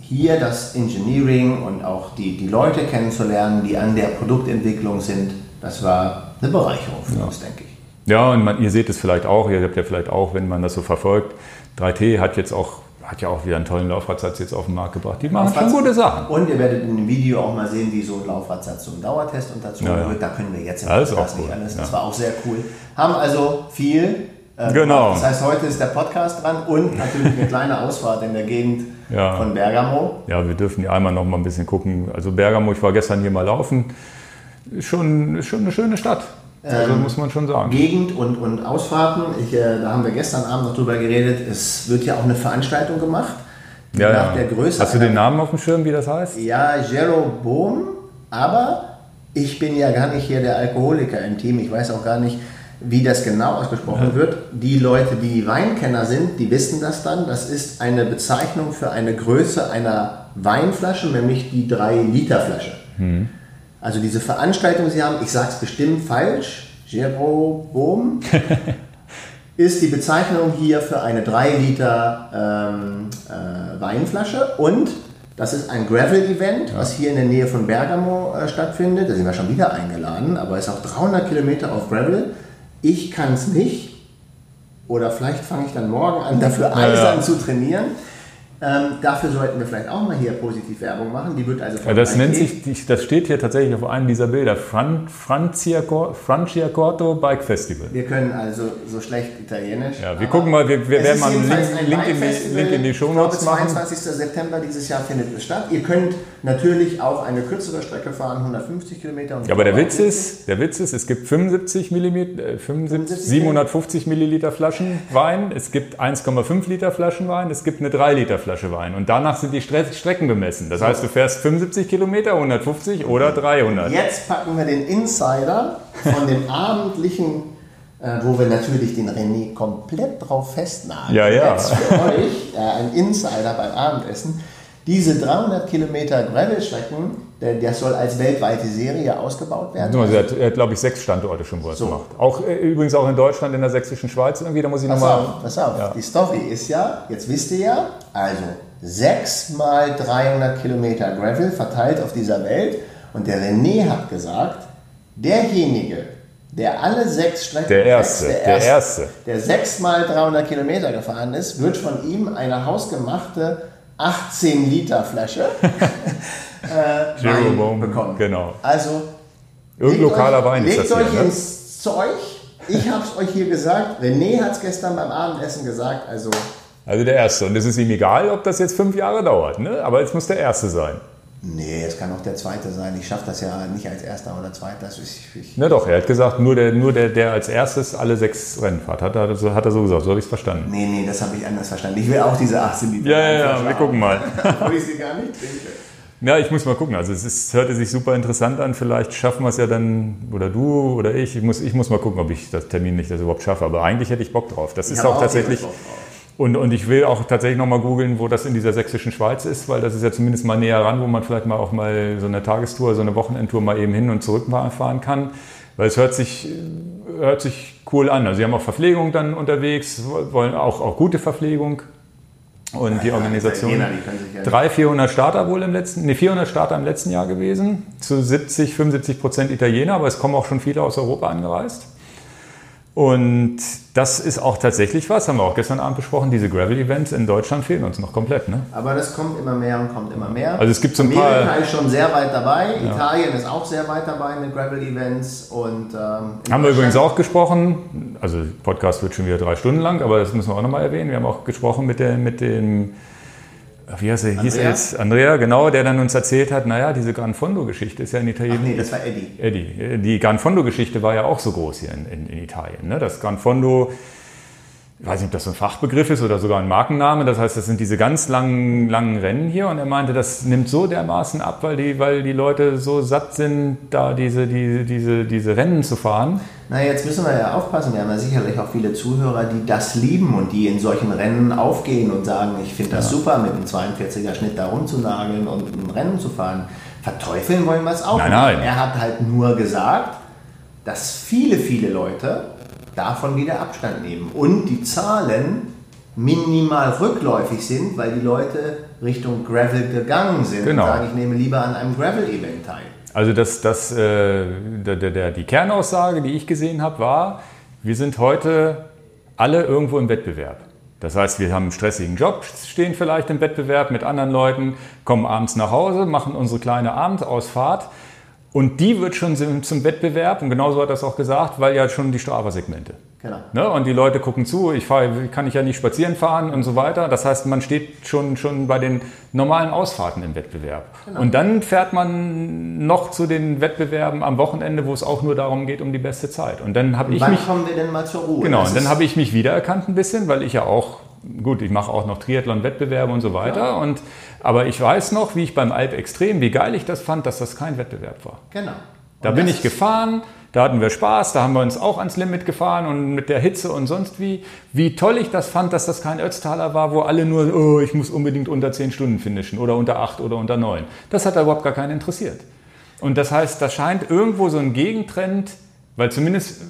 hier das Engineering und auch die, die Leute kennenzulernen, die an der Produktentwicklung sind, das war eine Bereicherung für uns, denke ich. Ja, und man, ihr seht es vielleicht auch, ihr habt ja vielleicht auch, wenn man das so verfolgt, 3T hat jetzt auch, hat ja auch wieder einen tollen Laufradsatz jetzt auf den Markt gebracht. Die machen schon gute Sachen. Und ihr werdet in dem Video auch mal sehen, wie so ein Laufradsatz zum Dauertest unterzogen Ja, ja. wird. Da können wir jetzt im Das Podcast auch nicht cool, alles. Das ja. war auch sehr cool. Haben also viel. äh, Genau. Das heißt, heute ist der Podcast dran und natürlich eine kleine Ausfahrt in der Gegend Ja. von Bergamo. Ja, wir dürfen hier einmal noch mal ein bisschen gucken. Also Bergamo, ich war gestern hier mal laufen, ist schon, ist schon eine schöne Stadt. Also Ähm, muss man schon sagen. Gegend und, und Ausfahrten. Ich, äh, da haben wir gestern Abend noch drüber geredet. Es wird ja auch eine Veranstaltung gemacht. Ja, nach ja. der Größe Hast du den Namen auf dem Schirm, wie das heißt? Ja, Jeroboam, aber ich bin ja gar nicht hier der Alkoholiker im Team. Ich weiß auch gar nicht, wie das genau ausgesprochen wird. Die Leute, die Weinkenner sind, die wissen das dann. Das ist eine Bezeichnung für eine Größe einer Weinflasche, nämlich die 3-Liter-Flasche. Also diese Veranstaltung, die Sie haben, ich sage es bestimmt falsch, Jeroboam, ist die Bezeichnung hier für eine 3 Liter ähm, äh, Weinflasche und das ist ein Gravel-Event, was hier in der Nähe von Bergamo äh, stattfindet. Da sind wir schon wieder eingeladen, aber es ist auch 300 Kilometer auf Gravel. Ich kann es nicht oder vielleicht fange ich dann morgen an, dafür eisern ja. zu trainieren. Ähm, dafür sollten wir vielleicht auch mal hier positiv Werbung machen. Die wird also Ja, das 3T nennt sich, das steht hier tatsächlich auf einem dieser Bilder, Fran, Franciacor- Franciacorto Bike Festival. Wir können also so schlecht Italienisch. Ja, wir gucken mal, wir- wir werden mal einen Link- ein Link in die-. Link in die Shownotes Ich glaube, machen. 22. September dieses Jahr findet es statt. Ihr könnt natürlich auch eine kürzere Strecke fahren, 150 Kilometer. und Ja, aber der Witz ist, der Witz ist, es gibt 75 Millimeter, äh, 75, 75 750 Milliliter Flaschen Wein, es gibt 1,5 Liter Flaschen Wein, es gibt eine 3 Liter Flasche Wein und danach sind die Stre Strecken bemessen. Das heißt, du fährst 75 Kilometer, 150 oder 300. Jetzt packen wir den Insider von dem abendlichen, äh, wo wir natürlich den René komplett drauf festnageln. Ja, ja. Jetzt für euch äh, ein Insider beim Abendessen. Diese 300 Kilometer Gravel-Strecken, der- das soll als weltweite Serie ausgebaut werden. Also er hat, hat glaube ich, sechs Standorte schon wo er es So. macht. Auch, äh, übrigens auch in Deutschland, in der sächsischen Schweiz irgendwie, da muss ich Pass nochmal... auf, pass auf. Ja. Die Story ist ja, jetzt wisst ihr ja, also 6 mal 300 Kilometer Gravel verteilt auf dieser Welt. Und der René hat gesagt, derjenige, der alle sechs Strecken Der Erste, sechs, der Erste. der 6 mal 300 Kilometer gefahren ist, wird von ihm eine hausgemachte 18 Liter Flasche äh, Wein bekommen. genau. Also Irgendein lokaler euch, Wein ist legt das euch hier. Ne? ins Zeug. Ich habe es euch hier gesagt. René hat es gestern beim Abendessen gesagt. Also Also der Erste. Und es ist ihm egal, ob das jetzt fünf Jahre dauert, ne? aber es muss der Erste sein. Nee, es kann auch der Zweite sein. Ich schaffe das ja nicht als Erster oder Zweiter. Na doch, er hat gesagt, nur der, nur der, der als erstes alle sechs Rennen fährt. Hat er, so- hat er so gesagt, so habe ich es verstanden. nee, nee, das habe ich anders verstanden. Ich will auch diese 18 Liter. Ja, ja, ja, wir gucken mal. Obwohl ich sie gar nicht trinke. Ja, ich muss mal gucken. Also es ist, hörte sich super interessant an. Vielleicht schaffen wir es ja dann, oder du oder ich. Ich muss, ich muss mal gucken, ob ich das Termin nicht das überhaupt schaffe. Aber eigentlich hätte ich Bock drauf. Das Ich ist habe auch tatsächlich. Und, und ich will auch tatsächlich nochmal googeln, wo das in dieser sächsischen Schweiz ist, weil das ist ja zumindest mal näher ran, wo man vielleicht mal auch mal so eine Tagestour, so eine Wochenendtour mal eben hin und zurück fahren kann. Weil es hört sich, hört sich cool an. Also sie haben auch Verpflegung dann unterwegs, wollen auch, auch gute Verpflegung. Und die Ja, Organisation. Die sich ja nicht- 300, 400 Starter wohl im letzten, nee, 400 Starter im letzten Jahr gewesen. Zu 70, 75 Prozent Italiener, aber es kommen auch schon viele aus Europa angereist. Und das ist auch tatsächlich was, haben wir auch gestern Abend besprochen, diese Gravel-Events in Deutschland fehlen uns noch komplett. Ne? Aber das kommt immer mehr und kommt immer mehr. Also es gibt so ein Amerika paar... ist schon sehr weit dabei, ja. Italien ist auch sehr weit dabei mit Gravel-Events. und ähm, Haben wir übrigens auch gesprochen, also Podcast wird schon wieder drei Stunden lang, aber das müssen wir auch nochmal erwähnen. Wir haben auch gesprochen mit, der, mit dem wie heißt er, hieß er jetzt? Andrea, genau, der dann uns erzählt hat, naja, diese Gran Fondo-Geschichte ist ja in Italien. Ach nee, das war Eddie. Eddie. Die Gran Fondo-Geschichte war ja auch so groß hier in, in, in Italien. Ne? Das Gran Fondo, ich weiß nicht, ob das so ein Fachbegriff ist oder sogar ein Markenname. Das heißt, das sind diese ganz langen, langen Rennen hier. Und er meinte, das nimmt so dermaßen ab, weil die, weil die Leute so satt sind, da diese, diese, diese, diese Rennen zu fahren. Na, jetzt müssen wir ja aufpassen. Wir haben ja sicherlich auch viele Zuhörer, die das lieben und die in solchen Rennen aufgehen und sagen, ich finde das ja. super, mit einem 42er Schnitt da rumzunageln und ein Rennen zu fahren. Verteufeln wollen wir es auch nein, nein. Er hat halt nur gesagt, dass viele, viele Leute davon wieder Abstand nehmen und die Zahlen minimal rückläufig sind, weil die Leute Richtung Gravel gegangen sind genau. und sagen, ich nehme lieber an einem Gravel-Event teil. Also das, das, äh, der, der, die Kernaussage, die ich gesehen habe, war, wir sind heute alle irgendwo im Wettbewerb. Das heißt, wir haben einen stressigen Job, stehen vielleicht im Wettbewerb mit anderen Leuten, kommen abends nach Hause, machen unsere kleine Abendausfahrt und die wird schon zum Wettbewerb, und genauso hat er es auch gesagt, weil ja schon die Strava-Segmente. Genau. Ne? Und die Leute gucken zu, ich fahr, kann ich ja nicht spazieren fahren und so weiter. Das heißt, man steht schon, schon bei den normalen Ausfahrten im Wettbewerb. Genau. Und dann fährt man noch zu den Wettbewerben am Wochenende, wo es auch nur darum geht, um die beste Zeit. Und dann habe ich wann mich. kommen wir denn mal zur Ruhe? Genau, das und dann habe ich mich wiedererkannt ein bisschen, weil ich ja auch gut, ich mache auch noch Triathlon-Wettbewerbe und so weiter. Ja. Und, aber ich weiß noch, wie ich beim Alp Extrem, wie geil ich das fand, dass das kein Wettbewerb war. Genau. Da bin ich gefahren, da hatten wir Spaß, da haben wir uns auch ans Limit gefahren und mit der Hitze und sonst wie. Wie toll ich das fand, dass das kein Ötztaler war, wo alle nur, oh, ich muss unbedingt unter 10 Stunden finishen oder unter 8 oder unter 9. Das hat da überhaupt gar keinen interessiert. Und das heißt, da scheint irgendwo so ein Gegentrend weil zumindest,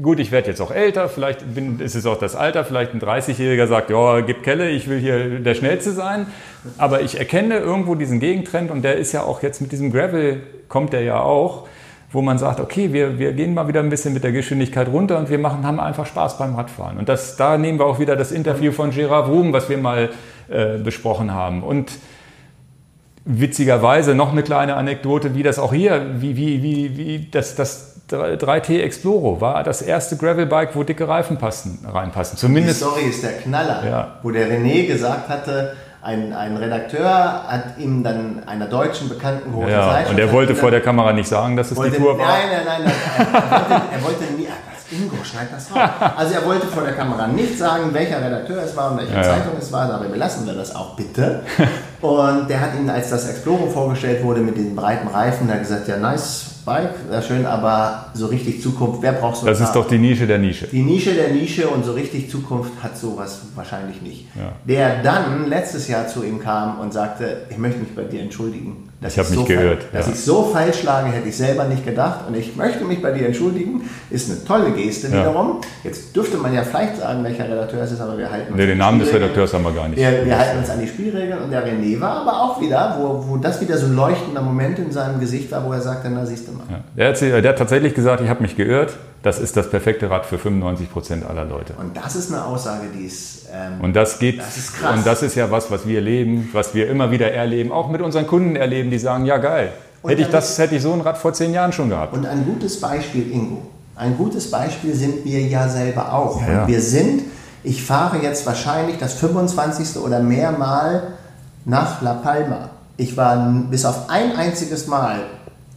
gut, ich werde jetzt auch älter, vielleicht bin, ist es auch das Alter, vielleicht ein 30-Jähriger sagt, ja, gib Kelle, ich will hier der Schnellste sein. Aber ich erkenne irgendwo diesen Gegentrend und der ist ja auch jetzt mit diesem Gravel, kommt der ja auch, wo man sagt, okay, wir, wir gehen mal wieder ein bisschen mit der Geschwindigkeit runter und wir machen, haben einfach Spaß beim Radfahren. Und das, da nehmen wir auch wieder das Interview von Gerard Wrum, was wir mal äh, besprochen haben. Und witzigerweise noch eine kleine Anekdote, wie das auch hier, wie, wie, wie, wie das, das 3T Exploro war das erste Gravelbike, wo dicke Reifen passen, reinpassen. Zumindest Die Story ist der Knaller, ja. wo der René gesagt hatte, ein, ein Redakteur hat ihm dann einer deutschen bekannten großen ja, Zeitschrift... Und er wollte vor der Kamera nicht sagen, dass es wollte, die Tour war? Nein, nein, nein. nein er, wollte, er wollte nie... Ingo, schneid das raus. Also er wollte vor der Kamera nicht sagen, welcher Redakteur es war und welche ja, Zeitung es war, aber belassen wir das auch bitte. Und der hat ihn, als das Exploro vorgestellt wurde mit diesen breiten Reifen, hat gesagt, ja nice, Bike, sehr schön, aber so richtig Zukunft, wer braucht so Das ist doch die Nische der Nische. Die Nische der Nische und so richtig Zukunft hat sowas wahrscheinlich nicht. Ja. Der dann letztes Jahr zu ihm kam und sagte, ich möchte mich bei dir entschuldigen. Dass ich habe mich so gehört. Dass ja. ich so falsch schlage, hätte ich selber nicht gedacht. Und ich möchte mich bei dir entschuldigen. Ist eine tolle Geste ja. wiederum. Jetzt dürfte man ja vielleicht sagen, welcher Redakteur es ist, aber wir halten uns nee, den Namen des Redakteurs haben wir gar nicht. Wir, wir halten uns an die Spielregeln. Und der René war aber auch wieder, wo, wo das wieder so ein leuchtender Moment in seinem Gesicht war, wo er sagte, na siehst du mal. Ja. Der, hat, der hat tatsächlich gesagt, ich habe mich geirrt. Das ist das perfekte Rad für 95 Prozent aller Leute. Und das ist eine Aussage, die ist. Ähm, und das geht. Das ist krass. Und das ist ja was, was wir leben, was wir immer wieder erleben, auch mit unseren Kunden erleben, die sagen: Ja, geil. hätte ich, das, hätte ich so ein Rad vor zehn Jahren schon gehabt. Und ein gutes Beispiel, Ingo. Ein gutes Beispiel sind wir ja selber auch. Ja. Und wir sind, ich fahre jetzt wahrscheinlich das 25. oder mehr Mal nach La Palma. Ich war bis auf ein einziges Mal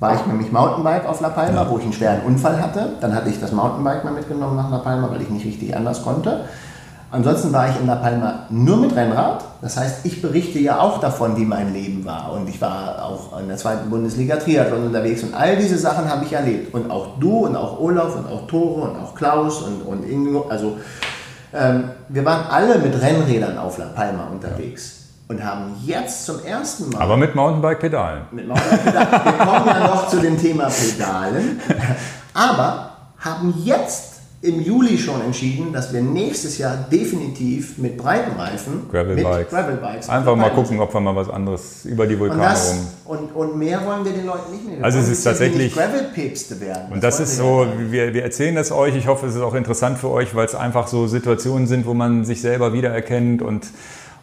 war ich nämlich Mountainbike auf La Palma, ja. wo ich einen schweren Unfall hatte. Dann hatte ich das Mountainbike mal mitgenommen nach La Palma, weil ich nicht richtig anders konnte. Ansonsten war ich in La Palma nur mit Rennrad. Das heißt, ich berichte ja auch davon, wie mein Leben war. Und ich war auch in der zweiten Bundesliga Triathlon unterwegs und all diese Sachen habe ich erlebt. Und auch du und auch Olaf und auch Tore und auch Klaus und, und Ingo. Also ähm, wir waren alle mit Rennrädern auf La Palma unterwegs. Ja und haben jetzt zum ersten Mal. Aber mit Mountainbike-Pedalen. Mit Mountainbike-Pedalen. Wir kommen ja noch zu dem Thema Pedalen. Aber haben jetzt im Juli schon entschieden, dass wir nächstes Jahr definitiv mit breiten Reifen, Gravel mit Bikes. Gravel Bikes Einfach mal gucken, ob wir mal was anderes über die und, Vulkane das, rum. und, und mehr wollen wir den Leuten nicht mehr. Wir Also es ist tatsächlich- nicht Gravel-Päpste werden. Und das wollen ist so, wir, wir erzählen das euch. Ich hoffe, es ist auch interessant für euch, weil es einfach so Situationen sind, wo man sich selber wiedererkennt und,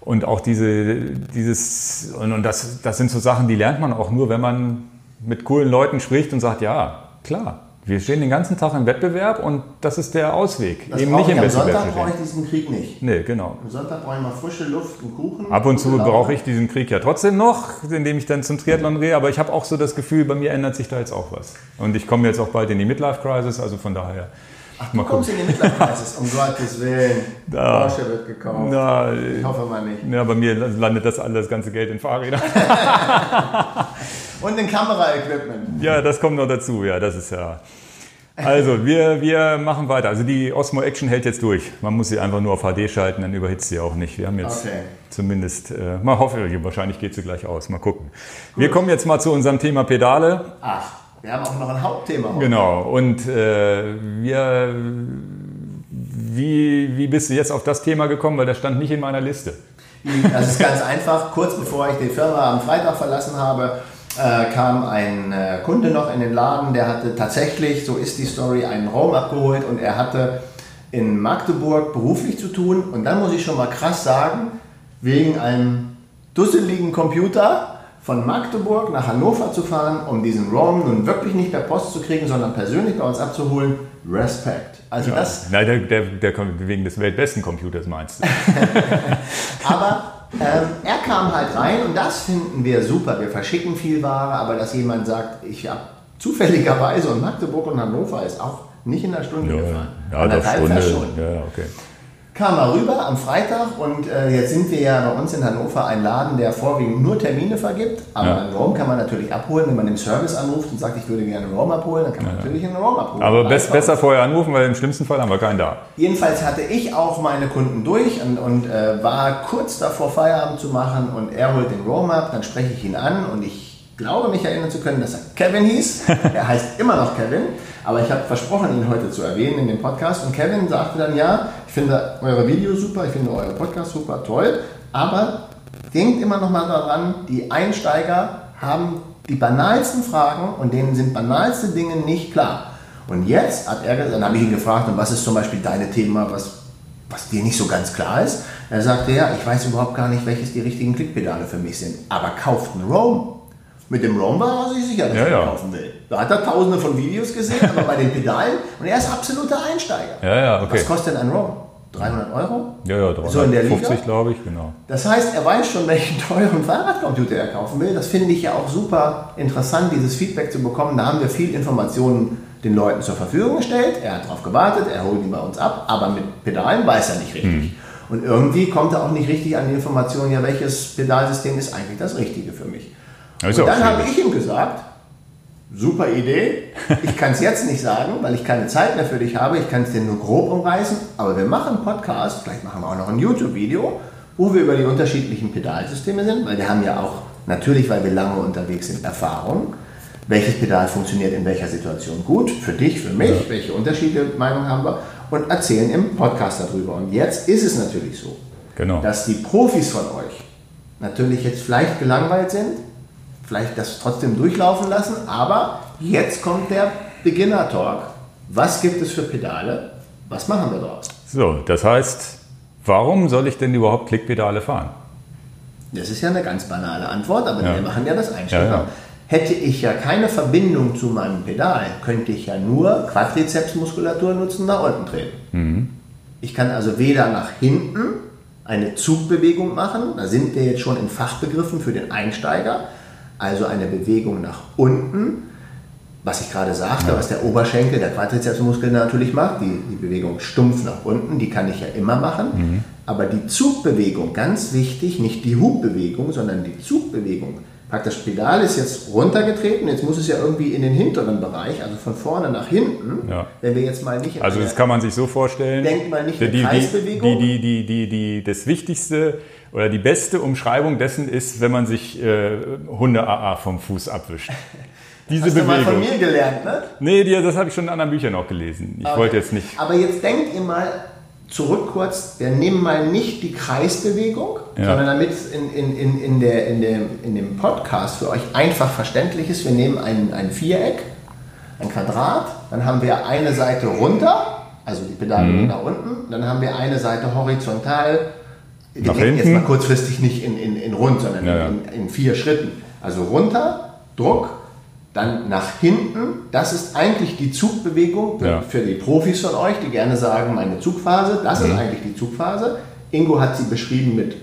und auch diese, dieses, und, und das, das sind so Sachen, die lernt man auch nur, wenn man mit coolen Leuten spricht und sagt, ja, klar, wir stehen den ganzen Tag im Wettbewerb und das ist der Ausweg. Das Eben nicht im ich am Wettbewerb Sonntag brauche ich diesen Krieg nicht. Nee, genau. Am Sonntag brauche ich mal frische Luft und Kuchen. Ab und zu brauche ich diesen Krieg ja trotzdem noch, indem ich dann zum Triathlon gehe, aber ich habe auch so das Gefühl, bei mir ändert sich da jetzt auch was. Und ich komme jetzt auch bald in die Midlife-Crisis, also von daher. Ach, du kommst in den Midlife-Crisis, um Gottes Willen. Da. Porsche wird gekauft. Na, Ich hoffe mal nicht. ja, bei mir landet das alles, das ganze Geld in Fahrrädern. Und in Kamera-Equipment. ja, das kommt noch dazu, ja, das ist ja. Also, wir, wir machen weiter. Also die Osmo Action hält jetzt durch. Man muss sie einfach nur auf HD schalten, dann überhitzt sie auch nicht. Wir haben jetzt Okay. zumindest, äh, mal hoffe, wahrscheinlich geht sie gleich aus. Mal gucken. Wir kommen jetzt mal zu unserem Thema Pedale. Ach, wir haben auch noch ein Hauptthema heute. Genau. Und äh, wir, wie, wie bist du jetzt auf das Thema gekommen? Weil das stand nicht in meiner Liste. Das ist ganz einfach. Kurz bevor ich die Firma am Freitag verlassen habe, äh, kam ein äh, Kunde noch in den Laden, der hatte tatsächlich, so ist die Story, einen Raum abgeholt und er hatte in Magdeburg beruflich zu tun. Und dann muss ich schon mal krass sagen, wegen einem dusseligen Computer von Magdeburg nach Hannover zu fahren, um diesen ROM nun wirklich nicht per Post zu kriegen, sondern persönlich bei uns abzuholen, Respekt. Also das Nein, der, der, der kommt wegen des weltbesten Computers meinst du? Aber ähm, er kam halt rein und das finden wir super. Wir verschicken viel Ware, aber dass jemand sagt, ich habe zufälligerweise und Magdeburg und Hannover ist auch nicht in einer Stunde gefahren. ja, doch Anderthalb Stunde. Schon. Ja, ja, okay. Kam mal rüber am Freitag und äh, jetzt sind wir ja bei uns in Hannover ein Laden, der vorwiegend nur Termine vergibt. Aber Ja. einen Raum kann man natürlich abholen, wenn man den Service anruft und sagt, ich würde gerne einen Raum abholen, dann kann man natürlich einen Raum abholen. Aber best, besser vorher anrufen, weil im schlimmsten Fall haben wir keinen da. Jedenfalls hatte ich auch meine Kunden durch und, und äh, war kurz davor, Feierabend zu machen und er holt den Roam ab, dann spreche ich ihn an und ich glaube mich erinnern zu können, dass er Kevin hieß. er heißt immer noch Kevin, aber ich habe versprochen, ihn heute zu erwähnen in dem Podcast und Kevin sagte dann, ja, ich finde eure Videos super, ich finde eure Podcasts super, toll, aber denkt immer noch mal daran, die Einsteiger haben die banalsten Fragen und denen sind banalste Dinge nicht klar. Und jetzt hat er, dann habe ich ihn gefragt, und was ist zum Beispiel deine Thema, was, was dir nicht so ganz klar ist? Er sagte, ja, ich weiß überhaupt gar nicht, welches die richtigen Klickpedale für mich sind, aber kauft einen Roam. Mit dem Roam war er sich sicher, dass Ja, er ja. kaufen will. Da hat er tausende von Videos gesehen, aber bei den Pedalen, und er ist absoluter Einsteiger. Ja, ja, okay. Was kostet denn ein Roam? 300 Euro? Ja, ja, So in der Liga? 350 glaube ich, genau. Das heißt, er weiß schon, welchen teuren Fahrradcomputer er kaufen will. Das finde ich ja auch super interessant, dieses Feedback zu bekommen. Da haben wir viel Informationen den Leuten zur Verfügung gestellt. Er hat darauf gewartet, er holt ihn bei uns ab, aber mit Pedalen weiß er nicht richtig. Und irgendwie kommt er auch nicht richtig an die Information, ja, welches Pedalsystem ist eigentlich das Richtige für mich. Und dann habe ich ihm gesagt, super Idee, ich kann es jetzt nicht sagen, weil ich keine Zeit mehr für dich habe, ich kann es dir nur grob umreißen, aber wir machen einen Podcast, vielleicht machen wir auch noch ein YouTube-Video, wo wir über die unterschiedlichen Pedalsysteme sind, weil wir haben ja auch, natürlich, weil wir lange unterwegs sind, Erfahrung, welches Pedal funktioniert in welcher Situation gut, für dich, für mich, welche Unterschiede, Meinung haben wir? Und erzählen im Podcast darüber. Und jetzt ist es natürlich so, Genau. dass die Profis von euch natürlich jetzt vielleicht gelangweilt sind, vielleicht das trotzdem durchlaufen lassen, aber jetzt kommt der Beginner Talk. Was gibt es für Pedale? Was machen wir draus? So, das heißt, warum soll ich denn überhaupt Klickpedale fahren? Das ist ja eine ganz banale Antwort, aber Ja. wir machen ja das Einsteiger. Ja, ja. Hätte ich ja keine Verbindung zu meinem Pedal, könnte ich ja nur Quadrizepsmuskulatur nutzen, nach unten treten. Mhm. Ich kann also weder nach hinten eine Zugbewegung machen, da sind wir jetzt schon in Fachbegriffen für den Einsteiger, also eine Bewegung nach unten, was ich gerade sagte, was der Oberschenkel, der Quadrizepsmuskel natürlich macht, die, die Bewegung stumpf nach unten, die kann ich ja immer machen. Aber die Zugbewegung, ganz wichtig, nicht die Hubbewegung, sondern die Zugbewegung. Praktisch Pedal ist jetzt runtergetreten, jetzt muss es ja irgendwie in den hinteren Bereich, also von vorne nach hinten. Ja. Wenn wir jetzt mal nicht Also das kann man sich so vorstellen. Denkt mal nicht die, die, Kreisbewegung. Die, die, die, die, die, das Wichtigste oder die beste Umschreibung dessen ist, wenn man sich äh, Hunde-AA vom Fuß abwischt. Diese Hast Bewegung. du mal von mir gelernt, ne? Nee, die, das habe ich schon in anderen Büchern auch gelesen. Ich okay. wollte jetzt nicht. Aber jetzt denkt ihr mal zurück kurz, wir nehmen mal nicht die Kreisbewegung, ja. sondern damit es in, in, in, in, der, in, dem, in dem Podcast für euch einfach verständlich ist, wir nehmen ein, ein Viereck, ein Quadrat, dann haben wir eine Seite runter, also die Pedale mhm. nach unten, dann haben wir eine Seite horizontal, wir nach denken jetzt mal kurzfristig nicht in, in, in rund, sondern ja, ja. In, in vier Schritten. Also runter, Druck, dann nach hinten. Das ist eigentlich die Zugbewegung ja. für die Profis von euch, die gerne sagen, meine Zugphase. Das mhm. ist eigentlich die Zugphase. Ingo hat sie beschrieben mit,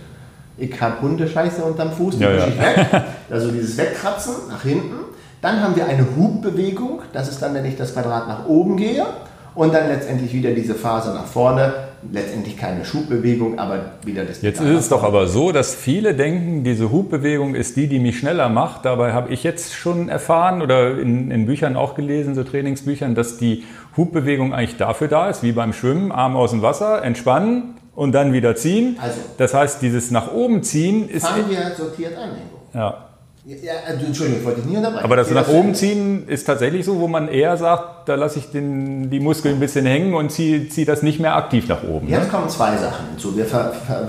ich habe Hundescheiße unterm Fuß, die ja. ich weg. Also dieses Wegkratzen nach hinten. Dann haben wir eine Hubbewegung. Das ist dann, wenn ich das Quadrat nach oben gehe. Und dann letztendlich wieder diese Phase nach vorne letztendlich keine Schubbewegung, aber wieder das. Jetzt ist es doch aber so, dass viele denken, diese Hubbewegung ist die, die mich schneller macht. Dabei habe ich jetzt schon erfahren oder in, in Büchern auch gelesen, so Trainingsbüchern, dass die Hubbewegung eigentlich dafür da ist, wie beim Schwimmen, Arm aus dem Wasser, entspannen und dann wieder ziehen. Also, das heißt, dieses nach oben ziehen ist. Fangen wir sortiert an, Ingo. Ja. Ja, also, Entschuldigung, ich wollte dich nie unterbrechen. Aber das nach oben ziehen ist tatsächlich so, wo man eher sagt, da lasse ich den, die Muskeln ein bisschen hängen und ziehe zieh das nicht mehr aktiv nach oben. Jetzt ne? kommen zwei Sachen hinzu. Wir,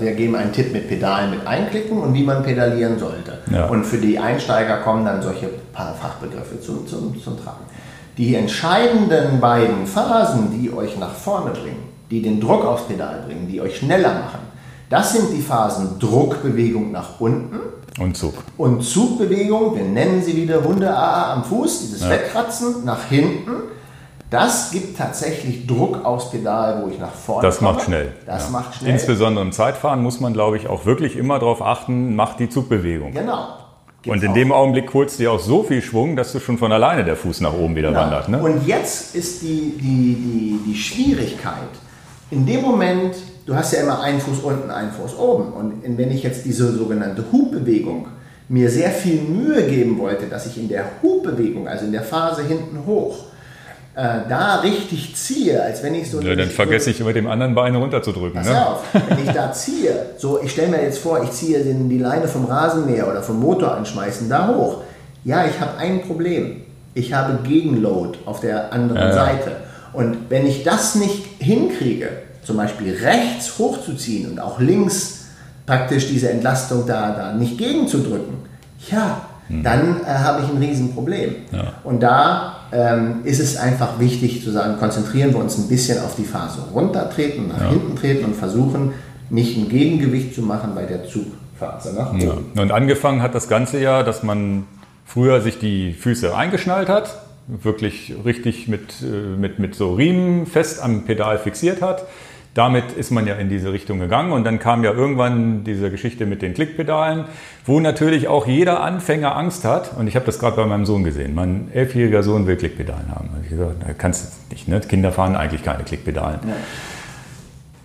wir, geben einen Tipp mit Pedalen mit einklicken und wie man pedalieren sollte. Ja. Und für die Einsteiger kommen dann solche paar Fachbegriffe zum, zum, zum Tragen. Die entscheidenden beiden Phasen, die euch nach vorne bringen, die den Druck aufs Pedal bringen, die euch schneller machen, das sind die Phasen Druckbewegung nach unten und Zug. Und Zugbewegung, wir nennen sie wieder Wunde AA am Fuß, dieses ja. Wegkratzen nach hinten. Das gibt tatsächlich Druck aufs Pedal, wo ich nach vorne Das komme. macht schnell. Das ja. macht schnell. Insbesondere im Zeitfahren muss man, glaube ich, auch wirklich immer darauf achten, macht die Zugbewegung. Genau. Gibt's und in auch. dem Augenblick holst du dir auch so viel Schwung, dass du schon von alleine der Fuß nach oben wieder genau. wandert. Ne? Und jetzt ist die, die, die, die Schwierigkeit, in dem Moment, du hast ja immer einen Fuß unten, einen Fuß oben. Und wenn ich jetzt diese sogenannte Hubbewegung mir sehr viel Mühe geben wollte, dass ich in der Hubbewegung, also in der Phase hinten hoch, äh, da richtig ziehe, als wenn ich so... Ja, dann vergesse ich immer dem anderen Bein runterzudrücken. Pass ne? auf, wenn ich da ziehe, so ich stelle mir jetzt vor, ich ziehe den, die Leine vom Rasenmäher oder vom Motor anschmeißen, da hoch. Ja, ich habe ein Problem. Ich habe Gegenload auf der anderen ja, Seite. Und wenn ich das nicht hinkriege, zum Beispiel rechts hochzuziehen und auch links praktisch diese Entlastung da, da nicht gegenzudrücken, ja, mhm. dann äh, habe ich ein Riesenproblem. Ja. Und da ähm, ist es einfach wichtig zu sagen, konzentrieren wir uns ein bisschen auf die Phase runtertreten, nach ja. hinten treten und versuchen, nicht ein Gegengewicht zu machen bei der Zugphase nach oben. Ja. Und angefangen hat das Ganze ja, dass man früher sich die Füße eingeschnallt hat, wirklich richtig mit, äh, mit, mit so Riemen fest am Pedal fixiert hat damit ist man ja in diese Richtung gegangen und dann kam ja irgendwann diese Geschichte mit den Klickpedalen, wo natürlich auch jeder Anfänger Angst hat und ich habe das gerade bei meinem Sohn gesehen. Mein elfjähriger Sohn will Klickpedalen haben. ich gesagt, kannst du nicht, ne? Kinder fahren eigentlich keine Klickpedalen. Ja.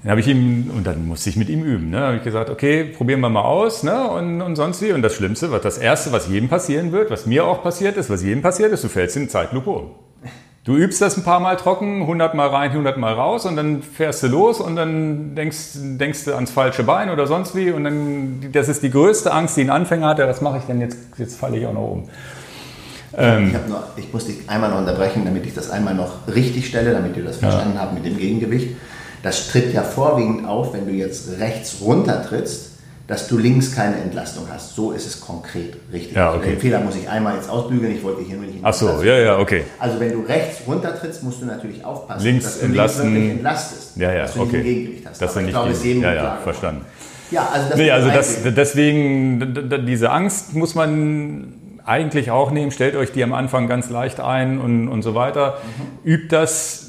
Dann habe ich ihm, und dann musste ich mit ihm üben. Ne? Dann habe ich gesagt, okay, probieren wir mal aus ne? und, und sonst wie. Und das Schlimmste, was das Erste, was jedem passieren wird, was mir auch passiert ist, was jedem passiert ist, du fällst in Zeitlupe um. Du übst das ein paar Mal trocken, 100 Mal rein, 100 Mal raus und dann fährst du los und dann denkst, denkst du ans falsche Bein oder sonst wie und dann, das ist die größte Angst, die ein Anfänger hat, ja, was mache ich denn jetzt, jetzt falle ich auch noch um. Ähm, ich, noch, ich muss dich einmal noch unterbrechen, damit ich das einmal noch richtig stelle, damit ihr das verstanden ja. habt mit dem Gegengewicht. Das tritt ja vorwiegend auf, wenn du jetzt rechts runter trittst dass du links keine Entlastung hast. So ist es konkret richtig. Ja, okay. Den Fehler muss ich einmal jetzt ausbügeln, ich wollte hier nur nicht Ach so, ja, ja, okay. Also wenn du rechts runtertrittst, musst du natürlich aufpassen, links dass du entlasten, links wirklich entlastest. Ja, ja, dass du okay. nicht Gegengewicht hast. Das Aber ich glaube, es ist jedem Ja, ja, verstanden. Ja, also das nee, also das, deswegen, diese Angst muss man eigentlich auch nehmen. Stellt euch die am Anfang ganz leicht ein und, und so weiter. Mhm. Übt das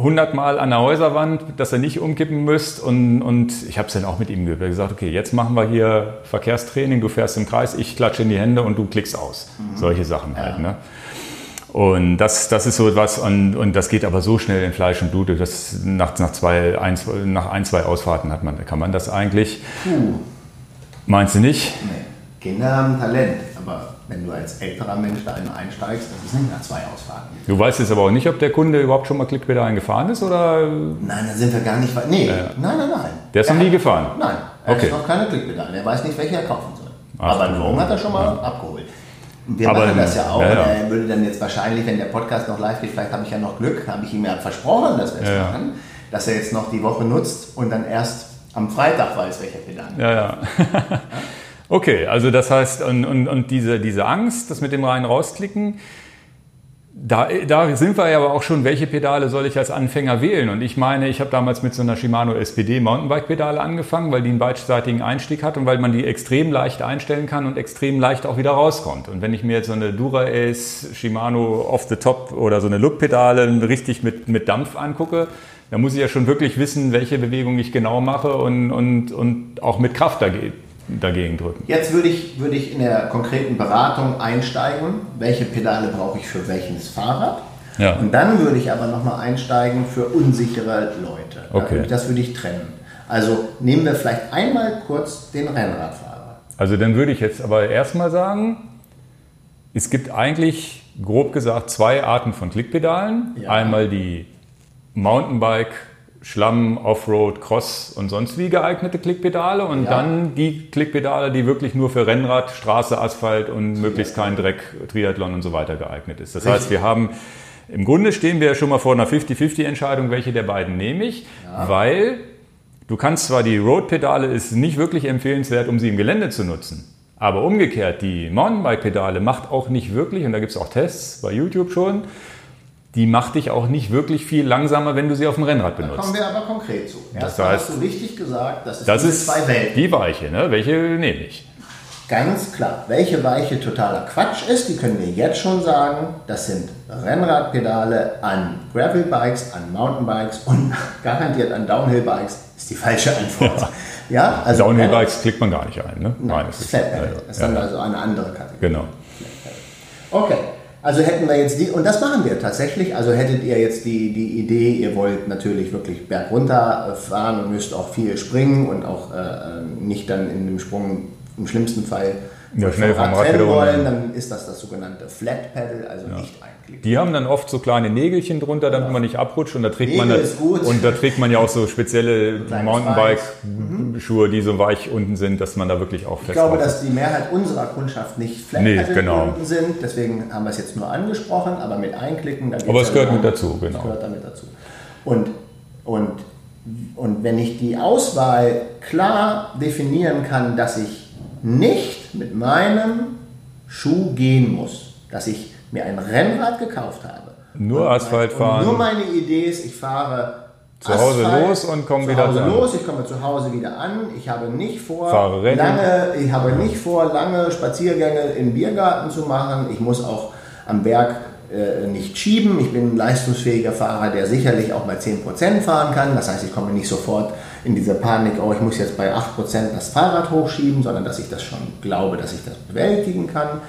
100 Mal an der Häuserwand, dass ihr nicht umkippen müsst. Und, und ich habe es dann auch mit ihm gesagt, okay, jetzt machen wir hier Verkehrstraining, du fährst im Kreis, ich klatsche in die Hände und du klickst aus. Mhm. Solche Sachen halt. Ja. Ne? Und das, das ist so etwas, und, und das geht aber so schnell in Fleisch und Blut, dass nach, nach, zwei, ein, nach ein, zwei Ausfahrten hat man, kann man das eigentlich. Puh. Meinst du nicht? Nee. Kinder haben Talent, aber wenn du als älterer Mensch da einmal einsteigst, das ist nicht nach zwei Ausfahrten. Du weißt jetzt aber auch nicht, ob der Kunde überhaupt schon mal Klickpedal gefahren ist oder? Nein, da sind wir gar nicht weit. Nee, ja. nein, nein, nein. Der ist noch nie gefahren? Nein, er okay. hat noch keine Klickpedale. Er weiß nicht, welche er kaufen soll. Ach, aber einen Wurm hat er schon mal ja. abgeholt. Wir aber, machen das ja auch. Ja, ja. Er würde dann jetzt wahrscheinlich, wenn der Podcast noch live geht, vielleicht habe ich ja noch Glück, habe ich ihm ja versprochen, dass wir es ja, machen, dass er jetzt noch die Woche nutzt und dann erst am Freitag weiß, welcher Pedal. Ja, ja. okay, also das heißt, und, und, und diese, diese Angst, das mit dem rein rausklicken, da, da sind wir ja aber auch schon, welche Pedale soll ich als Anfänger wählen? Und ich meine, ich habe damals mit so einer Shimano SPD Mountainbike-Pedale angefangen, weil die einen beidseitigen Einstieg hat und weil man die extrem leicht einstellen kann und extrem leicht auch wieder rauskommt. Und wenn ich mir jetzt so eine Dura Ace Shimano Off the Top oder so eine Look-Pedale richtig mit, mit Dampf angucke, dann muss ich ja schon wirklich wissen, welche Bewegung ich genau mache und, und, und auch mit Kraft dagegen dagegen drücken. Jetzt würde ich, würde ich in der konkreten Beratung einsteigen, welche Pedale brauche ich für welches Fahrrad. Ja. Und dann würde ich aber nochmal einsteigen für unsichere Leute. Okay. Das würde ich trennen. Also nehmen wir vielleicht einmal kurz den Rennradfahrer. Also dann würde ich jetzt aber erstmal sagen, es gibt eigentlich grob gesagt zwei Arten von Klickpedalen. Ja. Einmal die Mountainbike Schlamm, Offroad, Cross und sonst wie geeignete Klickpedale und ja. dann die Klickpedale, die wirklich nur für Rennrad, Straße, Asphalt und möglichst kein Dreck, Triathlon und so weiter geeignet ist. Das Richtig. heißt, wir haben im Grunde stehen wir ja schon mal vor einer 50-50-Entscheidung, welche der beiden nehme ich, ja. weil du kannst zwar die Road-Pedale ist nicht wirklich empfehlenswert, um sie im Gelände zu nutzen. Aber umgekehrt, die Mountainbike-Pedale macht auch nicht wirklich, und da gibt es auch Tests bei YouTube schon, die macht dich auch nicht wirklich viel langsamer, wenn du sie auf dem Rennrad benutzt. Da kommen wir aber konkret zu. Erstmal das heißt, hast du richtig gesagt, das, ist das ist zwei Welten. Die Weiche, ne? welche nehme ich? Ganz klar, welche Weiche totaler Quatsch ist, die können wir jetzt schon sagen. Das sind Rennradpedale an Gravelbikes, an Mountainbikes und garantiert an Downhillbikes ist die falsche Antwort. Ja, ja also Downhillbikes klickt man gar nicht ein. Ne? Nein, das ist, Flatpedal. Das ist dann ja, also eine andere Kategorie. Genau. Okay, also hätten wir jetzt die, und das machen wir tatsächlich, also hättet ihr jetzt die, die Idee, ihr wollt natürlich wirklich bergunter fahren und müsst auch viel springen und auch äh, nicht dann in dem Sprung im schlimmsten Fall ja, schnell vom Rad trennen wollen, dann ist das das sogenannte Flat Pedal, also ja. nicht einklicken. Die haben dann oft so kleine Nägelchen drunter, damit ja. man nicht abrutscht und da trägt Nägel man das, und da trägt man ja auch so spezielle Mountainbike-Schuhe, die so weich unten sind, dass man da wirklich auch fest Ich glaube, dass die Mehrheit unserer Kundschaft nicht Flat nee, Pedal genau. unten sind, deswegen haben wir es jetzt nur angesprochen, aber mit einklicken, aber es gehört mit dazu, genau. Es gehört damit dazu. Und, und, und wenn ich die Auswahl klar definieren kann, dass ich nicht mit meinem Schuh gehen muss, dass ich mir ein Rennrad gekauft habe. Nur und Asphalt fahren. nur meine Idee ist, ich fahre zu Hause Asphalt, los und komme wieder Hause an. los, ich komme zu Hause wieder an. Ich habe nicht vor, lange, ich habe nicht vor, lange Spaziergänge im Biergarten zu machen. Ich muss auch am Berg äh, nicht schieben. Ich bin ein leistungsfähiger Fahrer, der sicherlich auch bei 10% fahren kann. Das heißt, ich komme nicht sofort in diese Panik, oh, ich muss jetzt bei 8% das Fahrrad hochschieben, sondern dass ich das schon glaube, dass ich das bewältigen kann.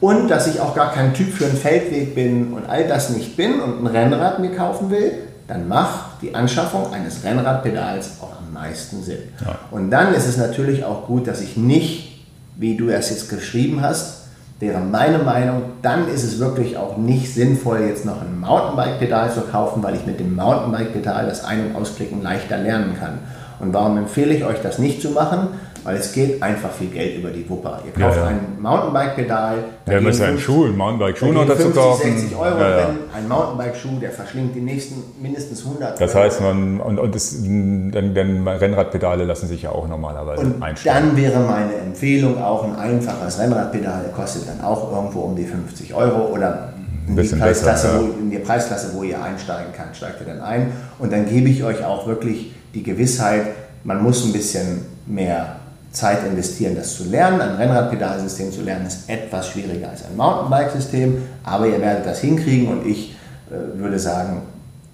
Und dass ich auch gar kein Typ für einen Feldweg bin und all das nicht bin und ein Rennrad mir kaufen will, dann macht die Anschaffung eines Rennradpedals auch am meisten Sinn. Ja. Und dann ist es natürlich auch gut, dass ich nicht, wie du es jetzt geschrieben hast, wäre meine Meinung, dann ist es wirklich auch nicht sinnvoll, jetzt noch ein Mountainbike-Pedal zu kaufen, weil ich mit dem Mountainbike-Pedal das Ein- und Ausklicken leichter lernen kann. Und warum empfehle ich euch das nicht zu machen? Weil es geht einfach viel Geld über die Wupper. Ihr kauft ja, ja. ein Mountainbike-Pedal. Ja, müsst einen Schuh, einen Mountainbike-Schuh noch dazu kaufen. 60 Euro ja, ja. ein Mountainbike-Schuh, der verschlingt die nächsten mindestens 100 Das heißt, man, und, und das, dann, dann Rennradpedale lassen sich ja auch normalerweise und einstellen. Dann wäre meine Empfehlung auch ein einfaches Rennradpedal, kostet dann auch irgendwo um die 50 Euro oder in die, Preisklasse, besser, wo, in die Preisklasse, wo ihr einsteigen kann, steigt ihr dann ein. Und dann gebe ich euch auch wirklich die Gewissheit, man muss ein bisschen mehr Zeit investieren, das zu lernen. Ein Rennradpedalsystem zu lernen ist etwas schwieriger als ein Mountainbike-System, aber ihr werdet das hinkriegen und ich äh, würde sagen,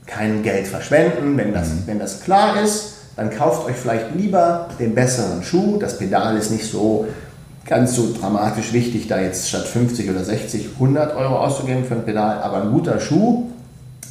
kein Geld verschwenden. Wenn das, mhm. wenn das klar ist, dann kauft euch vielleicht lieber den besseren Schuh. Das Pedal ist nicht so ganz so dramatisch wichtig, da jetzt statt 50 oder 60 100 Euro auszugeben für ein Pedal, aber ein guter Schuh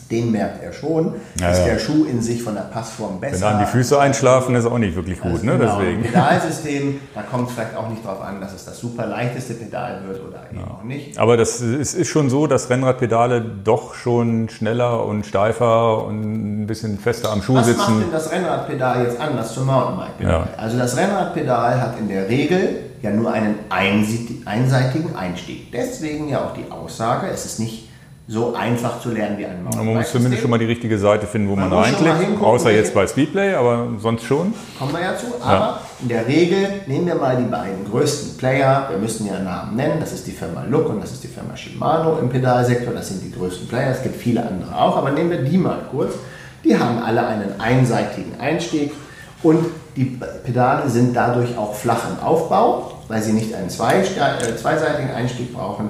den merkt er schon, ja, ist ja. der Schuh in sich von der Passform besser. Wenn dann die Füße einschlafen, ist auch nicht wirklich gut, ne? Genau, Deswegen. Pedalsystem, da kommt es vielleicht auch nicht darauf an, dass es das super leichteste Pedal wird oder eben ja. auch nicht. Aber das ist, ist schon so, dass Rennradpedale doch schon schneller und steifer und ein bisschen fester am Schuh Was sitzen. Was macht denn das Rennradpedal jetzt anders zum Mountainbike-Pedal? Also das Rennradpedal hat in der Regel ja nur einen einseitigen Einstieg. Deswegen ja auch die Aussage, es ist nicht so einfach zu lernen wie ein Mountainbike. Man muss zumindest schon mal die richtige Seite finden, wo man, man reinklickt, außer jetzt bei Speedplay, aber sonst schon. Kommen wir ja zu. Aber ja. in der Regel nehmen wir mal die beiden größten Player. Wir müssen ja Namen nennen. Das ist die Firma Look und das ist die Firma Shimano im Pedalsektor. Das sind die größten Player. Es gibt viele andere auch, aber nehmen wir die mal kurz. Die haben alle einen einseitigen Einstieg und die Pedale sind dadurch auch flach im Aufbau, weil sie nicht einen äh, zweiseitigen Einstieg brauchen.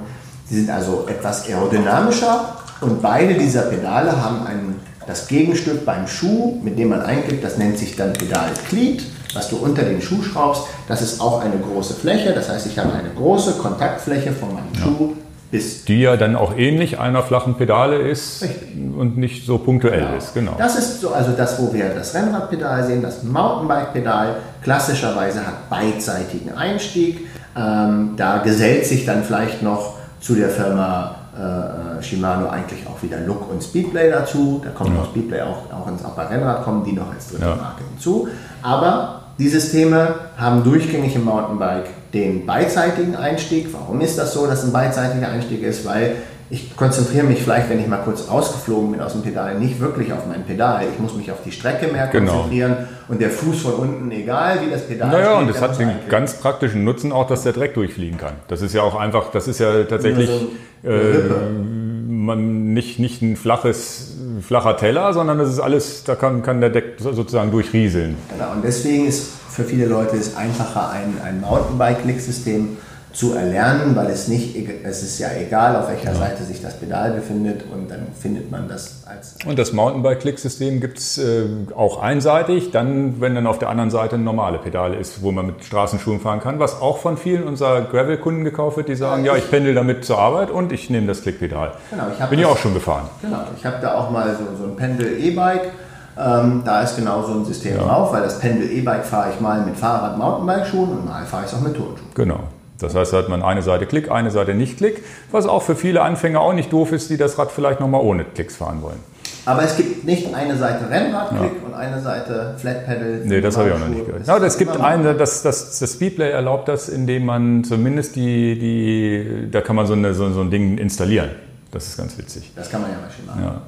Sie sind also etwas aerodynamischer und beide dieser Pedale haben ein, das Gegenstück beim Schuh, mit dem man einkippt, das nennt sich dann Pedalglied, was du unter den Schuh schraubst. Das ist auch eine große Fläche, das heißt, ich habe eine große Kontaktfläche von meinem ja. Schuh bis. Die ja dann auch ähnlich einer flachen Pedale ist Richtig. und nicht so punktuell genau. ist. Genau. Das ist so, also das, wo wir das Rennradpedal sehen, das Mountainbike-Pedal klassischerweise hat beidseitigen Einstieg. Ähm, da gesellt sich dann vielleicht noch zu der Firma äh, Shimano eigentlich auch wieder Look und Speedplay dazu. Da kommt ja. auch Speedplay auch, auch ins Rennrad, kommen die noch als dritte ja. Marke hinzu. Aber die Systeme haben durchgängig im Mountainbike den beidseitigen Einstieg. Warum ist das so, dass ein beidseitiger Einstieg ist? Weil ich konzentriere mich vielleicht, wenn ich mal kurz rausgeflogen bin aus dem Pedal, nicht wirklich auf mein Pedal. Ich muss mich auf die Strecke mehr genau. konzentrieren genau. und der Fuß von unten, egal wie das Pedal Naja, steht, und es hat den ganz praktischen Nutzen auch, dass der Dreck durchfliegen kann. Das ist ja auch einfach, das ist ja tatsächlich so äh, man nicht, nicht ein flaches, flacher Teller, sondern das ist alles, da kann, kann der Deck sozusagen durchrieseln. Genau, und deswegen ist für viele Leute es einfacher, ein, ein Mountainbike-Klicksystem zu erlernen, weil es nicht, es ist ja egal, auf welcher ja. Seite sich das Pedal befindet und dann findet man das als. Und das Mountainbike-Klicksystem gibt es äh, auch einseitig, dann, wenn dann auf der anderen Seite ein normale Pedal ist, wo man mit Straßenschuhen fahren kann, was auch von vielen unserer Gravel-Kunden gekauft wird, die sagen, ja, ich, ja, ich pendel damit zur Arbeit und ich nehme das Klickpedal. Genau, ich Bin ja auch schon gefahren. Genau, ich habe da auch mal so, so ein Pendel-E-Bike. Ähm, da ist genau so ein System ja. drauf, weil das Pendel-E-Bike fahre ich mal mit Fahrrad-Mountainbike-Schuhen und mal fahre ich es auch mit Turnschuhen. Genau. Das heißt, da hat man eine Seite Klick, eine Seite nicht Klick, was auch für viele Anfänger auch nicht doof ist, die das Rad vielleicht nochmal ohne Klicks fahren wollen. Aber es gibt nicht eine Seite Rennradklick ja. und eine Seite Flat Pedal. Nee, das habe ich auch noch nicht gehört. Ja, es gibt eine, das, das, das Speedplay erlaubt das, indem man zumindest die, die da kann man so, eine, so, so ein Ding installieren. Das ist ganz witzig. Das kann man ja mal schön machen. Ja.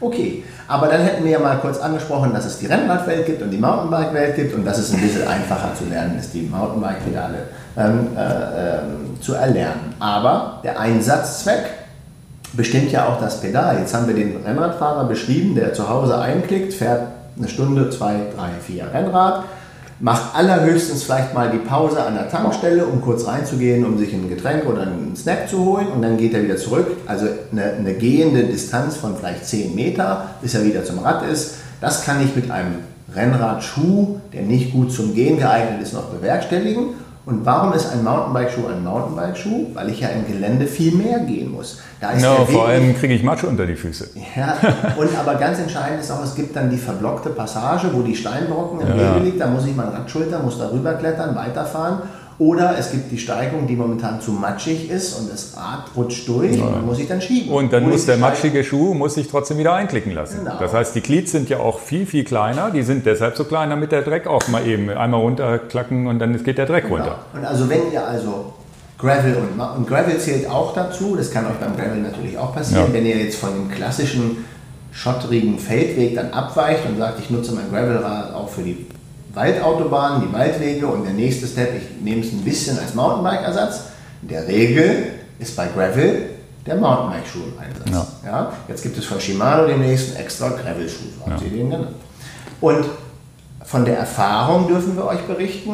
Okay, aber dann hätten wir ja mal kurz angesprochen, dass es die Rennradwelt gibt und die Mountainbike-Welt gibt und dass es ein bisschen einfacher zu lernen ist, die Mountainbike-Pedale ähm, äh, äh, zu erlernen. Aber der Einsatzzweck bestimmt ja auch das Pedal. Jetzt haben wir den Rennradfahrer beschrieben, der zu Hause einklickt, fährt eine Stunde, zwei, drei, vier Rennrad, macht allerhöchstens vielleicht mal die Pause an der Tankstelle, um kurz reinzugehen, um sich ein Getränk oder einen Snack zu holen und dann geht er wieder zurück. Also eine, eine gehende Distanz von vielleicht 10 Meter, bis er wieder zum Rad ist. Das kann ich mit einem Rennradschuh, der nicht gut zum Gehen geeignet ist, noch bewerkstelligen. Und warum ist ein Mountainbike-Schuh ein Mountainbike-Schuh? Weil ich ja im Gelände viel mehr gehen muss. Da ist no, vor allem kriege ich Matsche unter die Füße. Ja, und aber ganz entscheidend ist auch, es gibt dann die verblockte Passage, wo die Steinbrocken im ja. Wege liegt. Da muss ich mein Rad schultern, muss da rüber klettern, weiterfahren. Oder es gibt die Steigung, die momentan zu matschig ist und das Rad rutscht durch ja. und muss ich dann schieben. Und dann muss der matschige Schuh muss sich trotzdem wieder einklicken lassen. Genau. Das heißt, die Glieds sind ja auch viel, viel kleiner. Die sind deshalb so klein, damit der Dreck auch mal eben einmal runterklacken und dann geht der Dreck genau. runter. Und also wenn ihr also Gravel und, und, Gravel zählt auch dazu, das kann euch beim Gravel natürlich auch passieren, ja. wenn ihr jetzt von dem klassischen schotterigen Feldweg dann abweicht und sagt, ich nutze mein Gravelrad auch für die Waldautobahnen, die Waldwege und der nächste Step, ich nehme es ein bisschen als Mountainbike-Ersatz. In der Regel ist bei Gravel der Mountainbike-Schuh im Einsatz. Ja. ja. Jetzt gibt es von Shimano den nächsten extra Gravel-Schuh, haben ja. Sie den genannt. Und von der Erfahrung dürfen wir euch berichten.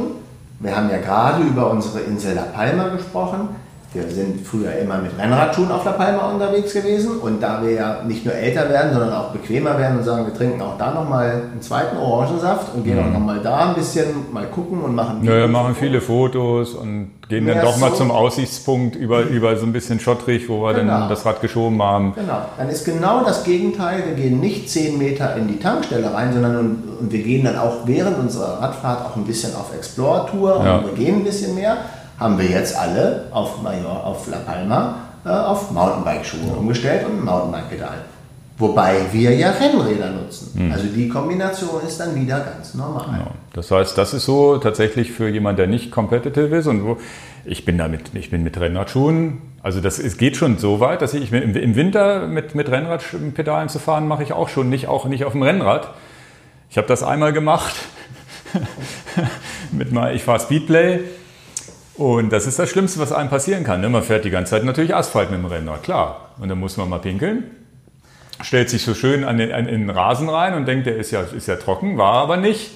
Wir haben ja gerade über unsere Insel La Palma gesprochen. Wir sind früher immer mit Rennradschuhen auf La Palma unterwegs gewesen und da wir ja nicht nur älter werden, sondern auch bequemer werden und sagen, wir trinken auch da nochmal einen zweiten Orangensaft und gehen mhm. auch nochmal da ein bisschen mal gucken und machen. Ja, machen viele Fotos und gehen dann doch so mal zum Aussichtspunkt über, über so ein bisschen schottrig, wo wir genau. dann das Rad geschoben haben. Genau, dann ist genau das Gegenteil. Wir gehen nicht 10 Meter in die Tankstelle rein, sondern und, und wir gehen dann auch während unserer Radfahrt auch ein bisschen auf Explore-Tour ja. und wir gehen ein bisschen mehr haben wir jetzt alle auf Major, auf La Palma, äh, auf Mountainbike-Schuhe umgestellt und ein Mountainbike-Pedal. Wobei wir ja Rennräder nutzen. Mhm. Also die Kombination ist dann wieder ganz normal. Genau. Das heißt, das ist so tatsächlich für jemanden, der nicht competitive ist und wo ich bin damit, ich bin mit Rennradschuhen, also das es geht schon so weit, dass ich im Winter mit, mit Rennradpedalen zu fahren, mache ich auch schon nicht, auch nicht auf dem Rennrad. Ich habe das einmal gemacht. mit mal, ich fahre Speedplay und das ist das Schlimmste, was einem passieren kann. Ne? Man fährt die ganze Zeit natürlich Asphalt mit dem Rennrad, klar. Und dann muss man mal pinkeln stellt sich so schön an den, an, in den Rasen rein und denkt, der ist ja, ist ja trocken, war aber nicht.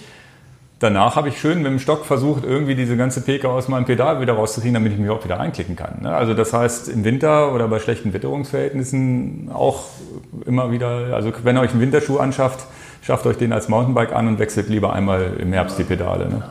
Danach habe ich schön mit dem Stock versucht, irgendwie diese ganze Peke aus meinem Pedal wieder rauszukriegen, damit ich mich auch wieder einklicken kann. Ne? Also das heißt, im Winter oder bei schlechten Witterungsverhältnissen auch immer wieder, also wenn ihr euch einen Winterschuh anschafft, schafft euch den als Mountainbike an und wechselt lieber einmal im Herbst die Pedale. Ne?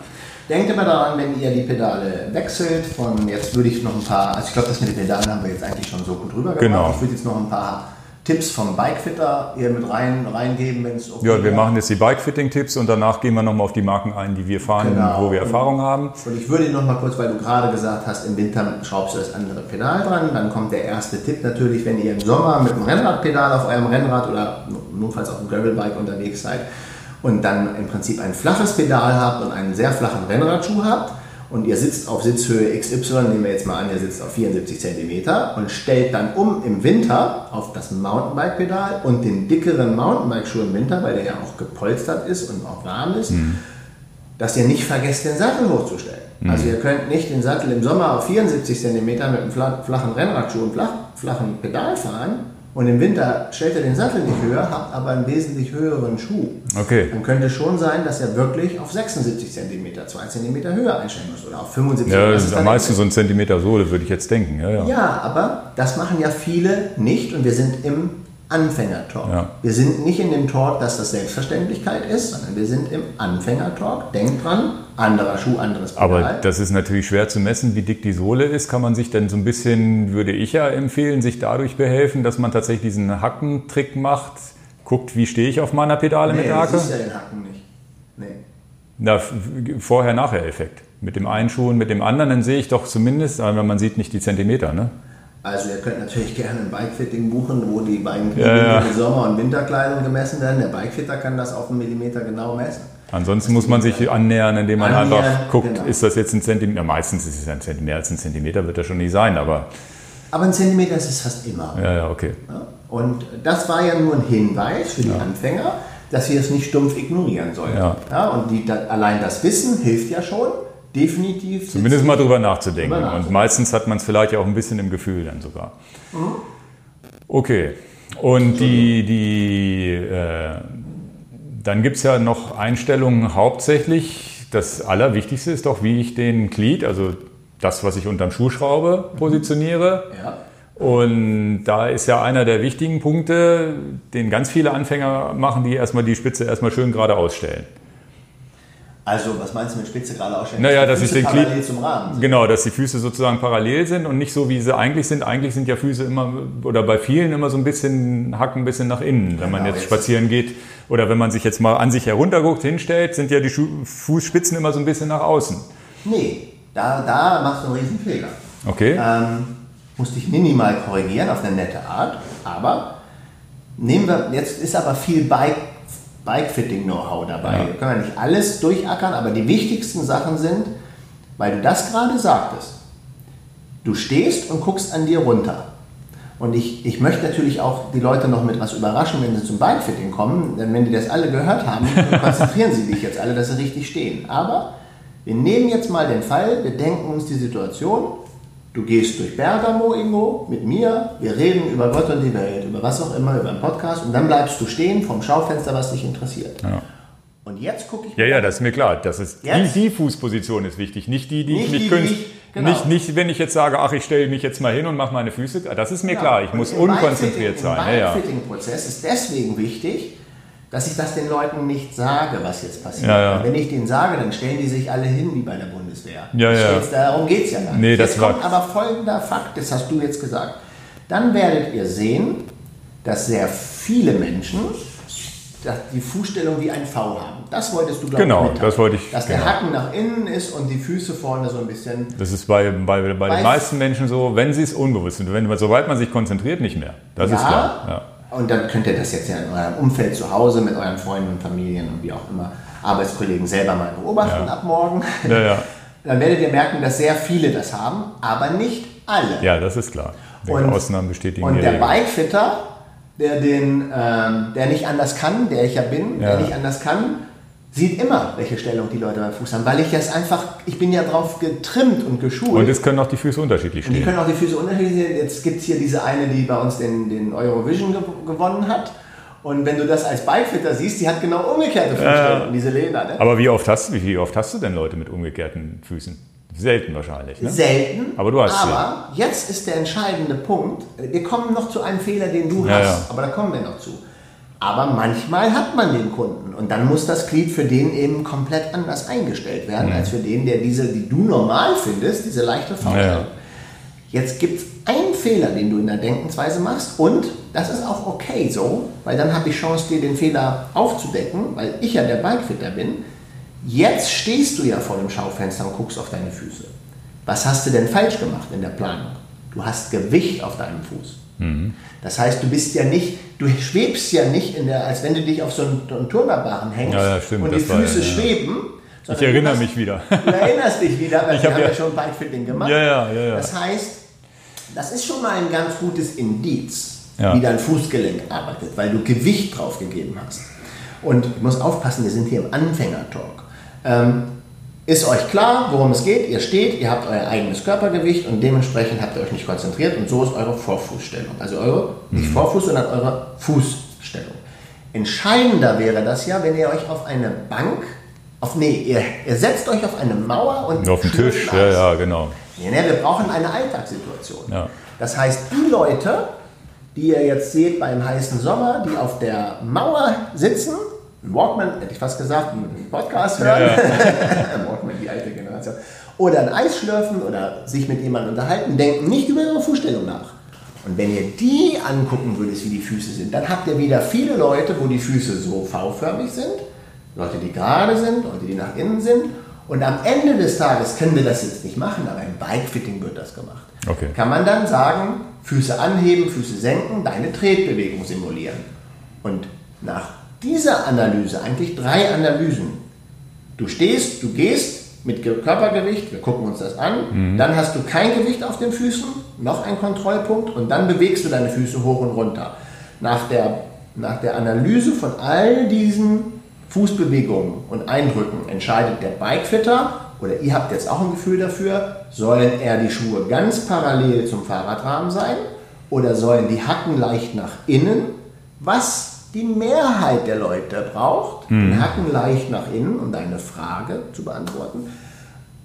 Denkt immer daran, wenn ihr die Pedale wechselt, von jetzt würde ich noch ein paar, also ich glaube, das mit den Pedalen haben wir jetzt eigentlich schon so gut rübergebracht. Genau. Ich würde jetzt noch ein paar Tipps vom Bikefitter hier mit rein, reingeben, wenn es okay Ja, wir machen jetzt die Bikefitting-Tipps und danach gehen wir nochmal auf die Marken ein, die wir fahren, genau. wo wir Erfahrung haben. Und ich würde noch mal kurz, weil du gerade gesagt hast, im Winter schraubst du das andere Pedal dran. Dann kommt der erste Tipp natürlich, wenn ihr im Sommer mit dem Rennradpedal auf eurem Rennrad oder notfalls auf dem Gravelbike unterwegs seid und dann im Prinzip ein flaches Pedal habt und einen sehr flachen Rennradschuh habt, und ihr sitzt auf Sitzhöhe XY, nehmen wir jetzt mal an, ihr sitzt auf 74 cm und stellt dann um im Winter auf das Mountainbike-Pedal und den dickeren Mountainbike-Schuh im Winter, weil der ja auch gepolstert ist und auch warm ist, mhm. dass ihr nicht vergesst, den Sattel hochzustellen. Mhm. Also ihr könnt nicht den Sattel im Sommer auf 74 cm mit einem flachen Rennradschuh und flachen Pedal fahren, und im Winter stellt er den Sattel nicht höher, hat aber einen wesentlich höheren Schuh. Okay. Dann könnte schon sein, dass er wirklich auf 76 cm, 2 cm höher einstellen muss oder auf 75 cm. Ja, das ist am meisten so ein Zentimeter Sohle, würde ich jetzt denken. Ja, ja. ja, aber das machen ja viele nicht und wir sind im Anfängertalk. Ja. Wir sind nicht in dem Talk, dass das Selbstverständlichkeit ist, sondern wir sind im Anfängertalk. Denkt dran, anderer Schuh, anderes Pedal. Aber das ist natürlich schwer zu messen, wie dick die Sohle ist. Kann man sich dann so ein bisschen, würde ich ja empfehlen, sich dadurch behelfen, dass man tatsächlich diesen Hackentrick macht, guckt, wie stehe ich auf meiner Pedale nee, mit der Hacke. Du siehst ja den Hacken nicht. Nee. Na, Vorher-Nachher-Effekt. Mit dem einen Schuh und mit dem anderen, dann sehe ich doch zumindest, aber man sieht nicht die Zentimeter, ne? Also ihr könnt natürlich gerne ein Bikefitting buchen, wo die beiden ja, ja. Sommer- und Winterkleidung gemessen werden. Der Bikefitter kann das auf einen Millimeter genau messen. Ansonsten muss man sich annähern, indem man annähern, einfach guckt, genau. ist das jetzt ein Zentimeter? Ja, meistens ist es ein Zentimeter, mehr als ein Zentimeter wird das schon nicht sein, aber... Aber ein Zentimeter ist es fast immer. Ja, ja, okay. Und das war ja nur ein Hinweis für die Anfänger, dass sie es nicht stumpf ignorieren sollen. Ja. und die, allein das Wissen hilft ja schon definitiv. Zumindest mal drüber nachzudenken. drüber nachzudenken. Und meistens hat man es vielleicht auch ein bisschen im Gefühl dann sogar. Mhm. Okay. Und die, die, äh, dann gibt es ja noch Einstellungen hauptsächlich. Das Allerwichtigste ist doch, wie ich den Glied, also das, was ich unterm Schuh schraube, positioniere. Ja. Und da ist ja einer der wichtigen Punkte, den ganz viele Anfänger machen, die erstmal die Spitze erstmal schön gerade ausstellen. Also, was meinst du mit Spitze gerade ausstellen? Naja, dass ich den parallel zum Rahmen sind. Genau, dass die Füße sozusagen parallel sind und nicht so, wie sie eigentlich sind. Eigentlich sind ja Füße immer, oder bei vielen immer so ein bisschen, hacken ein bisschen nach innen. Wenn genau, man jetzt, jetzt spazieren geht oder wenn man sich jetzt mal an sich herunterguckt, hinstellt, sind ja die Fußspitzen immer so ein bisschen nach außen. Nee, da, da machst du einen riesen Fehler. Okay. Ähm, musste ich minimal korrigieren auf eine nette Art, aber nehmen wir, jetzt ist aber viel Bike Bikefitting-Know-how dabei. Ja. Wir können ja nicht alles durchackern, aber die wichtigsten Sachen sind, weil du das gerade sagtest, du stehst und guckst an dir runter. Und ich, ich möchte natürlich auch die Leute noch mit was überraschen, wenn sie zum Bikefitting kommen, denn wenn die das alle gehört haben, konzentrieren sie sich jetzt alle, dass sie richtig stehen. Aber wir nehmen jetzt mal den Fall, wir denken uns die Situation, Du gehst durch Bergamo irgendwo mit mir, wir reden über Gott und die Welt, über was auch immer, über einen Podcast und dann bleibst du stehen vom Schaufenster, was dich interessiert. Ja. Und jetzt gucke ich. Ja, ja, das ist mir klar. Das ist die, die, Fußposition ist wichtig, nicht die, die nicht ich mich künst, genau. nicht, nicht, wenn ich jetzt sage, ach, ich stelle mich jetzt mal hin und mache meine Füße. Das ist mir genau. klar. Ich und muss unkonzentriert sein. Der ja, Fitting-Prozess ist deswegen wichtig, dass ich das den Leuten nicht sage, was jetzt passiert. Ja, ja. Wenn ich denen sage, dann stellen die sich alle hin wie bei der Bundeswehr. Ja, ja. darum geht es ja gar nicht. Nee, jetzt kommt aber folgender Fakt, das hast du jetzt gesagt. Dann werdet ihr sehen, dass sehr viele Menschen die Fußstellung wie ein V haben. Das wolltest du, glaube genau, ich, das wollte ich. Dass genau. der Hacken nach innen ist und die Füße vorne so ein bisschen. Das ist bei, bei, bei den meisten Menschen so, wenn sie es unbewusst sind. Wenn, sobald man sich konzentriert, nicht mehr. Das ja, ist klar. Ja Und dann könnt ihr das jetzt ja in eurem Umfeld zu Hause mit euren Freunden und Familien und wie auch immer Arbeitskollegen selber mal beobachten ja. ab morgen. Ja, ja. Dann werdet ihr merken, dass sehr viele das haben, aber nicht alle. Ja, das ist klar. Und, Ausnahmen bestätigen Und der Bikefitter, der, den, ähm, der nicht anders kann, der ich ja bin, der nicht anders kann, sieht immer, welche Stellung die Leute beim Fuß haben, weil ich das einfach, ich bin ja drauf getrimmt und geschult. Und es können auch die Füße unterschiedlich stehen. Und die können auch die Füße unterschiedlich stehen. Jetzt gibt es hier diese eine, die bei uns den, den Eurovision ge gewonnen hat. Und wenn du das als Bikefitter siehst, die hat genau umgekehrte Fußstellung, äh, diese Lena. Ne? Aber wie oft, hast, wie oft hast du denn Leute mit umgekehrten Füßen? Selten wahrscheinlich. Ne? Selten. Aber du hast Aber sie. jetzt ist der entscheidende Punkt. Wir kommen noch zu einem Fehler, den du ja, hast, ja. aber da kommen wir noch zu. Aber manchmal hat man den Kunden und dann muss das Glied für den eben komplett anders eingestellt werden, mhm. als für den, der diese, die du normal findest, diese leichte Faulheit. Ja. Jetzt gibt es einen Fehler, den du in der Denkensweise machst und das ist auch okay so, weil dann habe ich Chance, dir den Fehler aufzudecken, weil ich ja der Bikefitter bin. Jetzt stehst du ja vor dem Schaufenster und guckst auf deine Füße. Was hast du denn falsch gemacht in der Planung? Du hast Gewicht auf deinem Fuß. Mhm. Das heißt, du bist ja nicht, du schwebst ja nicht in der, als wenn du dich auf so einen, Turnerbarren hängst ja, ja, stimmt, und die Füße ja, schweben. Ich erinnere hast, mich wieder. Du erinnerst dich wieder, weil ich wir hab haben ja schon Bikefitting gemacht. Ja, ja, ja, ja. Das heißt, das ist schon mal ein ganz gutes Indiz, wie dein Fußgelenk arbeitet, weil du Gewicht drauf gegeben hast. Und ich muss aufpassen, wir sind hier im Anfängertalk. Ähm, ist euch klar, worum es geht? Ihr steht, ihr habt euer eigenes Körpergewicht und dementsprechend habt ihr euch nicht konzentriert und so ist eure Vorfußstellung. Also eure, nicht mhm. Vorfuß, sondern eure Fußstellung. Entscheidender wäre das ja, wenn ihr euch auf eine Bank, auf, nee, ihr, ihr setzt euch auf eine Mauer und auf den Tisch, ja, ja, genau. Nee, nee, wir brauchen eine Alltagssituation. Ja. Das heißt, die Leute, die ihr jetzt seht beim heißen Sommer, die auf der Mauer sitzen, Walkman, hätte ich fast gesagt, einen Podcast hören. Ja, ja. Die alte Generation. Oder ein Eis schlürfen oder sich mit jemandem unterhalten, denken nicht über ihre Fußstellung nach. Und wenn ihr die angucken würdet, wie die Füße sind, dann habt ihr wieder viele Leute, wo die Füße so V-förmig sind, Leute, die gerade sind, Leute, die nach innen sind. Und am Ende des Tages können wir das jetzt nicht machen, aber im Bikefitting wird das gemacht. Okay. Kann man dann sagen, Füße anheben, Füße senken, deine Tretbewegung simulieren. Und nach dieser Analyse, eigentlich drei Analysen. Du stehst, du gehst mit Körpergewicht, wir gucken uns das an, mhm. dann hast du kein Gewicht auf den Füßen, noch ein Kontrollpunkt und dann bewegst du deine Füße hoch und runter. Nach der, nach der Analyse von all diesen Fußbewegungen und Eindrücken entscheidet der Bikefitter oder ihr habt jetzt auch ein Gefühl dafür, sollen eher die Schuhe ganz parallel zum Fahrradrahmen sein oder sollen die Hacken leicht nach innen? Was die Mehrheit der Leute braucht, mhm. den Hacken leicht nach innen, um deine Frage zu beantworten,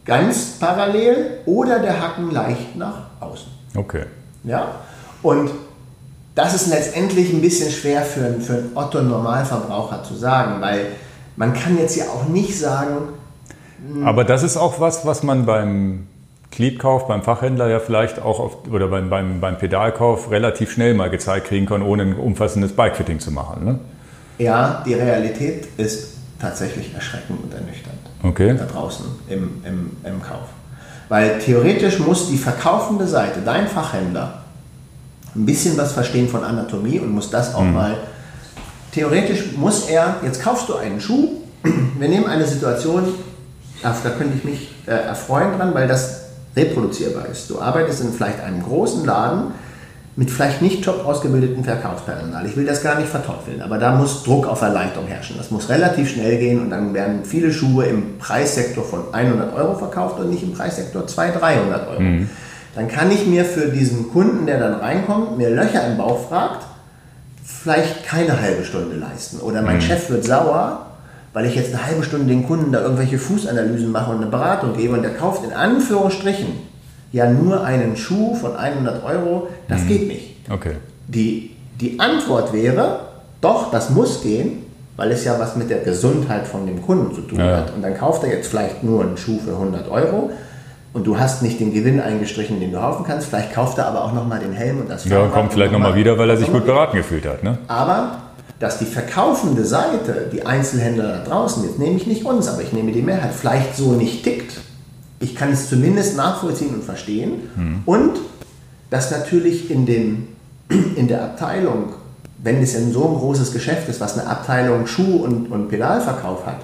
ganz parallel oder der Hacken leicht nach außen. Okay. Ja, und das ist letztendlich ein bisschen schwer für, für einen Otto-Normalverbraucher zu sagen, weil man kann jetzt ja auch nicht sagen. Hm, Aber das ist auch was, was man beim Gliedkauf beim Fachhändler ja vielleicht auch auf, oder beim, beim, beim Pedalkauf relativ schnell mal gezeigt kriegen kann, ohne ein umfassendes Bikefitting zu machen. Ne? Ja, die Realität ist tatsächlich erschreckend und ernüchternd. Okay. Da draußen im, im, im Kauf. Weil theoretisch muss die verkaufende Seite, dein Fachhändler, ein bisschen was verstehen von Anatomie und muss das auch mhm. mal. Theoretisch muss er, jetzt kaufst du einen Schuh, wir nehmen eine Situation, da könnte ich mich äh, erfreuen dran, weil das reproduzierbar ist. Du arbeitest in vielleicht einem großen Laden mit vielleicht nicht top ausgebildeten Verkaufspersonal. Ich will das gar nicht verteufeln, aber da muss Druck auf Erleichterung herrschen. Das muss relativ schnell gehen und dann werden viele Schuhe im Preissektor von 100 Euro verkauft und nicht im Preissektor 200, 300 Euro. Mhm. Dann kann ich mir für diesen Kunden, der dann reinkommt, mir Löcher im Bauch fragt, vielleicht keine halbe Stunde leisten. Oder mein mhm. Chef wird sauer, weil ich jetzt eine halbe Stunde den Kunden da irgendwelche Fußanalysen mache und eine Beratung gebe und der kauft in Anführungsstrichen ja nur einen Schuh von 100 Euro, das mhm. geht nicht. Okay. Die, die Antwort wäre, doch, das muss gehen, weil es ja was mit der Gesundheit von dem Kunden zu tun ja. hat. Und dann kauft er jetzt vielleicht nur einen Schuh für 100 Euro und du hast nicht den Gewinn eingestrichen, den du kaufen kannst. Vielleicht kauft er aber auch nochmal den Helm und das Ja, kommt vielleicht nochmal wieder, weil er sich gut beraten gefühlt hat. Ne? Aber dass die verkaufende Seite, die Einzelhändler da draußen, jetzt nehme ich nicht uns, aber ich nehme die Mehrheit, vielleicht so nicht tickt. Ich kann es zumindest nachvollziehen und verstehen. Mhm. Und dass natürlich in, dem, in der Abteilung wenn es ein so ein großes Geschäft ist, was eine Abteilung Schuh- und, und Pedalverkauf hat,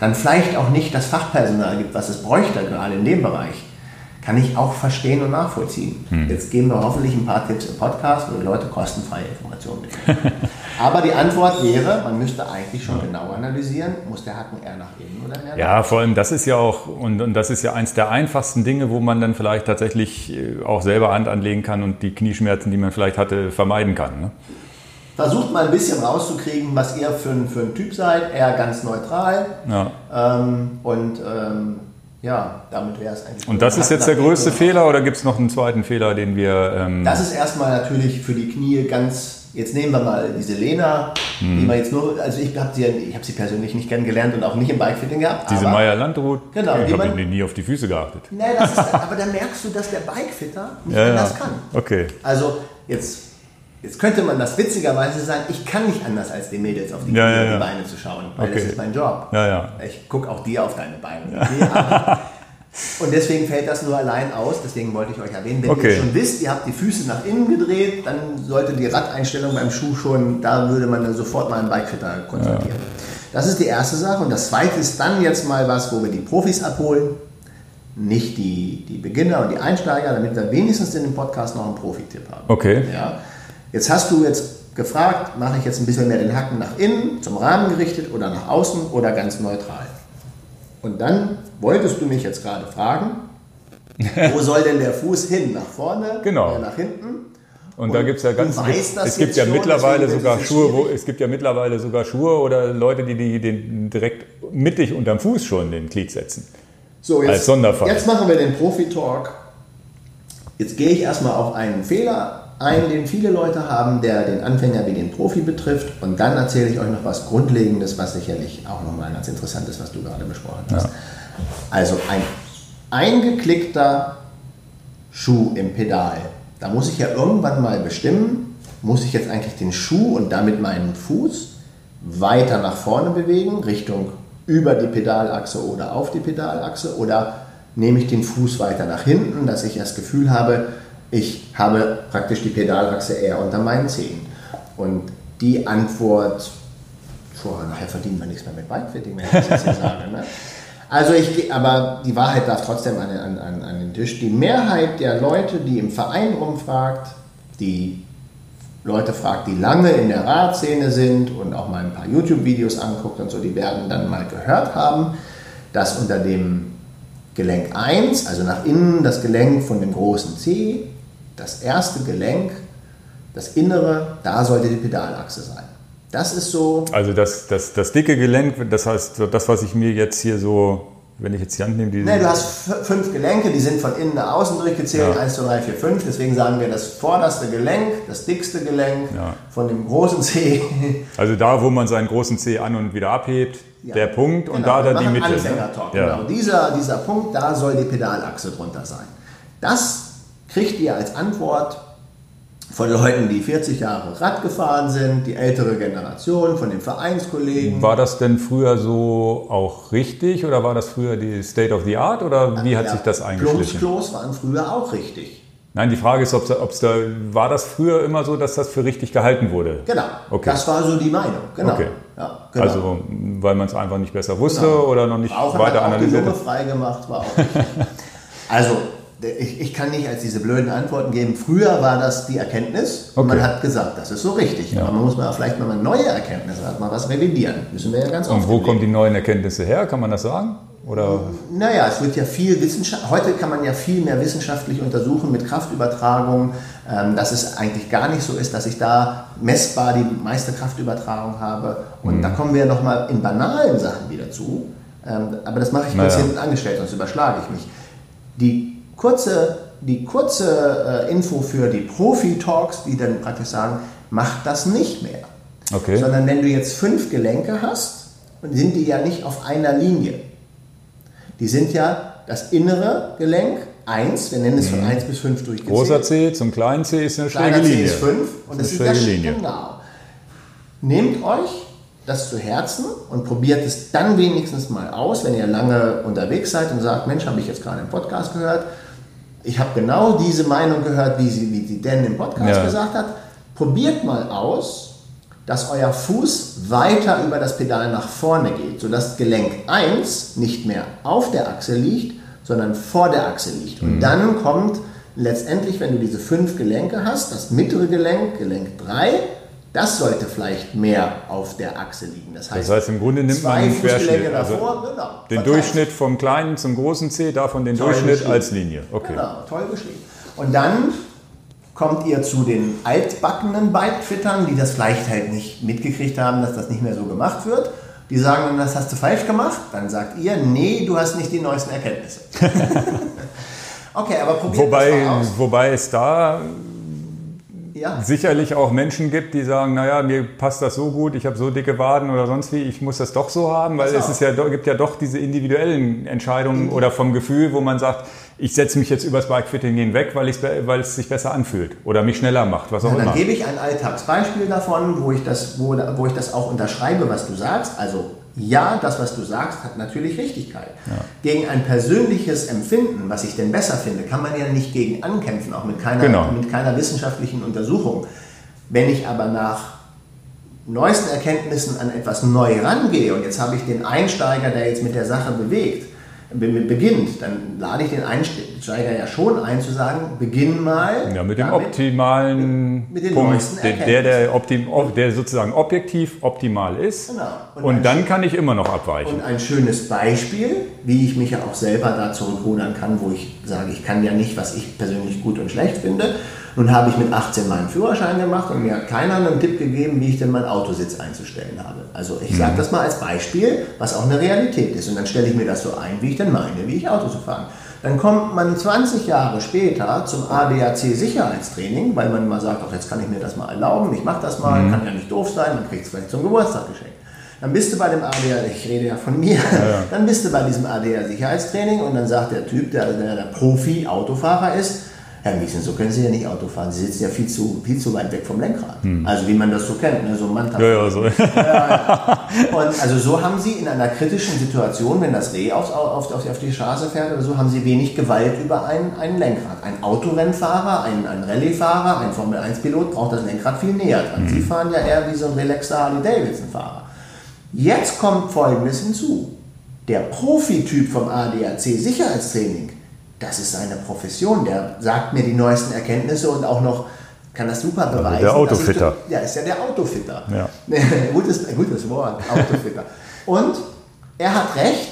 dann vielleicht auch nicht das Fachpersonal gibt, was es bräuchte, gerade in dem Bereich, kann ich auch verstehen und nachvollziehen. Hm. Jetzt geben wir hoffentlich ein paar Tipps im Podcast, wo die Leute kostenfreie Informationen bekommen. Aber die Antwort wäre, man müsste eigentlich schon genau analysieren, muss der Hacken eher nach innen oder eher Ja, vor allem das ist ja auch, und, und das ist ja eins der einfachsten Dinge, wo man dann vielleicht tatsächlich äh, auch selber Hand anlegen kann und die Knieschmerzen, die man vielleicht hatte, vermeiden kann. Ne? Versucht mal ein bisschen rauszukriegen, was ihr für ein, für ein Typ seid, eher ganz neutral. Ja. Ähm, und ähm, ja, damit wäre es eigentlich. Und das ist jetzt der größte Fehler oder gibt es noch einen zweiten Fehler, den wir. Ähm das ist erstmal natürlich für die Knie ganz Jetzt nehmen wir mal diese Lena, hm. die man jetzt nur, also ich habe sie, ich hab sie persönlich nicht kennengelernt und auch nicht im Bikefitting gehabt. Diese Meier Landrut, genau, ich habe nie auf die Füße geachtet. Nee, das ist, aber da merkst du, dass der Bikefitter nicht ja, anders kann. Okay. Also jetzt, jetzt könnte man das witzigerweise sagen, ich kann nicht anders als die Mädels auf die, ja, ja, die Beine zu schauen, weil okay. das ist mein Job. Ja, ja. Ich gucke auch dir auf deine Beine. Und deswegen fällt das nur allein aus, deswegen wollte ich euch erwähnen. Wenn okay. ihr schon wisst, ihr habt die Füße nach innen gedreht, dann sollte die Radeinstellung beim Schuh schon, da würde man dann sofort mal einen Bikefitter konsultieren. Ja. Das ist die erste Sache. Und das zweite ist dann jetzt mal was, wo wir die Profis abholen, nicht die, die Beginner und die Einsteiger, damit wir wenigstens in dem Podcast noch einen Profi-Tipp haben. Okay. Ja. Jetzt hast du jetzt gefragt, mache ich jetzt ein bisschen mehr den Hacken nach innen, zum Rahmen gerichtet oder nach außen oder ganz neutral. Und dann wolltest du mich jetzt gerade fragen, wo soll denn der Fuß hin? Nach vorne genau. oder nach hinten? Und, und da gibt es ja ganz es gibt ja schon, mittlerweile sogar Schuhe, wo, es gibt ja mittlerweile sogar Schuhe oder Leute, die, die den direkt mittig unterm Fuß schon den Glied setzen. So, jetzt, als Sonderfall. Jetzt machen wir den Profi-Talk. Jetzt gehe ich erstmal auf einen Fehler ein, den viele Leute haben, der den Anfänger wie den Profi betrifft. Und dann erzähle ich euch noch was Grundlegendes, was sicherlich auch nochmal ganz interessant ist, was du gerade besprochen hast. Ja. Also ein eingeklickter Schuh im Pedal. Da muss ich ja irgendwann mal bestimmen, muss ich jetzt eigentlich den Schuh und damit meinen Fuß weiter nach vorne bewegen, Richtung über die Pedalachse oder auf die Pedalachse, oder nehme ich den Fuß weiter nach hinten, dass ich das Gefühl habe, ich habe praktisch die Pedalachse eher unter meinen Zehen. Und die Antwort, boah, nachher verdienen wir nichts mehr mit Bikefitting, wenn ich das jetzt hier sage. Ne? Also ich, aber die Wahrheit darf trotzdem an, an, an den Tisch. Die Mehrheit der Leute, die im Verein rumfragt, die Leute fragt, die lange in der Radszene sind und auch mal ein paar YouTube-Videos anguckt und so, die werden dann mal gehört haben, dass unter dem Gelenk 1, also nach innen das Gelenk von dem großen C, das erste Gelenk, das innere, da sollte die Pedalachse sein. Das ist so. Also das, das, das dicke Gelenk, das heißt, das, was ich mir jetzt hier so, wenn ich jetzt die Hand nehme, die. Nee, du hast fünf Gelenke, die sind von innen nach außen durchgezählt, ja. 1, 2, 3, 4, 5. Deswegen sagen wir das vorderste Gelenk, das dickste Gelenk ja. von dem großen C. Also da, wo man seinen großen C an und wieder abhebt, ja. der Punkt genau. und da dann die Mitte. Ne? genau. Dieser, dieser Punkt, da soll die Pedalachse drunter sein. Das kriegt ihr als Antwort von Leuten, die 40 Jahre Rad gefahren sind, die ältere Generation, von den Vereinskollegen. War das denn früher so auch richtig oder war das früher die State of the Art oder wie hat ja, sich das eingeschlichen? Plumpsklos waren früher auch richtig. Nein, die Frage ist, ob es da war das früher immer so, dass das für richtig gehalten wurde. Genau. Okay. Das war so die Meinung. Genau. Okay. Ja, genau. Also weil man es einfach nicht besser wusste genau. oder noch nicht auch weiter analysiert. Auch die Lunge freigemacht war auch richtig. also ich, ich, kann nicht als diese blöden Antworten geben. Früher war das die Erkenntnis und okay. man hat gesagt, das ist so richtig. Ja. Aber man muss mal vielleicht mal neue Erkenntnisse, hat mal was revidieren. Müssen wir ja ganz Und wo kommen die neuen Erkenntnisse her? Kann man das sagen? Oder? Naja, es wird ja viel Wissenschaft, heute kann man ja viel mehr wissenschaftlich untersuchen mit Kraftübertragung, ähm, dass es eigentlich gar nicht so ist, dass ich da messbar die meiste Kraftübertragung habe. Und mhm. da kommen wir nochmal in banalen Sachen wieder zu. Ähm, aber das mache ich naja. kurz hinten angestellt, sonst überschlage ich mich. Die kurze, die kurze äh, Info für die Profi-Talks, die dann praktisch sagen, mach das nicht mehr. Okay. Sondern wenn du jetzt fünf Gelenke hast, sind die ja nicht auf einer Linie. Die sind ja das innere Gelenk, 1, wir nennen es von 1 mhm. bis 5 durchgezählt. Großer C zum kleinen C ist eine schräge Linie. C ist 5 und das ist, das Linie. genau. Nehmt euch das zu Herzen und probiert es dann wenigstens mal aus, wenn ihr lange unterwegs seid und sagt, Mensch, habe ich jetzt gerade im Podcast gehört, ich habe genau diese Meinung gehört, wie sie, wie sie Dan im Podcast ja. gesagt hat. Probiert mal aus, dass euer Fuß weiter über das Pedal nach vorne geht, sodass Gelenk 1 nicht mehr auf der Achse liegt, sondern vor der Achse liegt. Und mhm. dann kommt letztendlich, wenn du diese fünf Gelenke hast, das mittlere Gelenk, Gelenk 3, das sollte vielleicht mehr auf der Achse liegen. Das heißt, das heißt im Grunde nimmt man einen Querschnitt, also davor, genau, den Durchschnitt vom kleinen zum großen C, davon den toll Durchschnitt als Linie. Okay. Genau, toll beschrieben. Und dann kommt ihr zu den altbackenen Bike-Twittern, die das vielleicht halt nicht mitgekriegt haben, dass das nicht mehr so gemacht wird. Die sagen dann, das hast du falsch gemacht. Dann sagt ihr, nee, du hast nicht die neuesten Erkenntnisse. okay, aber probiert wobei, das mal aus. Wobei es da ja. sicherlich auch Menschen gibt, die sagen, naja, mir passt das so gut, ich habe so dicke Waden oder sonst wie, ich muss das doch so haben, weil es ist ja, gibt ja doch diese individuellen Entscheidungen mhm. oder vom Gefühl, wo man sagt, ich setze mich jetzt übers Bikefitting hinweg, weil, weil es sich besser anfühlt oder mich schneller macht, was auch ja, dann immer. Dann gebe ich ein Alltagsbeispiel davon, wo ich, das, wo, wo ich das auch unterschreibe, was du sagst. Also ja, das, was du sagst, hat natürlich Richtigkeit. Ja. Gegen ein persönliches Empfinden, was ich denn besser finde, kann man ja nicht gegen ankämpfen, auch mit keiner, genau. mit keiner wissenschaftlichen Untersuchung. Wenn ich aber nach neuesten Erkenntnissen an etwas neu rangehe und jetzt habe ich den Einsteiger, der jetzt mit der Sache bewegt, beginnt, dann lade ich den Einsteiger ja schon ein zu sagen, beginn mal. Ja, mit dem damit, optimalen mit, mit Punkt, der, der, optim, der sozusagen objektiv optimal ist. Genau. Und, und dann kann ich immer noch abweichen. Und ein schönes Beispiel, wie ich mich ja auch selber da zurückrudern kann, wo ich sage, ich kann ja nicht, was ich persönlich gut und schlecht finde. Nun habe ich mit 18 meinen Führerschein gemacht und mir hat keiner einen Tipp gegeben, wie ich denn meinen Autositz einzustellen habe. Also ich sage mhm. das mal als Beispiel, was auch eine Realität ist. Und dann stelle ich mir das so ein, wie ich denn meine, wie ich Auto zu fahren. Dann kommt man 20 Jahre später zum ADAC Sicherheitstraining, weil man mal sagt, auch jetzt kann ich mir das mal erlauben, ich mache das mal, mhm. kann ja nicht doof sein, man kriegt es vielleicht zum Geburtstag geschenkt. Dann bist du bei dem ADA, ich rede ja von mir, ja, ja. dann bist du bei diesem ADA Sicherheitstraining und dann sagt der Typ, der der, der Profi-Autofahrer ist, Herr Miesen, so können Sie ja nicht Auto fahren. Sie sitzen ja viel zu, viel zu weit weg vom Lenkrad. Hm. Also wie man das so kennt, ne? so ein Manta. Ja, ja, so. Ja. Und also so haben Sie in einer kritischen Situation, wenn das Reh auf, auf, auf, die Straße fährt oder so, haben Sie wenig Gewalt über ein, ein Lenkrad. Ein Autorennfahrer, ein, ein Rallye-Fahrer, ein Formel-1-Pilot braucht das Lenkrad viel näher dran. Hm. Sie fahren ja eher wie so ein relaxter Harley-Davidson-Fahrer. Jetzt kommt Folgendes hinzu. Der Profityp vom ADAC Sicherheitstraining das ist seine Profession. Der sagt mir die neuesten Erkenntnisse und auch noch kann das super beweisen. Also der Autofitter. Ich, ja, ist ja der Autofitter. Ja. gutes, gutes Wort, Autofitter. und er hat recht,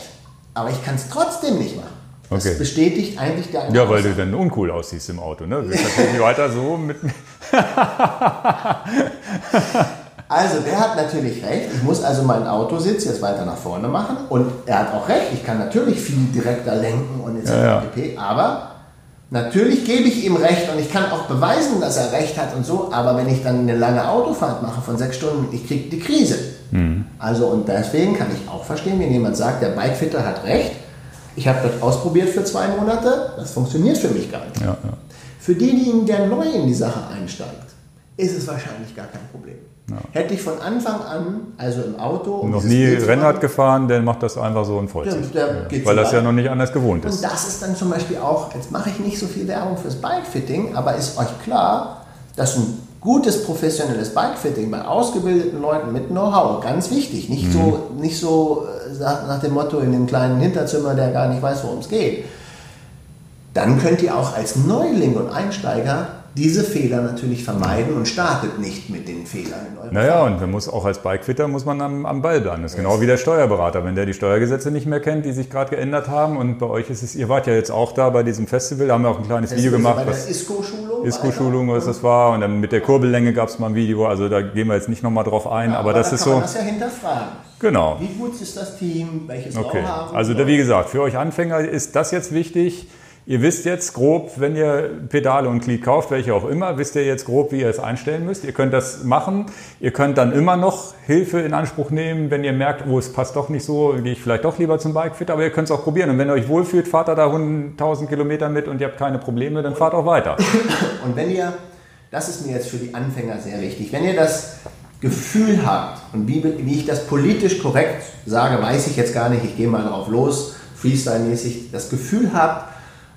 aber ich kann es trotzdem nicht machen. Das okay. bestätigt eigentlich der Ja, weil du dann uncool aussiehst im Auto. Ne? Du willst natürlich weiter so mit. Also, der hat natürlich recht. Ich muss also meinen Autositz jetzt weiter nach vorne machen. Und er hat auch recht. Ich kann natürlich viel direkter lenken und etc. Ja, ja. Aber natürlich gebe ich ihm recht und ich kann auch beweisen, dass er recht hat und so. Aber wenn ich dann eine lange Autofahrt mache von sechs Stunden, ich kriege die Krise. Mhm. Also, und deswegen kann ich auch verstehen, wenn jemand sagt, der Bikefitter hat recht. Ich habe das ausprobiert für zwei Monate. Das funktioniert für mich gar nicht. Ja, für denjenigen, der neu in die Sache einsteigt, ist es wahrscheinlich gar kein Problem. Ja. Hätte ich von Anfang an, also im Auto. Um noch nie Rennrad gefahren, der macht das einfach so und freut sich. Ja. Weil das ja noch nicht anders gewohnt ist. Und das ist dann zum Beispiel auch, jetzt mache ich nicht so viel Werbung fürs Bikefitting, aber ist euch klar, dass ein gutes professionelles Bikefitting bei ausgebildeten Leuten mit Know-how, ganz wichtig, nicht mhm. so, nicht so äh, nach dem Motto in dem kleinen Hinterzimmer, der gar nicht weiß, worum es geht. Dann könnt ihr auch als Neuling und Einsteiger diese Fehler natürlich vermeiden und startet nicht mit den Fehlern in eurem Naja, Fall. und man muss auch als Bikefitter muss man am, am Ball bleiben. Das ist yes. genau wie der Steuerberater, wenn der die Steuergesetze nicht mehr kennt, die sich gerade geändert haben. Und bei euch ist es, ihr wart ja jetzt auch da bei diesem Festival, da haben wir auch ein kleines Video gemacht. Bei der ISCO-Schulung? ISCO-Schulung, was das war. Und dann mit der Kurbellänge gab es mal ein Video, also da gehen wir jetzt nicht nochmal drauf ein, ja, aber, aber, das da ist so. Man das ja hinterfragen. Genau. Wie gut ist das Team? Welches okay. Know-how? Also da, wie gesagt, für euch Anfänger ist das jetzt wichtig Ihr wisst jetzt grob, wenn ihr Pedale und Glied kauft, welche auch immer, wisst ihr jetzt grob, wie ihr es einstellen müsst. Ihr könnt das machen. Ihr könnt dann immer noch Hilfe in Anspruch nehmen, wenn ihr merkt, oh, es passt doch nicht so, gehe ich vielleicht doch lieber zum Bikefit, aber ihr könnt es auch probieren. Und wenn ihr euch wohlfühlt, fahrt da 1000 Kilometer mit und ihr habt keine Probleme, dann fahrt auch weiter. Und wenn ihr, das ist mir jetzt für die Anfänger sehr wichtig, wenn ihr das Gefühl habt, und wie, wie ich das politisch korrekt sage, weiß ich jetzt gar nicht, ich gehe mal drauf los, Freestyle-mäßig, das Gefühl habt,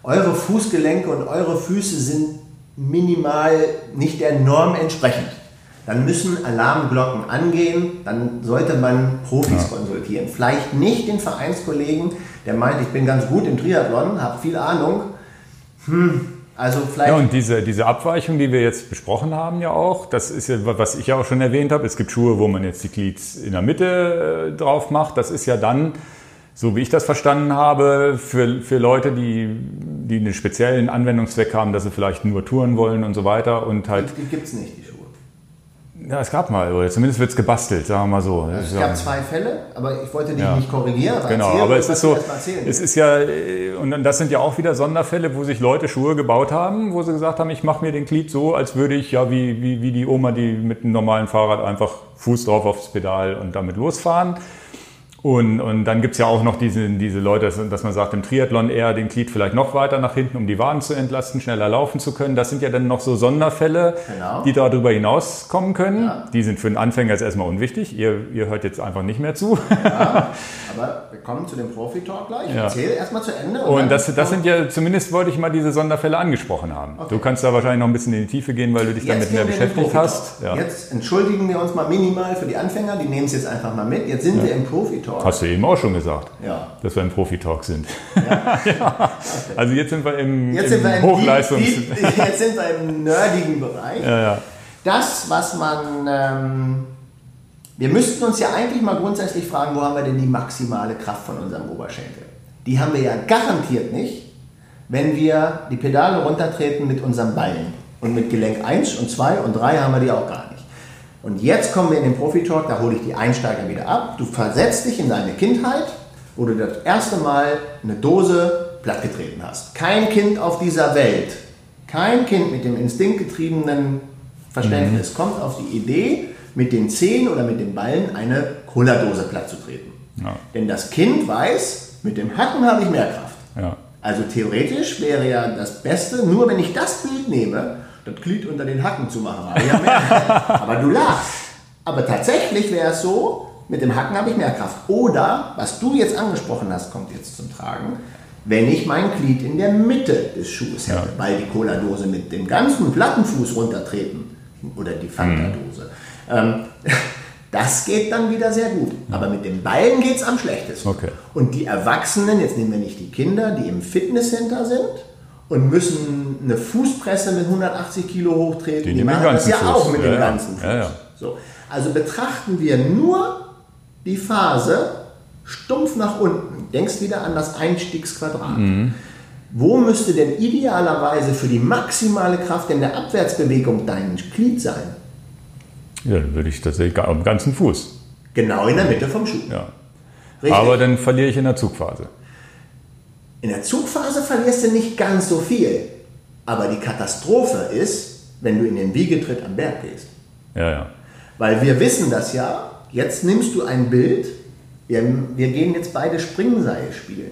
eure Fußgelenke und eure Füße sind minimal nicht der Norm entsprechend. Dann müssen Alarmglocken angehen, dann sollte man Profis ja. konsultieren. Vielleicht nicht den Vereinskollegen, der meint, ich bin ganz gut im Triathlon, habe viel Ahnung. Hm, also vielleicht. Ja, und diese, diese Abweichung, die wir jetzt besprochen haben, ja auch, das ist ja, was ich ja auch schon erwähnt habe. Es gibt Schuhe, wo man jetzt die Glieds in der Mitte äh, drauf macht. Das ist ja dann so wie ich das verstanden habe, für, für Leute, die, die einen speziellen Anwendungszweck haben, dass sie vielleicht nur touren wollen und so weiter. Und halt, die, die gibt es nicht, die Schuhe. Ja, es gab mal, oder zumindest wird es gebastelt, sagen wir mal so. Es gab zwei Fälle, aber ich wollte dich ja. nicht korrigieren. Genau, erzählen, aber es ist so, es ist ja, und das sind ja auch wieder Sonderfälle, wo sich Leute Schuhe gebaut haben, wo sie gesagt haben, ich mache mir den Glied so, als würde ich, ja, wie, wie, wie die Oma, die mit einem normalen Fahrrad einfach Fuß drauf aufs Pedal und damit losfahren. Und, und dann gibt's ja auch noch diese, diese Leute, dass man sagt, im Triathlon eher den Glied vielleicht noch weiter nach hinten, um die Waden zu entlasten, schneller laufen zu können. Das sind ja dann noch so Sonderfälle, genau. die darüber hinauskommen können. Ja. Die sind für den Anfänger jetzt erstmal unwichtig. Ihr, ihr hört jetzt einfach nicht mehr zu. Ja, aber wir kommen zu dem Profi-Talk gleich. Ich ja. erzähle erstmal zu Ende. Und, und das, das sind ja, zumindest wollte ich mal diese Sonderfälle angesprochen haben. Okay. Du kannst da wahrscheinlich noch ein bisschen in die Tiefe gehen, weil du dich jetzt damit mehr beschäftigt hast. Jetzt entschuldigen wir uns mal minimal für die Anfänger. Die nehmen es jetzt einfach mal mit. Jetzt sind wir im Profi-Talk. Profi-Talk. Hast du eben auch schon gesagt, ja. dass wir im Profi-Talk sind. Ja. ja. Also jetzt sind wir im, jetzt im wir Hochleistungs... Deep, deep, jetzt sind wir im nerdigen Bereich. Ja, das, was man... Ähm, wir müssten uns ja eigentlich mal grundsätzlich fragen, wo haben wir denn die maximale Kraft von unserem Oberschenkel? Die haben wir ja garantiert nicht, wenn wir die Pedale runtertreten mit unserem Bein. Und mit Gelenk 1 und 2 und 3 haben wir die auch gar nicht. Und jetzt kommen wir in den Profi-Talk, da hole ich die Einsteiger wieder ab. Du versetzt dich in deine Kindheit, wo du das erste Mal eine Dose plattgetreten hast. Kein Kind auf dieser Welt, kein Kind mit dem instinktgetriebenen Verständnis mhm. kommt auf die Idee, mit den Zehen oder mit den Ballen eine Cola-Dose platt zu treten. Ja. Denn das Kind weiß, mit dem Hacken habe ich mehr Kraft. Ja. Also theoretisch wäre ja das Beste, nur wenn ich das Bild nehme das Glied unter den Hacken zu machen. Aber, ja aber du lachst. Aber tatsächlich wäre es so, mit dem Hacken habe ich mehr Kraft. Oder, was du jetzt angesprochen hast, kommt jetzt zum Tragen, wenn ich mein Glied in der Mitte des Schuhs hätte, ja. weil die Cola-Dose mit dem ganzen Plattenfuß runtertreten oder die Fanta-Dose. Mhm. Ähm, das geht dann wieder sehr gut. Aber mit den Beinen geht es am schlechtesten. Okay. Und die Erwachsenen, jetzt nehmen wir nicht die Kinder, die im Fitnesscenter sind, und müssen eine Fußpresse mit 180 Kilo hochtreten. Die, die machen das ja Fuß. auch mit ja, dem ganzen Fuß. Ja, so. Also betrachten wir nur die Phase stumpf nach unten. Denkst wieder an das Einstiegsquadrat. Mhm. Wo müsste denn idealerweise für die maximale Kraft in der Abwärtsbewegung dein Glied sein? Ja, dann würde ich tatsächlich am ganzen Fuß. Genau in der Mitte vom Schuh. Ja. Aber dann verliere ich in der Zugphase. In der Zugphase verlierst du nicht ganz so viel. Aber die Katastrophe ist, wenn du in den Wiegetritt am Berg gehst. Ja, ja. Weil wir wissen das ja. Jetzt nimmst du ein Bild. Wir, wir gehen jetzt beide Springseil spielen.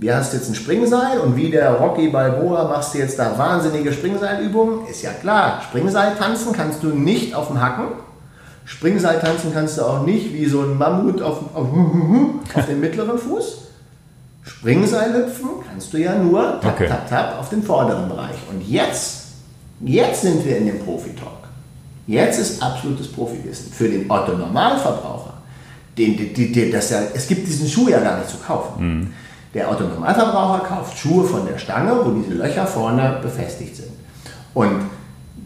Wir hast jetzt ein Springseil und wie der Rocky Balboa machst du jetzt da wahnsinnige Springseilübungen. Ist ja klar, Springseil tanzen kannst du nicht auf dem Hacken. Springseil tanzen kannst du auch nicht wie so ein Mammut auf, auf, auf den mittleren Fuß. Springseil hüpfen kannst du ja nur tap, okay. tap, tap auf den vorderen Bereich. Und jetzt, jetzt sind wir in dem Profi-Talk. Jetzt ist absolutes Profiwissen. Für den Otto-Normalverbraucher, den, den, den, das ja, es gibt diesen Schuh ja gar nicht zu kaufen. Mhm. Der Otto-Normalverbraucher kauft Schuhe von der Stange, wo diese Löcher vorne befestigt sind. Und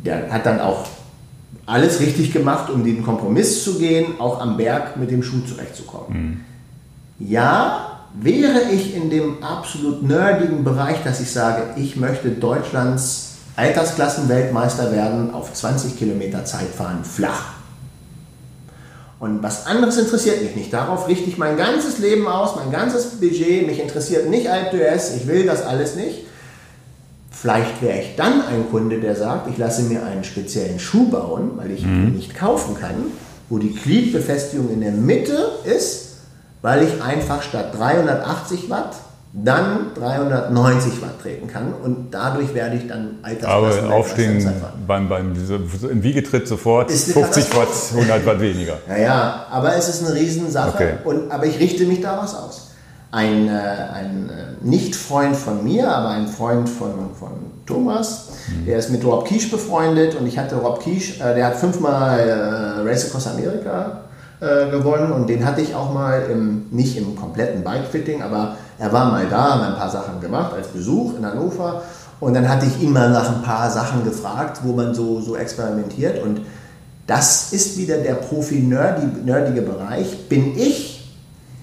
der hat dann auch alles richtig gemacht, um den Kompromiss zu gehen, auch am Berg mit dem Schuh zurechtzukommen. Mhm. Ja, Wäre ich in dem absolut nerdigen Bereich, dass ich sage, ich möchte Deutschlands Altersklassenweltmeister werden, auf 20 Kilometer Zeit fahren, flach. Und was anderes interessiert mich nicht. Darauf richte ich mein ganzes Leben aus, mein ganzes Budget. Mich interessiert nicht Alpe d'Huez, ich will das alles nicht. Vielleicht wäre ich dann ein Kunde, der sagt, ich lasse mir einen speziellen Schuh bauen, weil ich ihn mhm. nicht kaufen kann, wo die Gliedbefestigung in der Mitte ist weil ich einfach statt 380 Watt dann 390 Watt treten kann und dadurch werde ich dann Altersklassen Aber aufstehen beim, beim im Wiegetritt sofort 50 Watt, 100 Watt weniger. Ja, ja, aber es ist eine Riesensache, okay. und, aber ich richte mich da was aus. ein, äh, ein äh, Nicht-Freund von mir, aber ein Freund von, von Thomas. Mhm. Der ist mit Rob Kiesch befreundet und ich hatte Rob Kiesch, äh, der hat fünfmal äh, Race Across America äh, gewonnen und den hatte ich auch mal im, nicht im kompletten Bike-Fitting, aber er war mal da, haben ein paar Sachen gemacht als Besuch in Hannover und dann hatte ich ihn mal nach ein paar Sachen gefragt, wo man so, so experimentiert und das ist wieder der profi-nerdige Bereich. Bin ich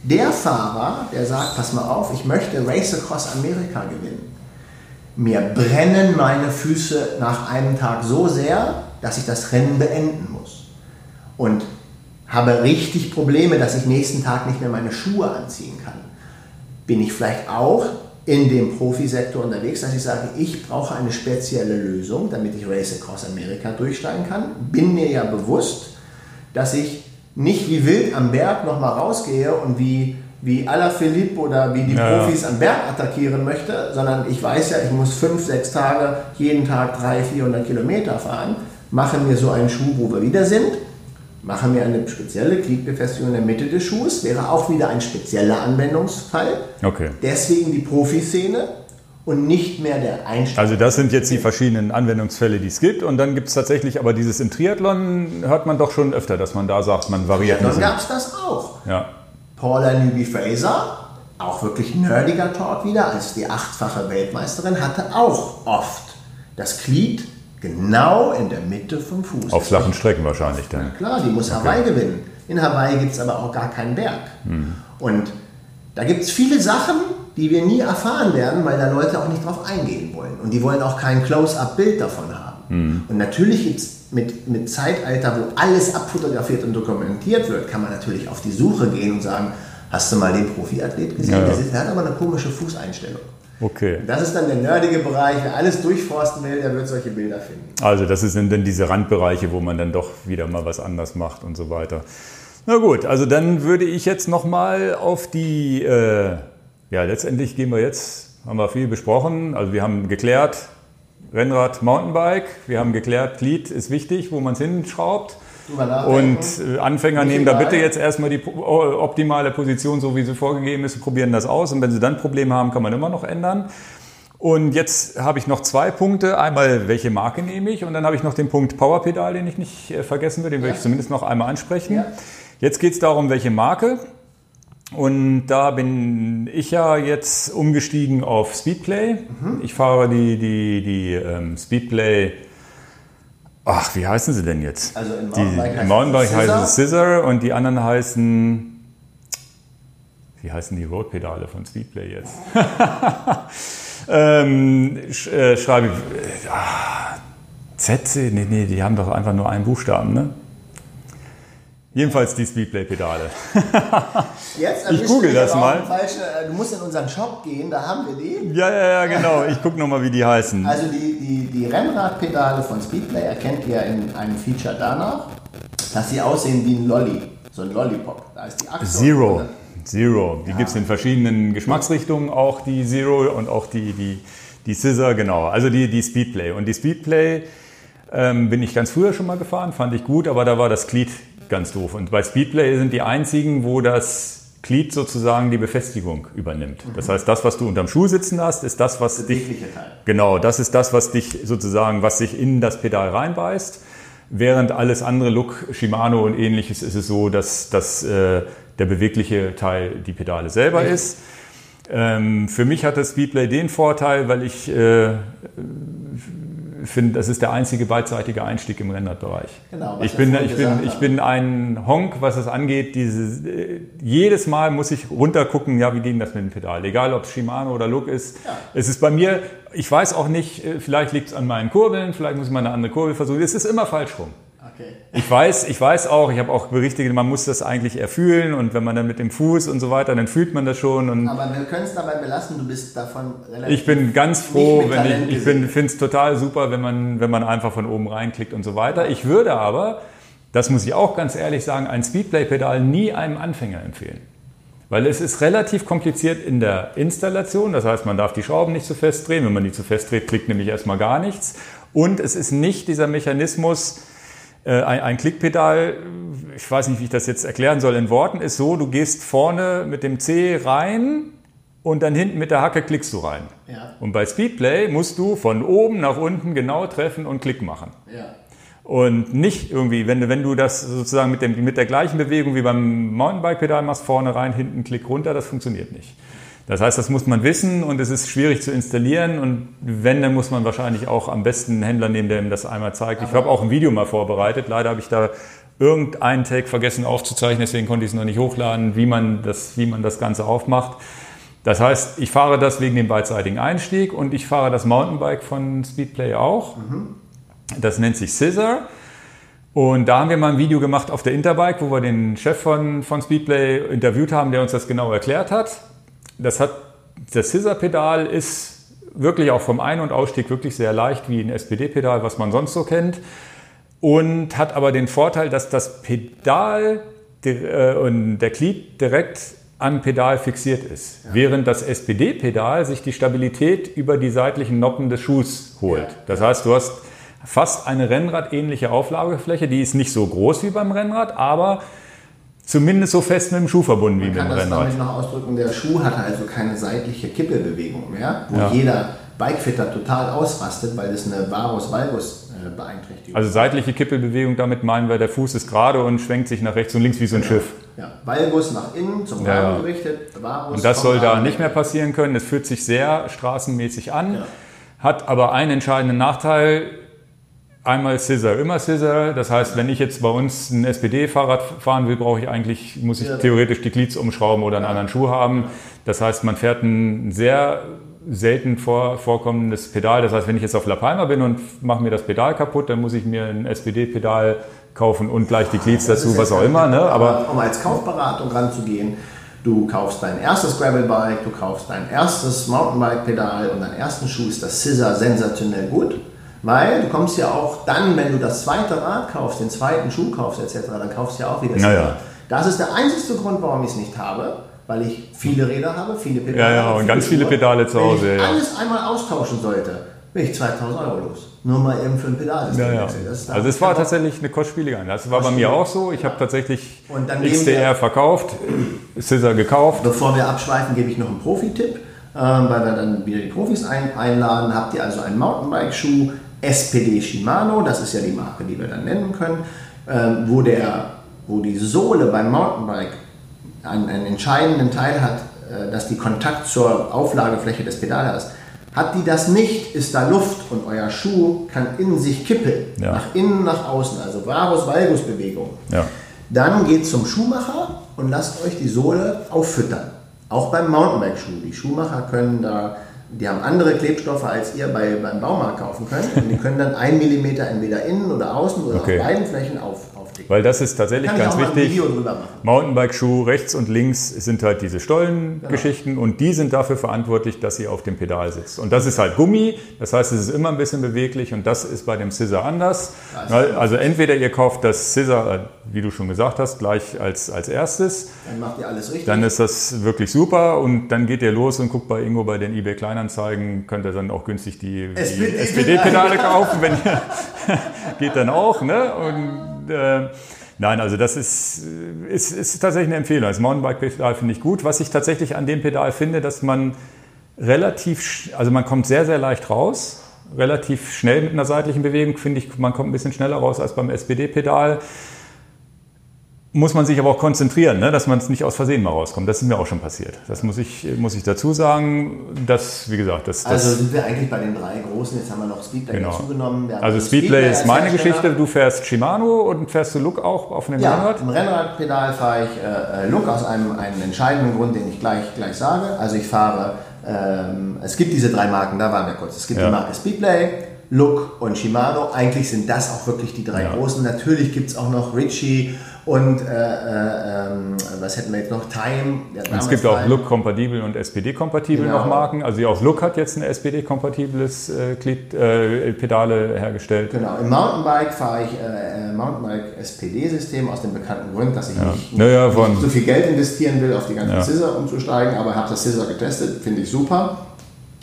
der Fahrer, der sagt, pass mal auf, ich möchte Race Across America gewinnen. Mir brennen meine Füße nach einem Tag so sehr, dass ich das Rennen beenden muss. Und habe richtig Probleme, dass ich nächsten Tag nicht mehr meine Schuhe anziehen kann. Bin ich vielleicht auch in dem Profisektor unterwegs, dass ich sage, ich brauche eine spezielle Lösung, damit ich Race Across America durchsteigen kann. Bin mir ja bewusst, dass ich nicht wie wild am Berg nochmal rausgehe und wie, wie Philipp oder wie die ja, Profis am Berg attackieren möchte, sondern ich weiß ja, ich muss fünf, sechs Tage, jeden Tag 300, 400 Kilometer fahren, mache mir so einen Schuh, wo wir wieder sind, Machen wir eine spezielle Gliedbefestigung in der Mitte des Schuhs, wäre auch wieder ein spezieller Anwendungsfall. Okay. Deswegen die Profiszene und nicht mehr der Einstieg. Also das sind jetzt die verschiedenen Anwendungsfälle, die es gibt. Und dann gibt es tatsächlich, aber dieses im Triathlon hört man doch schon öfter, dass man da sagt, man variiert. Dann gab es das auch. Ja. Paula Newby-Fraser, auch wirklich nerdiger Talk wieder, als die achtfache Weltmeisterin, hatte auch oft das Glied Genau in der Mitte vom Fuß. Auf flachen Strecken wahrscheinlich dann. Na klar, die muss okay. Hawaii gewinnen. In Hawaii gibt es aber auch gar keinen Berg. Mhm. Und da gibt es viele Sachen, die wir nie erfahren werden, weil da Leute auch nicht drauf eingehen wollen. Und die wollen auch kein Close-up-Bild davon haben. Mhm. Und natürlich gibt es mit, mit Zeitalter, wo alles abfotografiert und dokumentiert wird, kann man natürlich auf die Suche gehen und sagen, hast du mal den Profiathlet gesehen? Ja. Der hat aber eine komische Fußeinstellung. Okay. Das ist dann der nerdige Bereich. Wer alles durchforsten will, der wird solche Bilder finden. Also das sind dann diese Randbereiche, wo man dann doch wieder mal was anders macht und so weiter. Na gut, also dann würde ich jetzt nochmal auf die, äh, ja letztendlich gehen wir jetzt, haben wir viel besprochen. Also wir haben geklärt, Rennrad, Mountainbike. Wir haben geklärt, Glied ist wichtig, wo man es hinschraubt. Und äh, Anfänger nehmen da bitte jetzt erstmal die optimale Position, so wie sie vorgegeben ist, probieren das aus. Und wenn sie dann Probleme haben, kann man immer noch ändern. Und jetzt habe ich noch zwei Punkte. Einmal, welche Marke nehme ich? Und dann habe ich noch den Punkt Powerpedal, den ich nicht äh, vergessen will. Den ja. will ich zumindest noch einmal ansprechen. Ja. Jetzt geht es darum, welche Marke. Und da bin ich ja jetzt umgestiegen auf Speedplay. Mhm. Ich fahre die, die, die ähm, Speedplay Ach, wie heißen sie denn jetzt? Also im Mountainbike, die, Mountainbike heißt es Scissor und die anderen heißen, wie heißen die Roadpedale von Speedplay jetzt? ähm, sch, äh, schreibe ich, ah, ZC, nee, nee, die haben doch einfach nur einen Buchstaben, ne? Jedenfalls die Speedplay-Pedale. Jetzt ich google das mal. Falsche, äh, du musst in unseren Shop gehen, da haben wir die. Ja, ja, ja, genau. Ich gucke nochmal, wie die heißen. Also die, die, die Rennradpedale von Speedplay erkennt ihr in einem Feature danach, dass sie aussehen wie ein Lolly, so ein Lollipop. Da ist die Achse Zero. Zero. Die ja. gibt es in verschiedenen Geschmacksrichtungen, auch die Zero und auch die, die, die Scissor, genau. Also die, die Speedplay. Und die Speedplay ähm, bin ich ganz früher schon mal gefahren, fand ich gut, aber da war das Glied ganz doof. Und bei Speedplay sind die einzigen, wo das Glied sozusagen die Befestigung übernimmt. Das heißt, das, was du unterm Schuh sitzen hast, ist das, was das dich. Genau, das ist das, was dich sozusagen, was sich in das Pedal reinbeißt. Während alles andere, Look, Shimano und ähnliches, ist es so, dass, dass äh, der bewegliche Teil die Pedale selber Richtig. ist. Ähm, für mich hat das Speedplay den Vorteil, weil ich äh, finde, das ist der einzige beidseitige Einstieg im Rennradbereich. Genau, ich, bin, ich, bin, ich bin ein Honk, was das angeht. Diese, äh, jedes Mal muss ich runtergucken, ja, wie ging das mit dem Pedal? Egal, ob es Shimano oder Look ist. Ja. Es ist bei mir, ich weiß auch nicht, äh, vielleicht liegt es an meinen Kurbeln, vielleicht muss ich mal eine andere Kurbel versuchen. Es ist immer falsch rum. Okay. Ich weiß, ich weiß auch, ich habe auch Berichte, man muss das eigentlich erfühlen und wenn man dann mit dem Fuß und so weiter, dann fühlt man das schon. Und Aber wir können es dabei belassen, du bist davon relativ. Ich bin ganz froh, wenn ich, ich finde es total super, wenn man, wenn man einfach von oben reinklickt und so weiter. Ich würde aber, das muss ich auch ganz ehrlich sagen, ein Speedplay-Pedal nie einem Anfänger empfehlen. Weil es ist relativ kompliziert in der Installation. Das heißt, man darf die Schrauben nicht zu fest drehen. Wenn man die zu fest dreht, klickt nämlich erstmal gar nichts. Und es ist nicht dieser Mechanismus, ein, ein Klickpedal, ich weiß nicht, wie ich das jetzt erklären soll in Worten, ist so, du gehst vorne mit dem C rein und dann hinten mit der Hacke klickst du rein. Ja. Und bei Speedplay musst du von oben nach unten genau treffen und Klick machen. Ja. Und nicht irgendwie, wenn, wenn du das sozusagen mit, dem, mit der gleichen Bewegung wie beim Mountainbike-Pedal machst, vorne rein, hinten Klick runter, das funktioniert nicht. Das heißt, das muss man wissen und es ist schwierig zu installieren und wenn, dann muss man wahrscheinlich auch am besten einen Händler nehmen, der ihm das einmal zeigt. Ich habe auch ein Video mal vorbereitet. Leider habe ich da irgendeinen Take vergessen aufzuzeichnen, deswegen konnte ich es noch nicht hochladen, wie man das, wie man das Ganze aufmacht. Das heißt, ich fahre das wegen dem beidseitigen Einstieg und ich fahre das Mountainbike von Speedplay auch. Mhm. Das nennt sich Scissor. Und da haben wir mal ein Video gemacht auf der Interbike, wo wir den Chef von, von Speedplay interviewt haben, der uns das genau erklärt hat. Das hat, das Scissor-Pedal ist wirklich auch vom Ein- und Ausstieg wirklich sehr leicht wie ein SPD-Pedal, was man sonst so kennt. Und hat aber den Vorteil, dass das Pedal äh, und der Glied direkt am Pedal fixiert ist, ja. während das SPD-Pedal sich die Stabilität über die seitlichen Noppen des Schuhs holt. Ja. Das heißt, du hast fast eine Rennrad-ähnliche Auflagefläche, die ist nicht so groß wie beim Rennrad, aber zumindest so fest mit dem Schuh verbunden Man wie mit dem Rennrad. Kann das noch ausdrücken, der Schuh hat also keine seitliche Kippelbewegung mehr, wo ja. jeder Bikefitter total ausrastet, weil das eine Varus-Valgus äh, beeinträchtigt. Also seitliche Kippelbewegung, damit meinen wir, der Fuß ist gerade und schwenkt sich nach rechts und links wie so ein genau. Schiff. Ja, Valgus nach innen zum ja, ja. gerichtet, Varus Und das soll da nicht mehr passieren können. Es fühlt sich sehr straßenmäßig an, ja. hat aber einen entscheidenden Nachteil. Einmal Scissor, immer Scissor. Das heißt, wenn ich jetzt bei uns ein SPD-Fahrrad fahren will, brauche ich eigentlich, muss ich theoretisch die Glieds umschrauben oder einen anderen Schuh haben. Das heißt, man fährt ein sehr selten vor, vorkommendes Pedal. Das heißt, wenn ich jetzt auf La Palma bin und mache mir das Pedal kaputt, dann muss ich mir ein SPD-Pedal kaufen und gleich die Cleats dazu, was auch immer. Ne? Aber um als Kaufberatung ranzugehen, du kaufst dein erstes Gravelbike, du kaufst dein erstes Mountainbike-Pedal und deinen ersten Schuh ist das Scissor sensationell gut. Weil du kommst ja auch dann, wenn du das zweite Rad kaufst, den zweiten Schuh kaufst etc., dann kaufst du ja auch wieder Scissor. Ja, Das ist der einzige Grund, warum ich es nicht habe weil ich viele Räder habe, viele Pedale. Ja, ja, und ganz viele Pedale zu Hause. Wenn ich ja. alles einmal austauschen sollte, bin ich 2000 Euro los. Nur mal eben für ein Pedal. Ja, ja. also es war tatsächlich eine kostspielige Einheit. Das war bei mir auch so. Ich habe tatzusatzdlich XDR verkauft, Scissor gekauft. Bevor wir abschweifen, gebe ich noch einen Profi-Tipp, ähm, weil wir dann wieder die Profis ein, einladen. Habt ihr also einen Mountainbike-Schuh, SPD Shimano, das ist ja die Marke, die wir dann nennen können, ähm, wo, der, wo die Sohle beim Mountainbike einen, einen entscheidenden Teil hat, äh, dass die Kontakt zur Auflagefläche des Pedals hat, hat die das nicht, ist da Luft und euer Schuh kann in sich kippeln, ja. nach innen, nach außen, also Varus-Valgus-Bewegung. Ja. Dann geht zum Schuhmacher und lasst euch die Sohle auffüttern. Auch beim Mountainbike-Schuh. Die Schuhmacher können da die haben andere Klebstoffe, als ihr bei, beim Baumarkt kaufen könnt. Und die können dann ein Millimeter entweder innen oder außen oder okay. auf beiden Flächen auf, aufdicken. Weil das ist tatsächlich Kann ganz wichtig. Mountainbike-Schuh rechts und links sind halt diese Stollengeschichten genau. und die sind dafür verantwortlich, dass sie auf dem Pedal sitzt. Und das ist halt Gummi, das heißt, es ist immer ein bisschen beweglich und das ist bei dem Scissor anders. Also entweder ihr kauft das Scissor, äh, wie du schon gesagt hast, gleich als, als erstes. Dann macht ihr alles richtig. Dann ist das wirklich super und dann geht ihr los und guckt bei Ingo bei den eBay Kleinanzeigen könnt ihr dann auch günstig die, die SPD-Pedale kaufen, wenn ihr geht dann auch. Ne? Und, äh, nein, also das ist, ist, ist tatsächlich eine Empfehlung. Das Mountainbike-Pedal finde ich gut. Was ich tatsächlich an dem Pedal finde, dass man relativ, also man kommt sehr, sehr leicht raus. Relativ schnell mit einer seitlichen Bewegung finde ich, man kommt ein bisschen schneller raus als beim SPD-Pedal muss man sich aber auch konzentrieren, ne, dass man es nicht aus Versehen mal rauskommt. Das ist mir auch schon passiert. Das muss ich, muss ich dazu sagen. Das, wie gesagt, das, Also sind wir eigentlich bei den drei großen. Jetzt haben wir noch Speedplay genau. dazugenommen. Also Speedplay, ist meine Geschichte. Du fährst Shimano und fährst du Look auch auf einem ja, Rennrad? im Rennradpedal fahre ich äh, Look aus einem, einem entscheidenden Grund, den ich gleich, gleich sage. Also ich fahre, ähm, es gibt diese drei Marken, da waren wir kurz. Es gibt ja. die Marke Speedplay, Look und Shimano. Eigentlich sind das auch wirklich die drei ja. großen. Natürlich gibt es auch noch Ritchie und äh, äh, ähm, was hätten wir jetzt noch? Time. Ja, es gibt auch Look-kompatibel und SPD-kompatibel genau. noch Marken. Also auch Look hat jetzt ein SPD-kompatibles äh, äh, Pedale hergestellt. Genau. Im Mountainbike fahre ich äh, äh Mountainbike SPD-System aus dem bekannten Grund, dass ich ja. nicht, naja, nicht, so viel Geld investieren will, auf die ganzen ja. Scissor umzusteigen. Aber habe das Scissor getestet, finde ich super.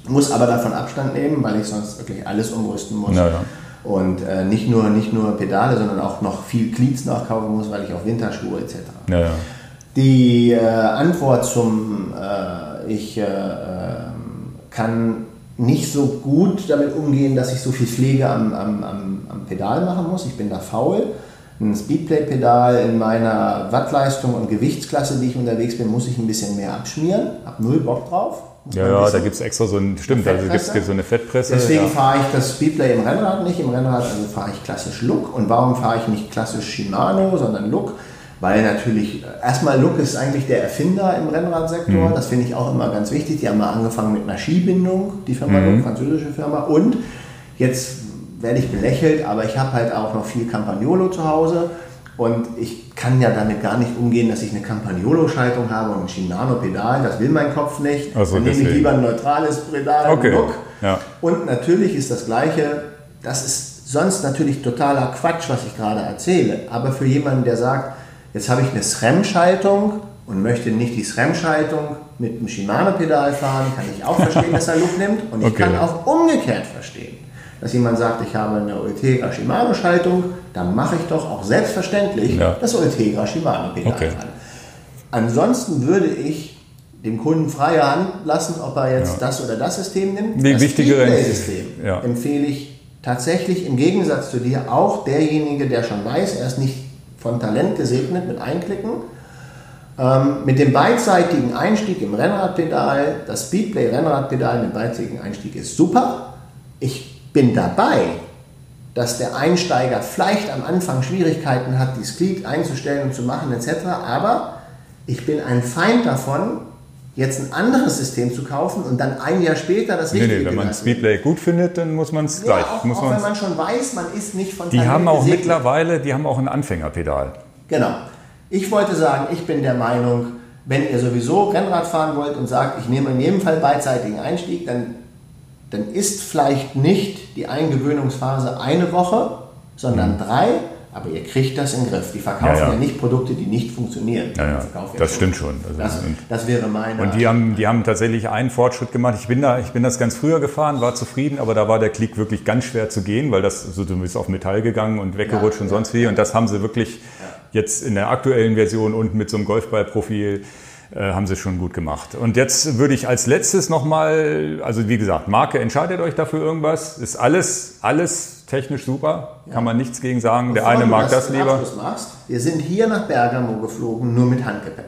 Muss aber davon Abstand nehmen, weil ich sonst wirklich alles umrüsten muss. Naja. Und äh, nicht, nur, nicht nur Pedale, sondern auch noch viel Cleats nachkaufen muss, weil ich auch Winterschuhe etc. Ja, ja. Die äh, Antwort zum äh, ich äh, ähm, kann nicht so gut damit umgehen, dass ich so viel Pflege am, am, am, am Pedal machen muss. Ich bin da faul. Ein Speedplay-Pedal in meiner Wattleistung und Gewichtsklasse, die ich unterwegs bin, muss ich ein bisschen mehr abschmieren. Hab null Bock drauf. Ja, ja, da gibt es extra so ein, stimmt, also gibt es so eine Fettpresse. Deswegen ja. fahre ich das Speedplay im Rennrad nicht. Im Rennrad also fahre ich klassisch Look. Und warum fahre ich nicht klassisch Shimano, sondern Look? Weil natürlich, erstmal Look ist eigentlich der Erfinder im Rennradsektor. Mhm. Das finde ich auch immer ganz wichtig. Die haben mal angefangen mit einer Skibindung, die Firma mhm. Look, französische Firma. Und jetzt werde ich belächelt, aber ich habe halt auch noch viel Campagnolo zu Hause. Und ich kann ja damit gar nicht umgehen, dass ich eine Campagnolo-Schaltung habe und ein Shimano-Pedal. Das will mein Kopf nicht. Also Dann nehme ich lieber ein neutrales Pedal okay. Look. Ja. Und natürlich ist das Gleiche, das ist sonst natürlich totaler Quatsch, was ich gerade erzähle. Aber für jemanden, der sagt, jetzt habe ich eine SRAM-Schaltung und möchte nicht die SRAM-Schaltung mit einem Shimano-Pedal fahren, kann ich auch verstehen, dass er Look nimmt. Und ich okay. kann auch umgekehrt verstehen dass jemand sagt, ich habe eine Ultegra Shimano Schaltung, dann mache ich doch auch selbstverständlich ja. das Ultegra Shimano Pedal okay. an. Ansonsten würde ich dem Kunden freie Hand lassen, ob er jetzt ja. das oder das System nimmt. Die das wichtigere System ja. empfehle ich tatsächlich im Gegensatz zu dir auch derjenige, der schon weiß, er ist nicht von Talent gesegnet mit Einklicken. Ähm, mit dem beidseitigen Einstieg im Rennradpedal, das Speedplay Rennradpedal mit beidseitigen Einstieg ist super. Ich bin dabei, dass der Einsteiger vielleicht am Anfang Schwierigkeiten hat, die Glied einzustellen und zu machen etc. Aber ich bin ein Feind davon, jetzt ein anderes System zu kaufen und dann ein Jahr später das richtige. Nee, nee, wenn man Speedplay gut findet, dann muss man es gleich. Auch, muss auch wenn man schon weiß, man ist nicht von Die haben auch gesegnet. mittlerweile, die haben auch ein Anfängerpedal. Genau. Ich wollte sagen, ich bin der Meinung, wenn ihr sowieso Rennrad fahren wollt und sagt, ich nehme in jedem Fall beidseitigen Einstieg, dann dann ist vielleicht nicht die Eingewöhnungsphase eine Woche, sondern mhm. drei, aber ihr kriegt das in den Griff. Die verkaufen ja, ja. ja nicht Produkte, die nicht funktionieren. Ja, ja. Das stimmt schon. Also das, das, wäre meine. Und die haben, die haben tatsächlich einen Fortschritt gemacht. Ich bin, da, ich bin das ganz früher gefahren, war zufrieden, aber da war der Klick wirklich ganz schwer zu gehen, weil das, also du bist auf Metall gegangen und weggerutscht und sonst wie. Und das haben sie wirklich jetzt in der aktuellen Version und mit so einem Golfballprofil äh, haben sie schon gut gemacht. Und jetzt würde ich als letztes nochmal, also wie gesagt, Marke, entscheidet euch dafür irgendwas. Ist alles, alles technisch super, ja. kann man nichts gegen sagen. Bevor Der eine mag das, das lieber. Machst, wir sind hier nach Bergamo geflogen, nur mit Handgepäck.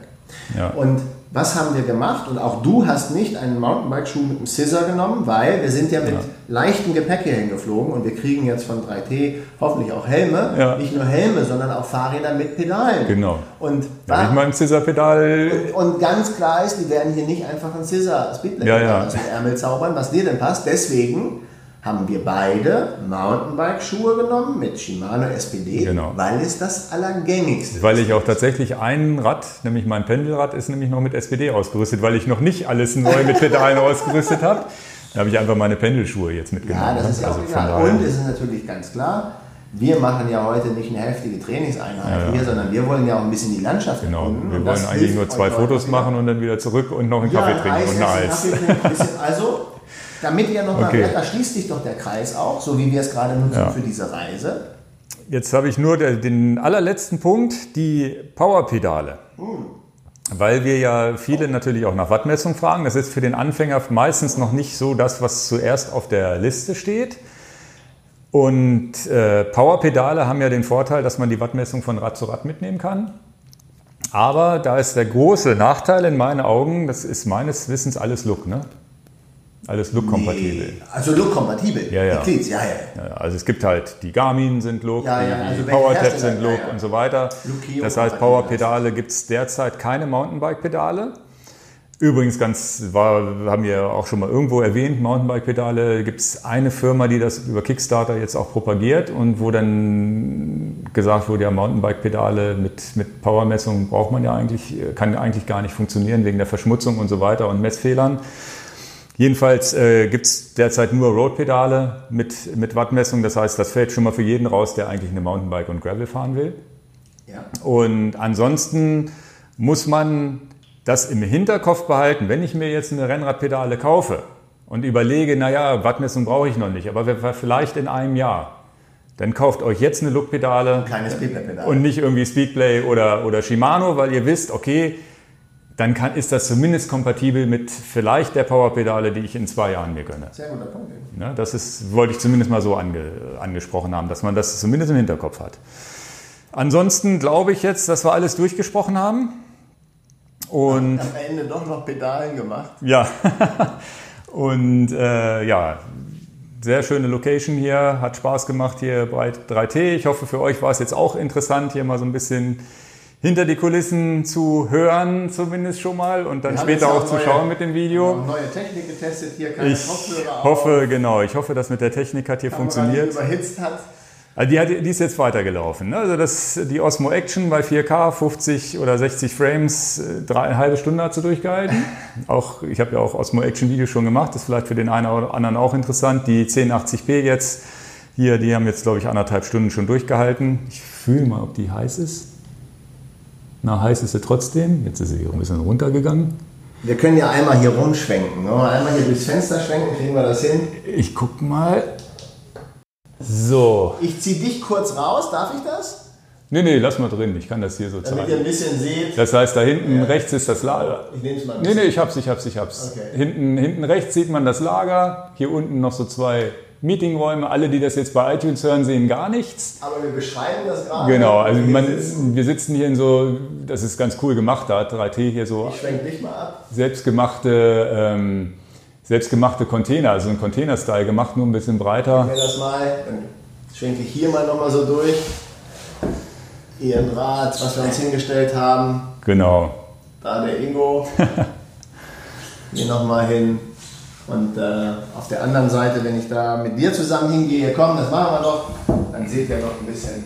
Ja. Und was haben wir gemacht? Und auch du hast nicht einen Mountainbike-Schuh mit einem Scissor genommen, weil wir sind ja mit ja. leichtem Gepäck hierhin geflogen und wir kriegen jetzt von 3T hoffentlich auch Helme. Ja. Nicht nur Helme, sondern auch Fahrräder mit Pedalen. Genau. Und ja, ich mein Scissor-Pedal. Und, und, ganz klar ist, die werden hier nicht einfach ein Scissor-Speedplay ja, aus dem Ärmel zaubern, was dir denn passt. Deswegen haben wir beide Mountainbike-Schuhe genommen mit Shimano SPD, genau. weil es das allergängigste ist. Weil ich auch tatsächlich ein Rad, nämlich mein Pendelrad, ist nämlich noch mit SPD ausgerüstet, weil ich noch nicht alles neu mit Pedalen ausgerüstet habe. Da habe ich einfach meine Pendelschuhe jetzt mitgenommen. Ja, das ist ja also auch egal. Und es ist natürlich ganz klar, wir machen ja heute nicht eine heftige Trainingseinheit ja, ja. hier, sondern wir wollen ja auch ein bisschen die Landschaft Genau, erkunden. wir wollen eigentlich nur zwei Fotos machen und dann wieder zurück und noch einen Kaffee trinken und ein Eis. Also damit ihr nochmal, okay. da schließt sich doch der Kreis auch, so wie wir es gerade nutzen ja. für diese Reise. Jetzt habe ich nur den allerletzten Punkt, die Powerpedale. Hm. Weil wir ja viele natürlich auch nach Wattmessung fragen. Das ist für den Anfänger meistens noch nicht so das, was zuerst auf der Liste steht. Und äh, Powerpedale haben ja den Vorteil, dass man die Wattmessung von Rad zu Rad mitnehmen kann. Aber da ist der große Nachteil in meinen Augen, das ist meines Wissens alles Look. Ne? Alles Look-kompatibel. Nee. Also Look-kompatibel? Ja, ja. Die ja, ja. ja, Also es gibt halt, die Garmin sind Look, ja, ja. Also die PowerTap sind Look und so weiter. Das heißt, Power-Pedale gibt es derzeit keine Mountainbike-Pedale. Übrigens, ganz war, haben wir auch schon mal irgendwo erwähnt, Mountainbike-Pedale gibt es eine Firma, die das über Kickstarter jetzt auch propagiert und wo dann gesagt wurde, ja, Mountainbike-Pedale mit, mit Powermessung braucht man ja eigentlich, kann eigentlich gar nicht funktionieren wegen der Verschmutzung und so weiter und Messfehlern. Jedenfalls äh, gibt es derzeit nur Roadpedale mit, mit Wattmessung. Das heißt, das fällt schon mal für jeden raus, der eigentlich eine Mountainbike und Gravel fahren will. Ja. Und ansonsten muss man das im Hinterkopf behalten, wenn ich mir jetzt eine Rennradpedale kaufe und überlege, naja, Wattmessung brauche ich noch nicht, aber vielleicht in einem Jahr. dann kauft euch jetzt eine Look-Pedale. Keine Speedplay-Pedale. Und nicht irgendwie Speedplay oder, oder Shimano, weil ihr wisst, okay, dann kann, ist das zumindest kompatibel mit vielleicht der Powerpedale, die ich in zwei Jahren mir gönne. Sehr guter Punkt. Ja, das ist, wollte ich zumindest mal so ange, angesprochen haben, dass man das zumindest im Hinterkopf hat. Ansonsten glaube ich jetzt, dass wir alles durchgesprochen haben. Und am Ende doch noch Pedalen gemacht. Ja. Und äh, ja, sehr schöne Location hier, hat Spaß gemacht hier bei 3T. Ich hoffe, für euch war es jetzt auch interessant, hier mal so ein bisschen hinter die Kulissen zu hören, zumindest schon mal, und dann später auch, auch neue, zu schauen mit dem Video. Neue Technik getestet, hier keine ich Kopfhörer hoffe, auf. genau, ich hoffe, dass mit der Technik hat hier Kamera funktioniert. überhitzt hat. Also die, hat, die ist jetzt weitergelaufen. Ne? Also das, die Osmo Action bei 4K, 50 oder 60 Frames, äh, drei, eine halbe Stunde hat sie durchgehalten. auch, ich habe ja auch Osmo Action Videos schon gemacht, das ist vielleicht für den einen oder anderen auch interessant. Die 1080p jetzt, hier, die haben jetzt glaube ich anderthalb Stunden schon durchgehalten. Ich fühle mal, ob die heiß ist. Na, heiß ist sie trotzdem. Jetzt ist sie ein bisschen runtergegangen. Wir können ja einmal hier rumschwenken. Ne? Einmal hier durchs Fenster schwenken, kriegen wir das hin? Ich guck mal. So. Ich ziehe dich kurz raus, darf ich das? Nee, nee, lass mal drin. Ich kann das hier so zeigen. Damit ihr ein bisschen seht. Das heißt, da hinten ja. rechts ist das Lager. Ich nehme es mal. Nee, nee, ich hab's, ich hab's, ich hab's. Okay. Hinten, hinten rechts sieht man das Lager. Hier unten noch so zwei Meetingräume. Alle, die das jetzt bei iTunes hören, sehen gar nichts. Aber wir beschreiben das gerade. Genau, also man, wir sitzen hier in so, das ist ganz cool gemacht da, 3T hier so. Ich schwenk dich mal ab. Selbstgemachte. Ähm, selbstgemachte Container, also ein Container-Style gemacht, nur ein bisschen breiter. Ich das mal, dann schwenke ich hier mal nochmal so durch. Hier ein Rad, was wir uns hingestellt haben. Genau. Da der Ingo. hier nochmal hin. Und äh, auf der anderen Seite, wenn ich da mit dir zusammen hingehe, komm, das machen wir noch, dann seht ihr noch ein bisschen.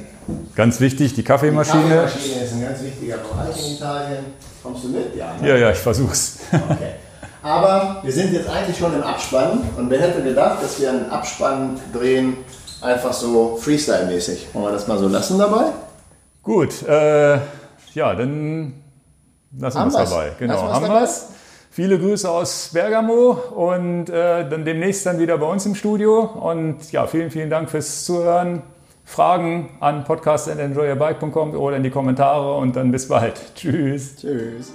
Ganz wichtig, die Kaffeemaschine. Die Kaffeemaschine ist ein ganz wichtiger Bereich in Italien. Kommst du mit? Ja, ne? ja, ja, ich versuch's. Okay. Aber wir sind jetzt eigentlich schon im Abspann und wer hätte gedacht, dass wir einen Abspann drehen, einfach so Freestyle-mäßig. Wollen wir das mal so lassen dabei? Gut, äh, ja, dann lassen wir es dabei. Genau, haben wir es. Viele Grüße aus Bergamo und äh, dann demnächst dann wieder bei uns im Studio. Und ja, vielen, vielen Dank fürs Zuhören. Fragen an podcast.enjoyyourbike.com oder in die Kommentare und dann bis bald. Tschüss. Tschüss.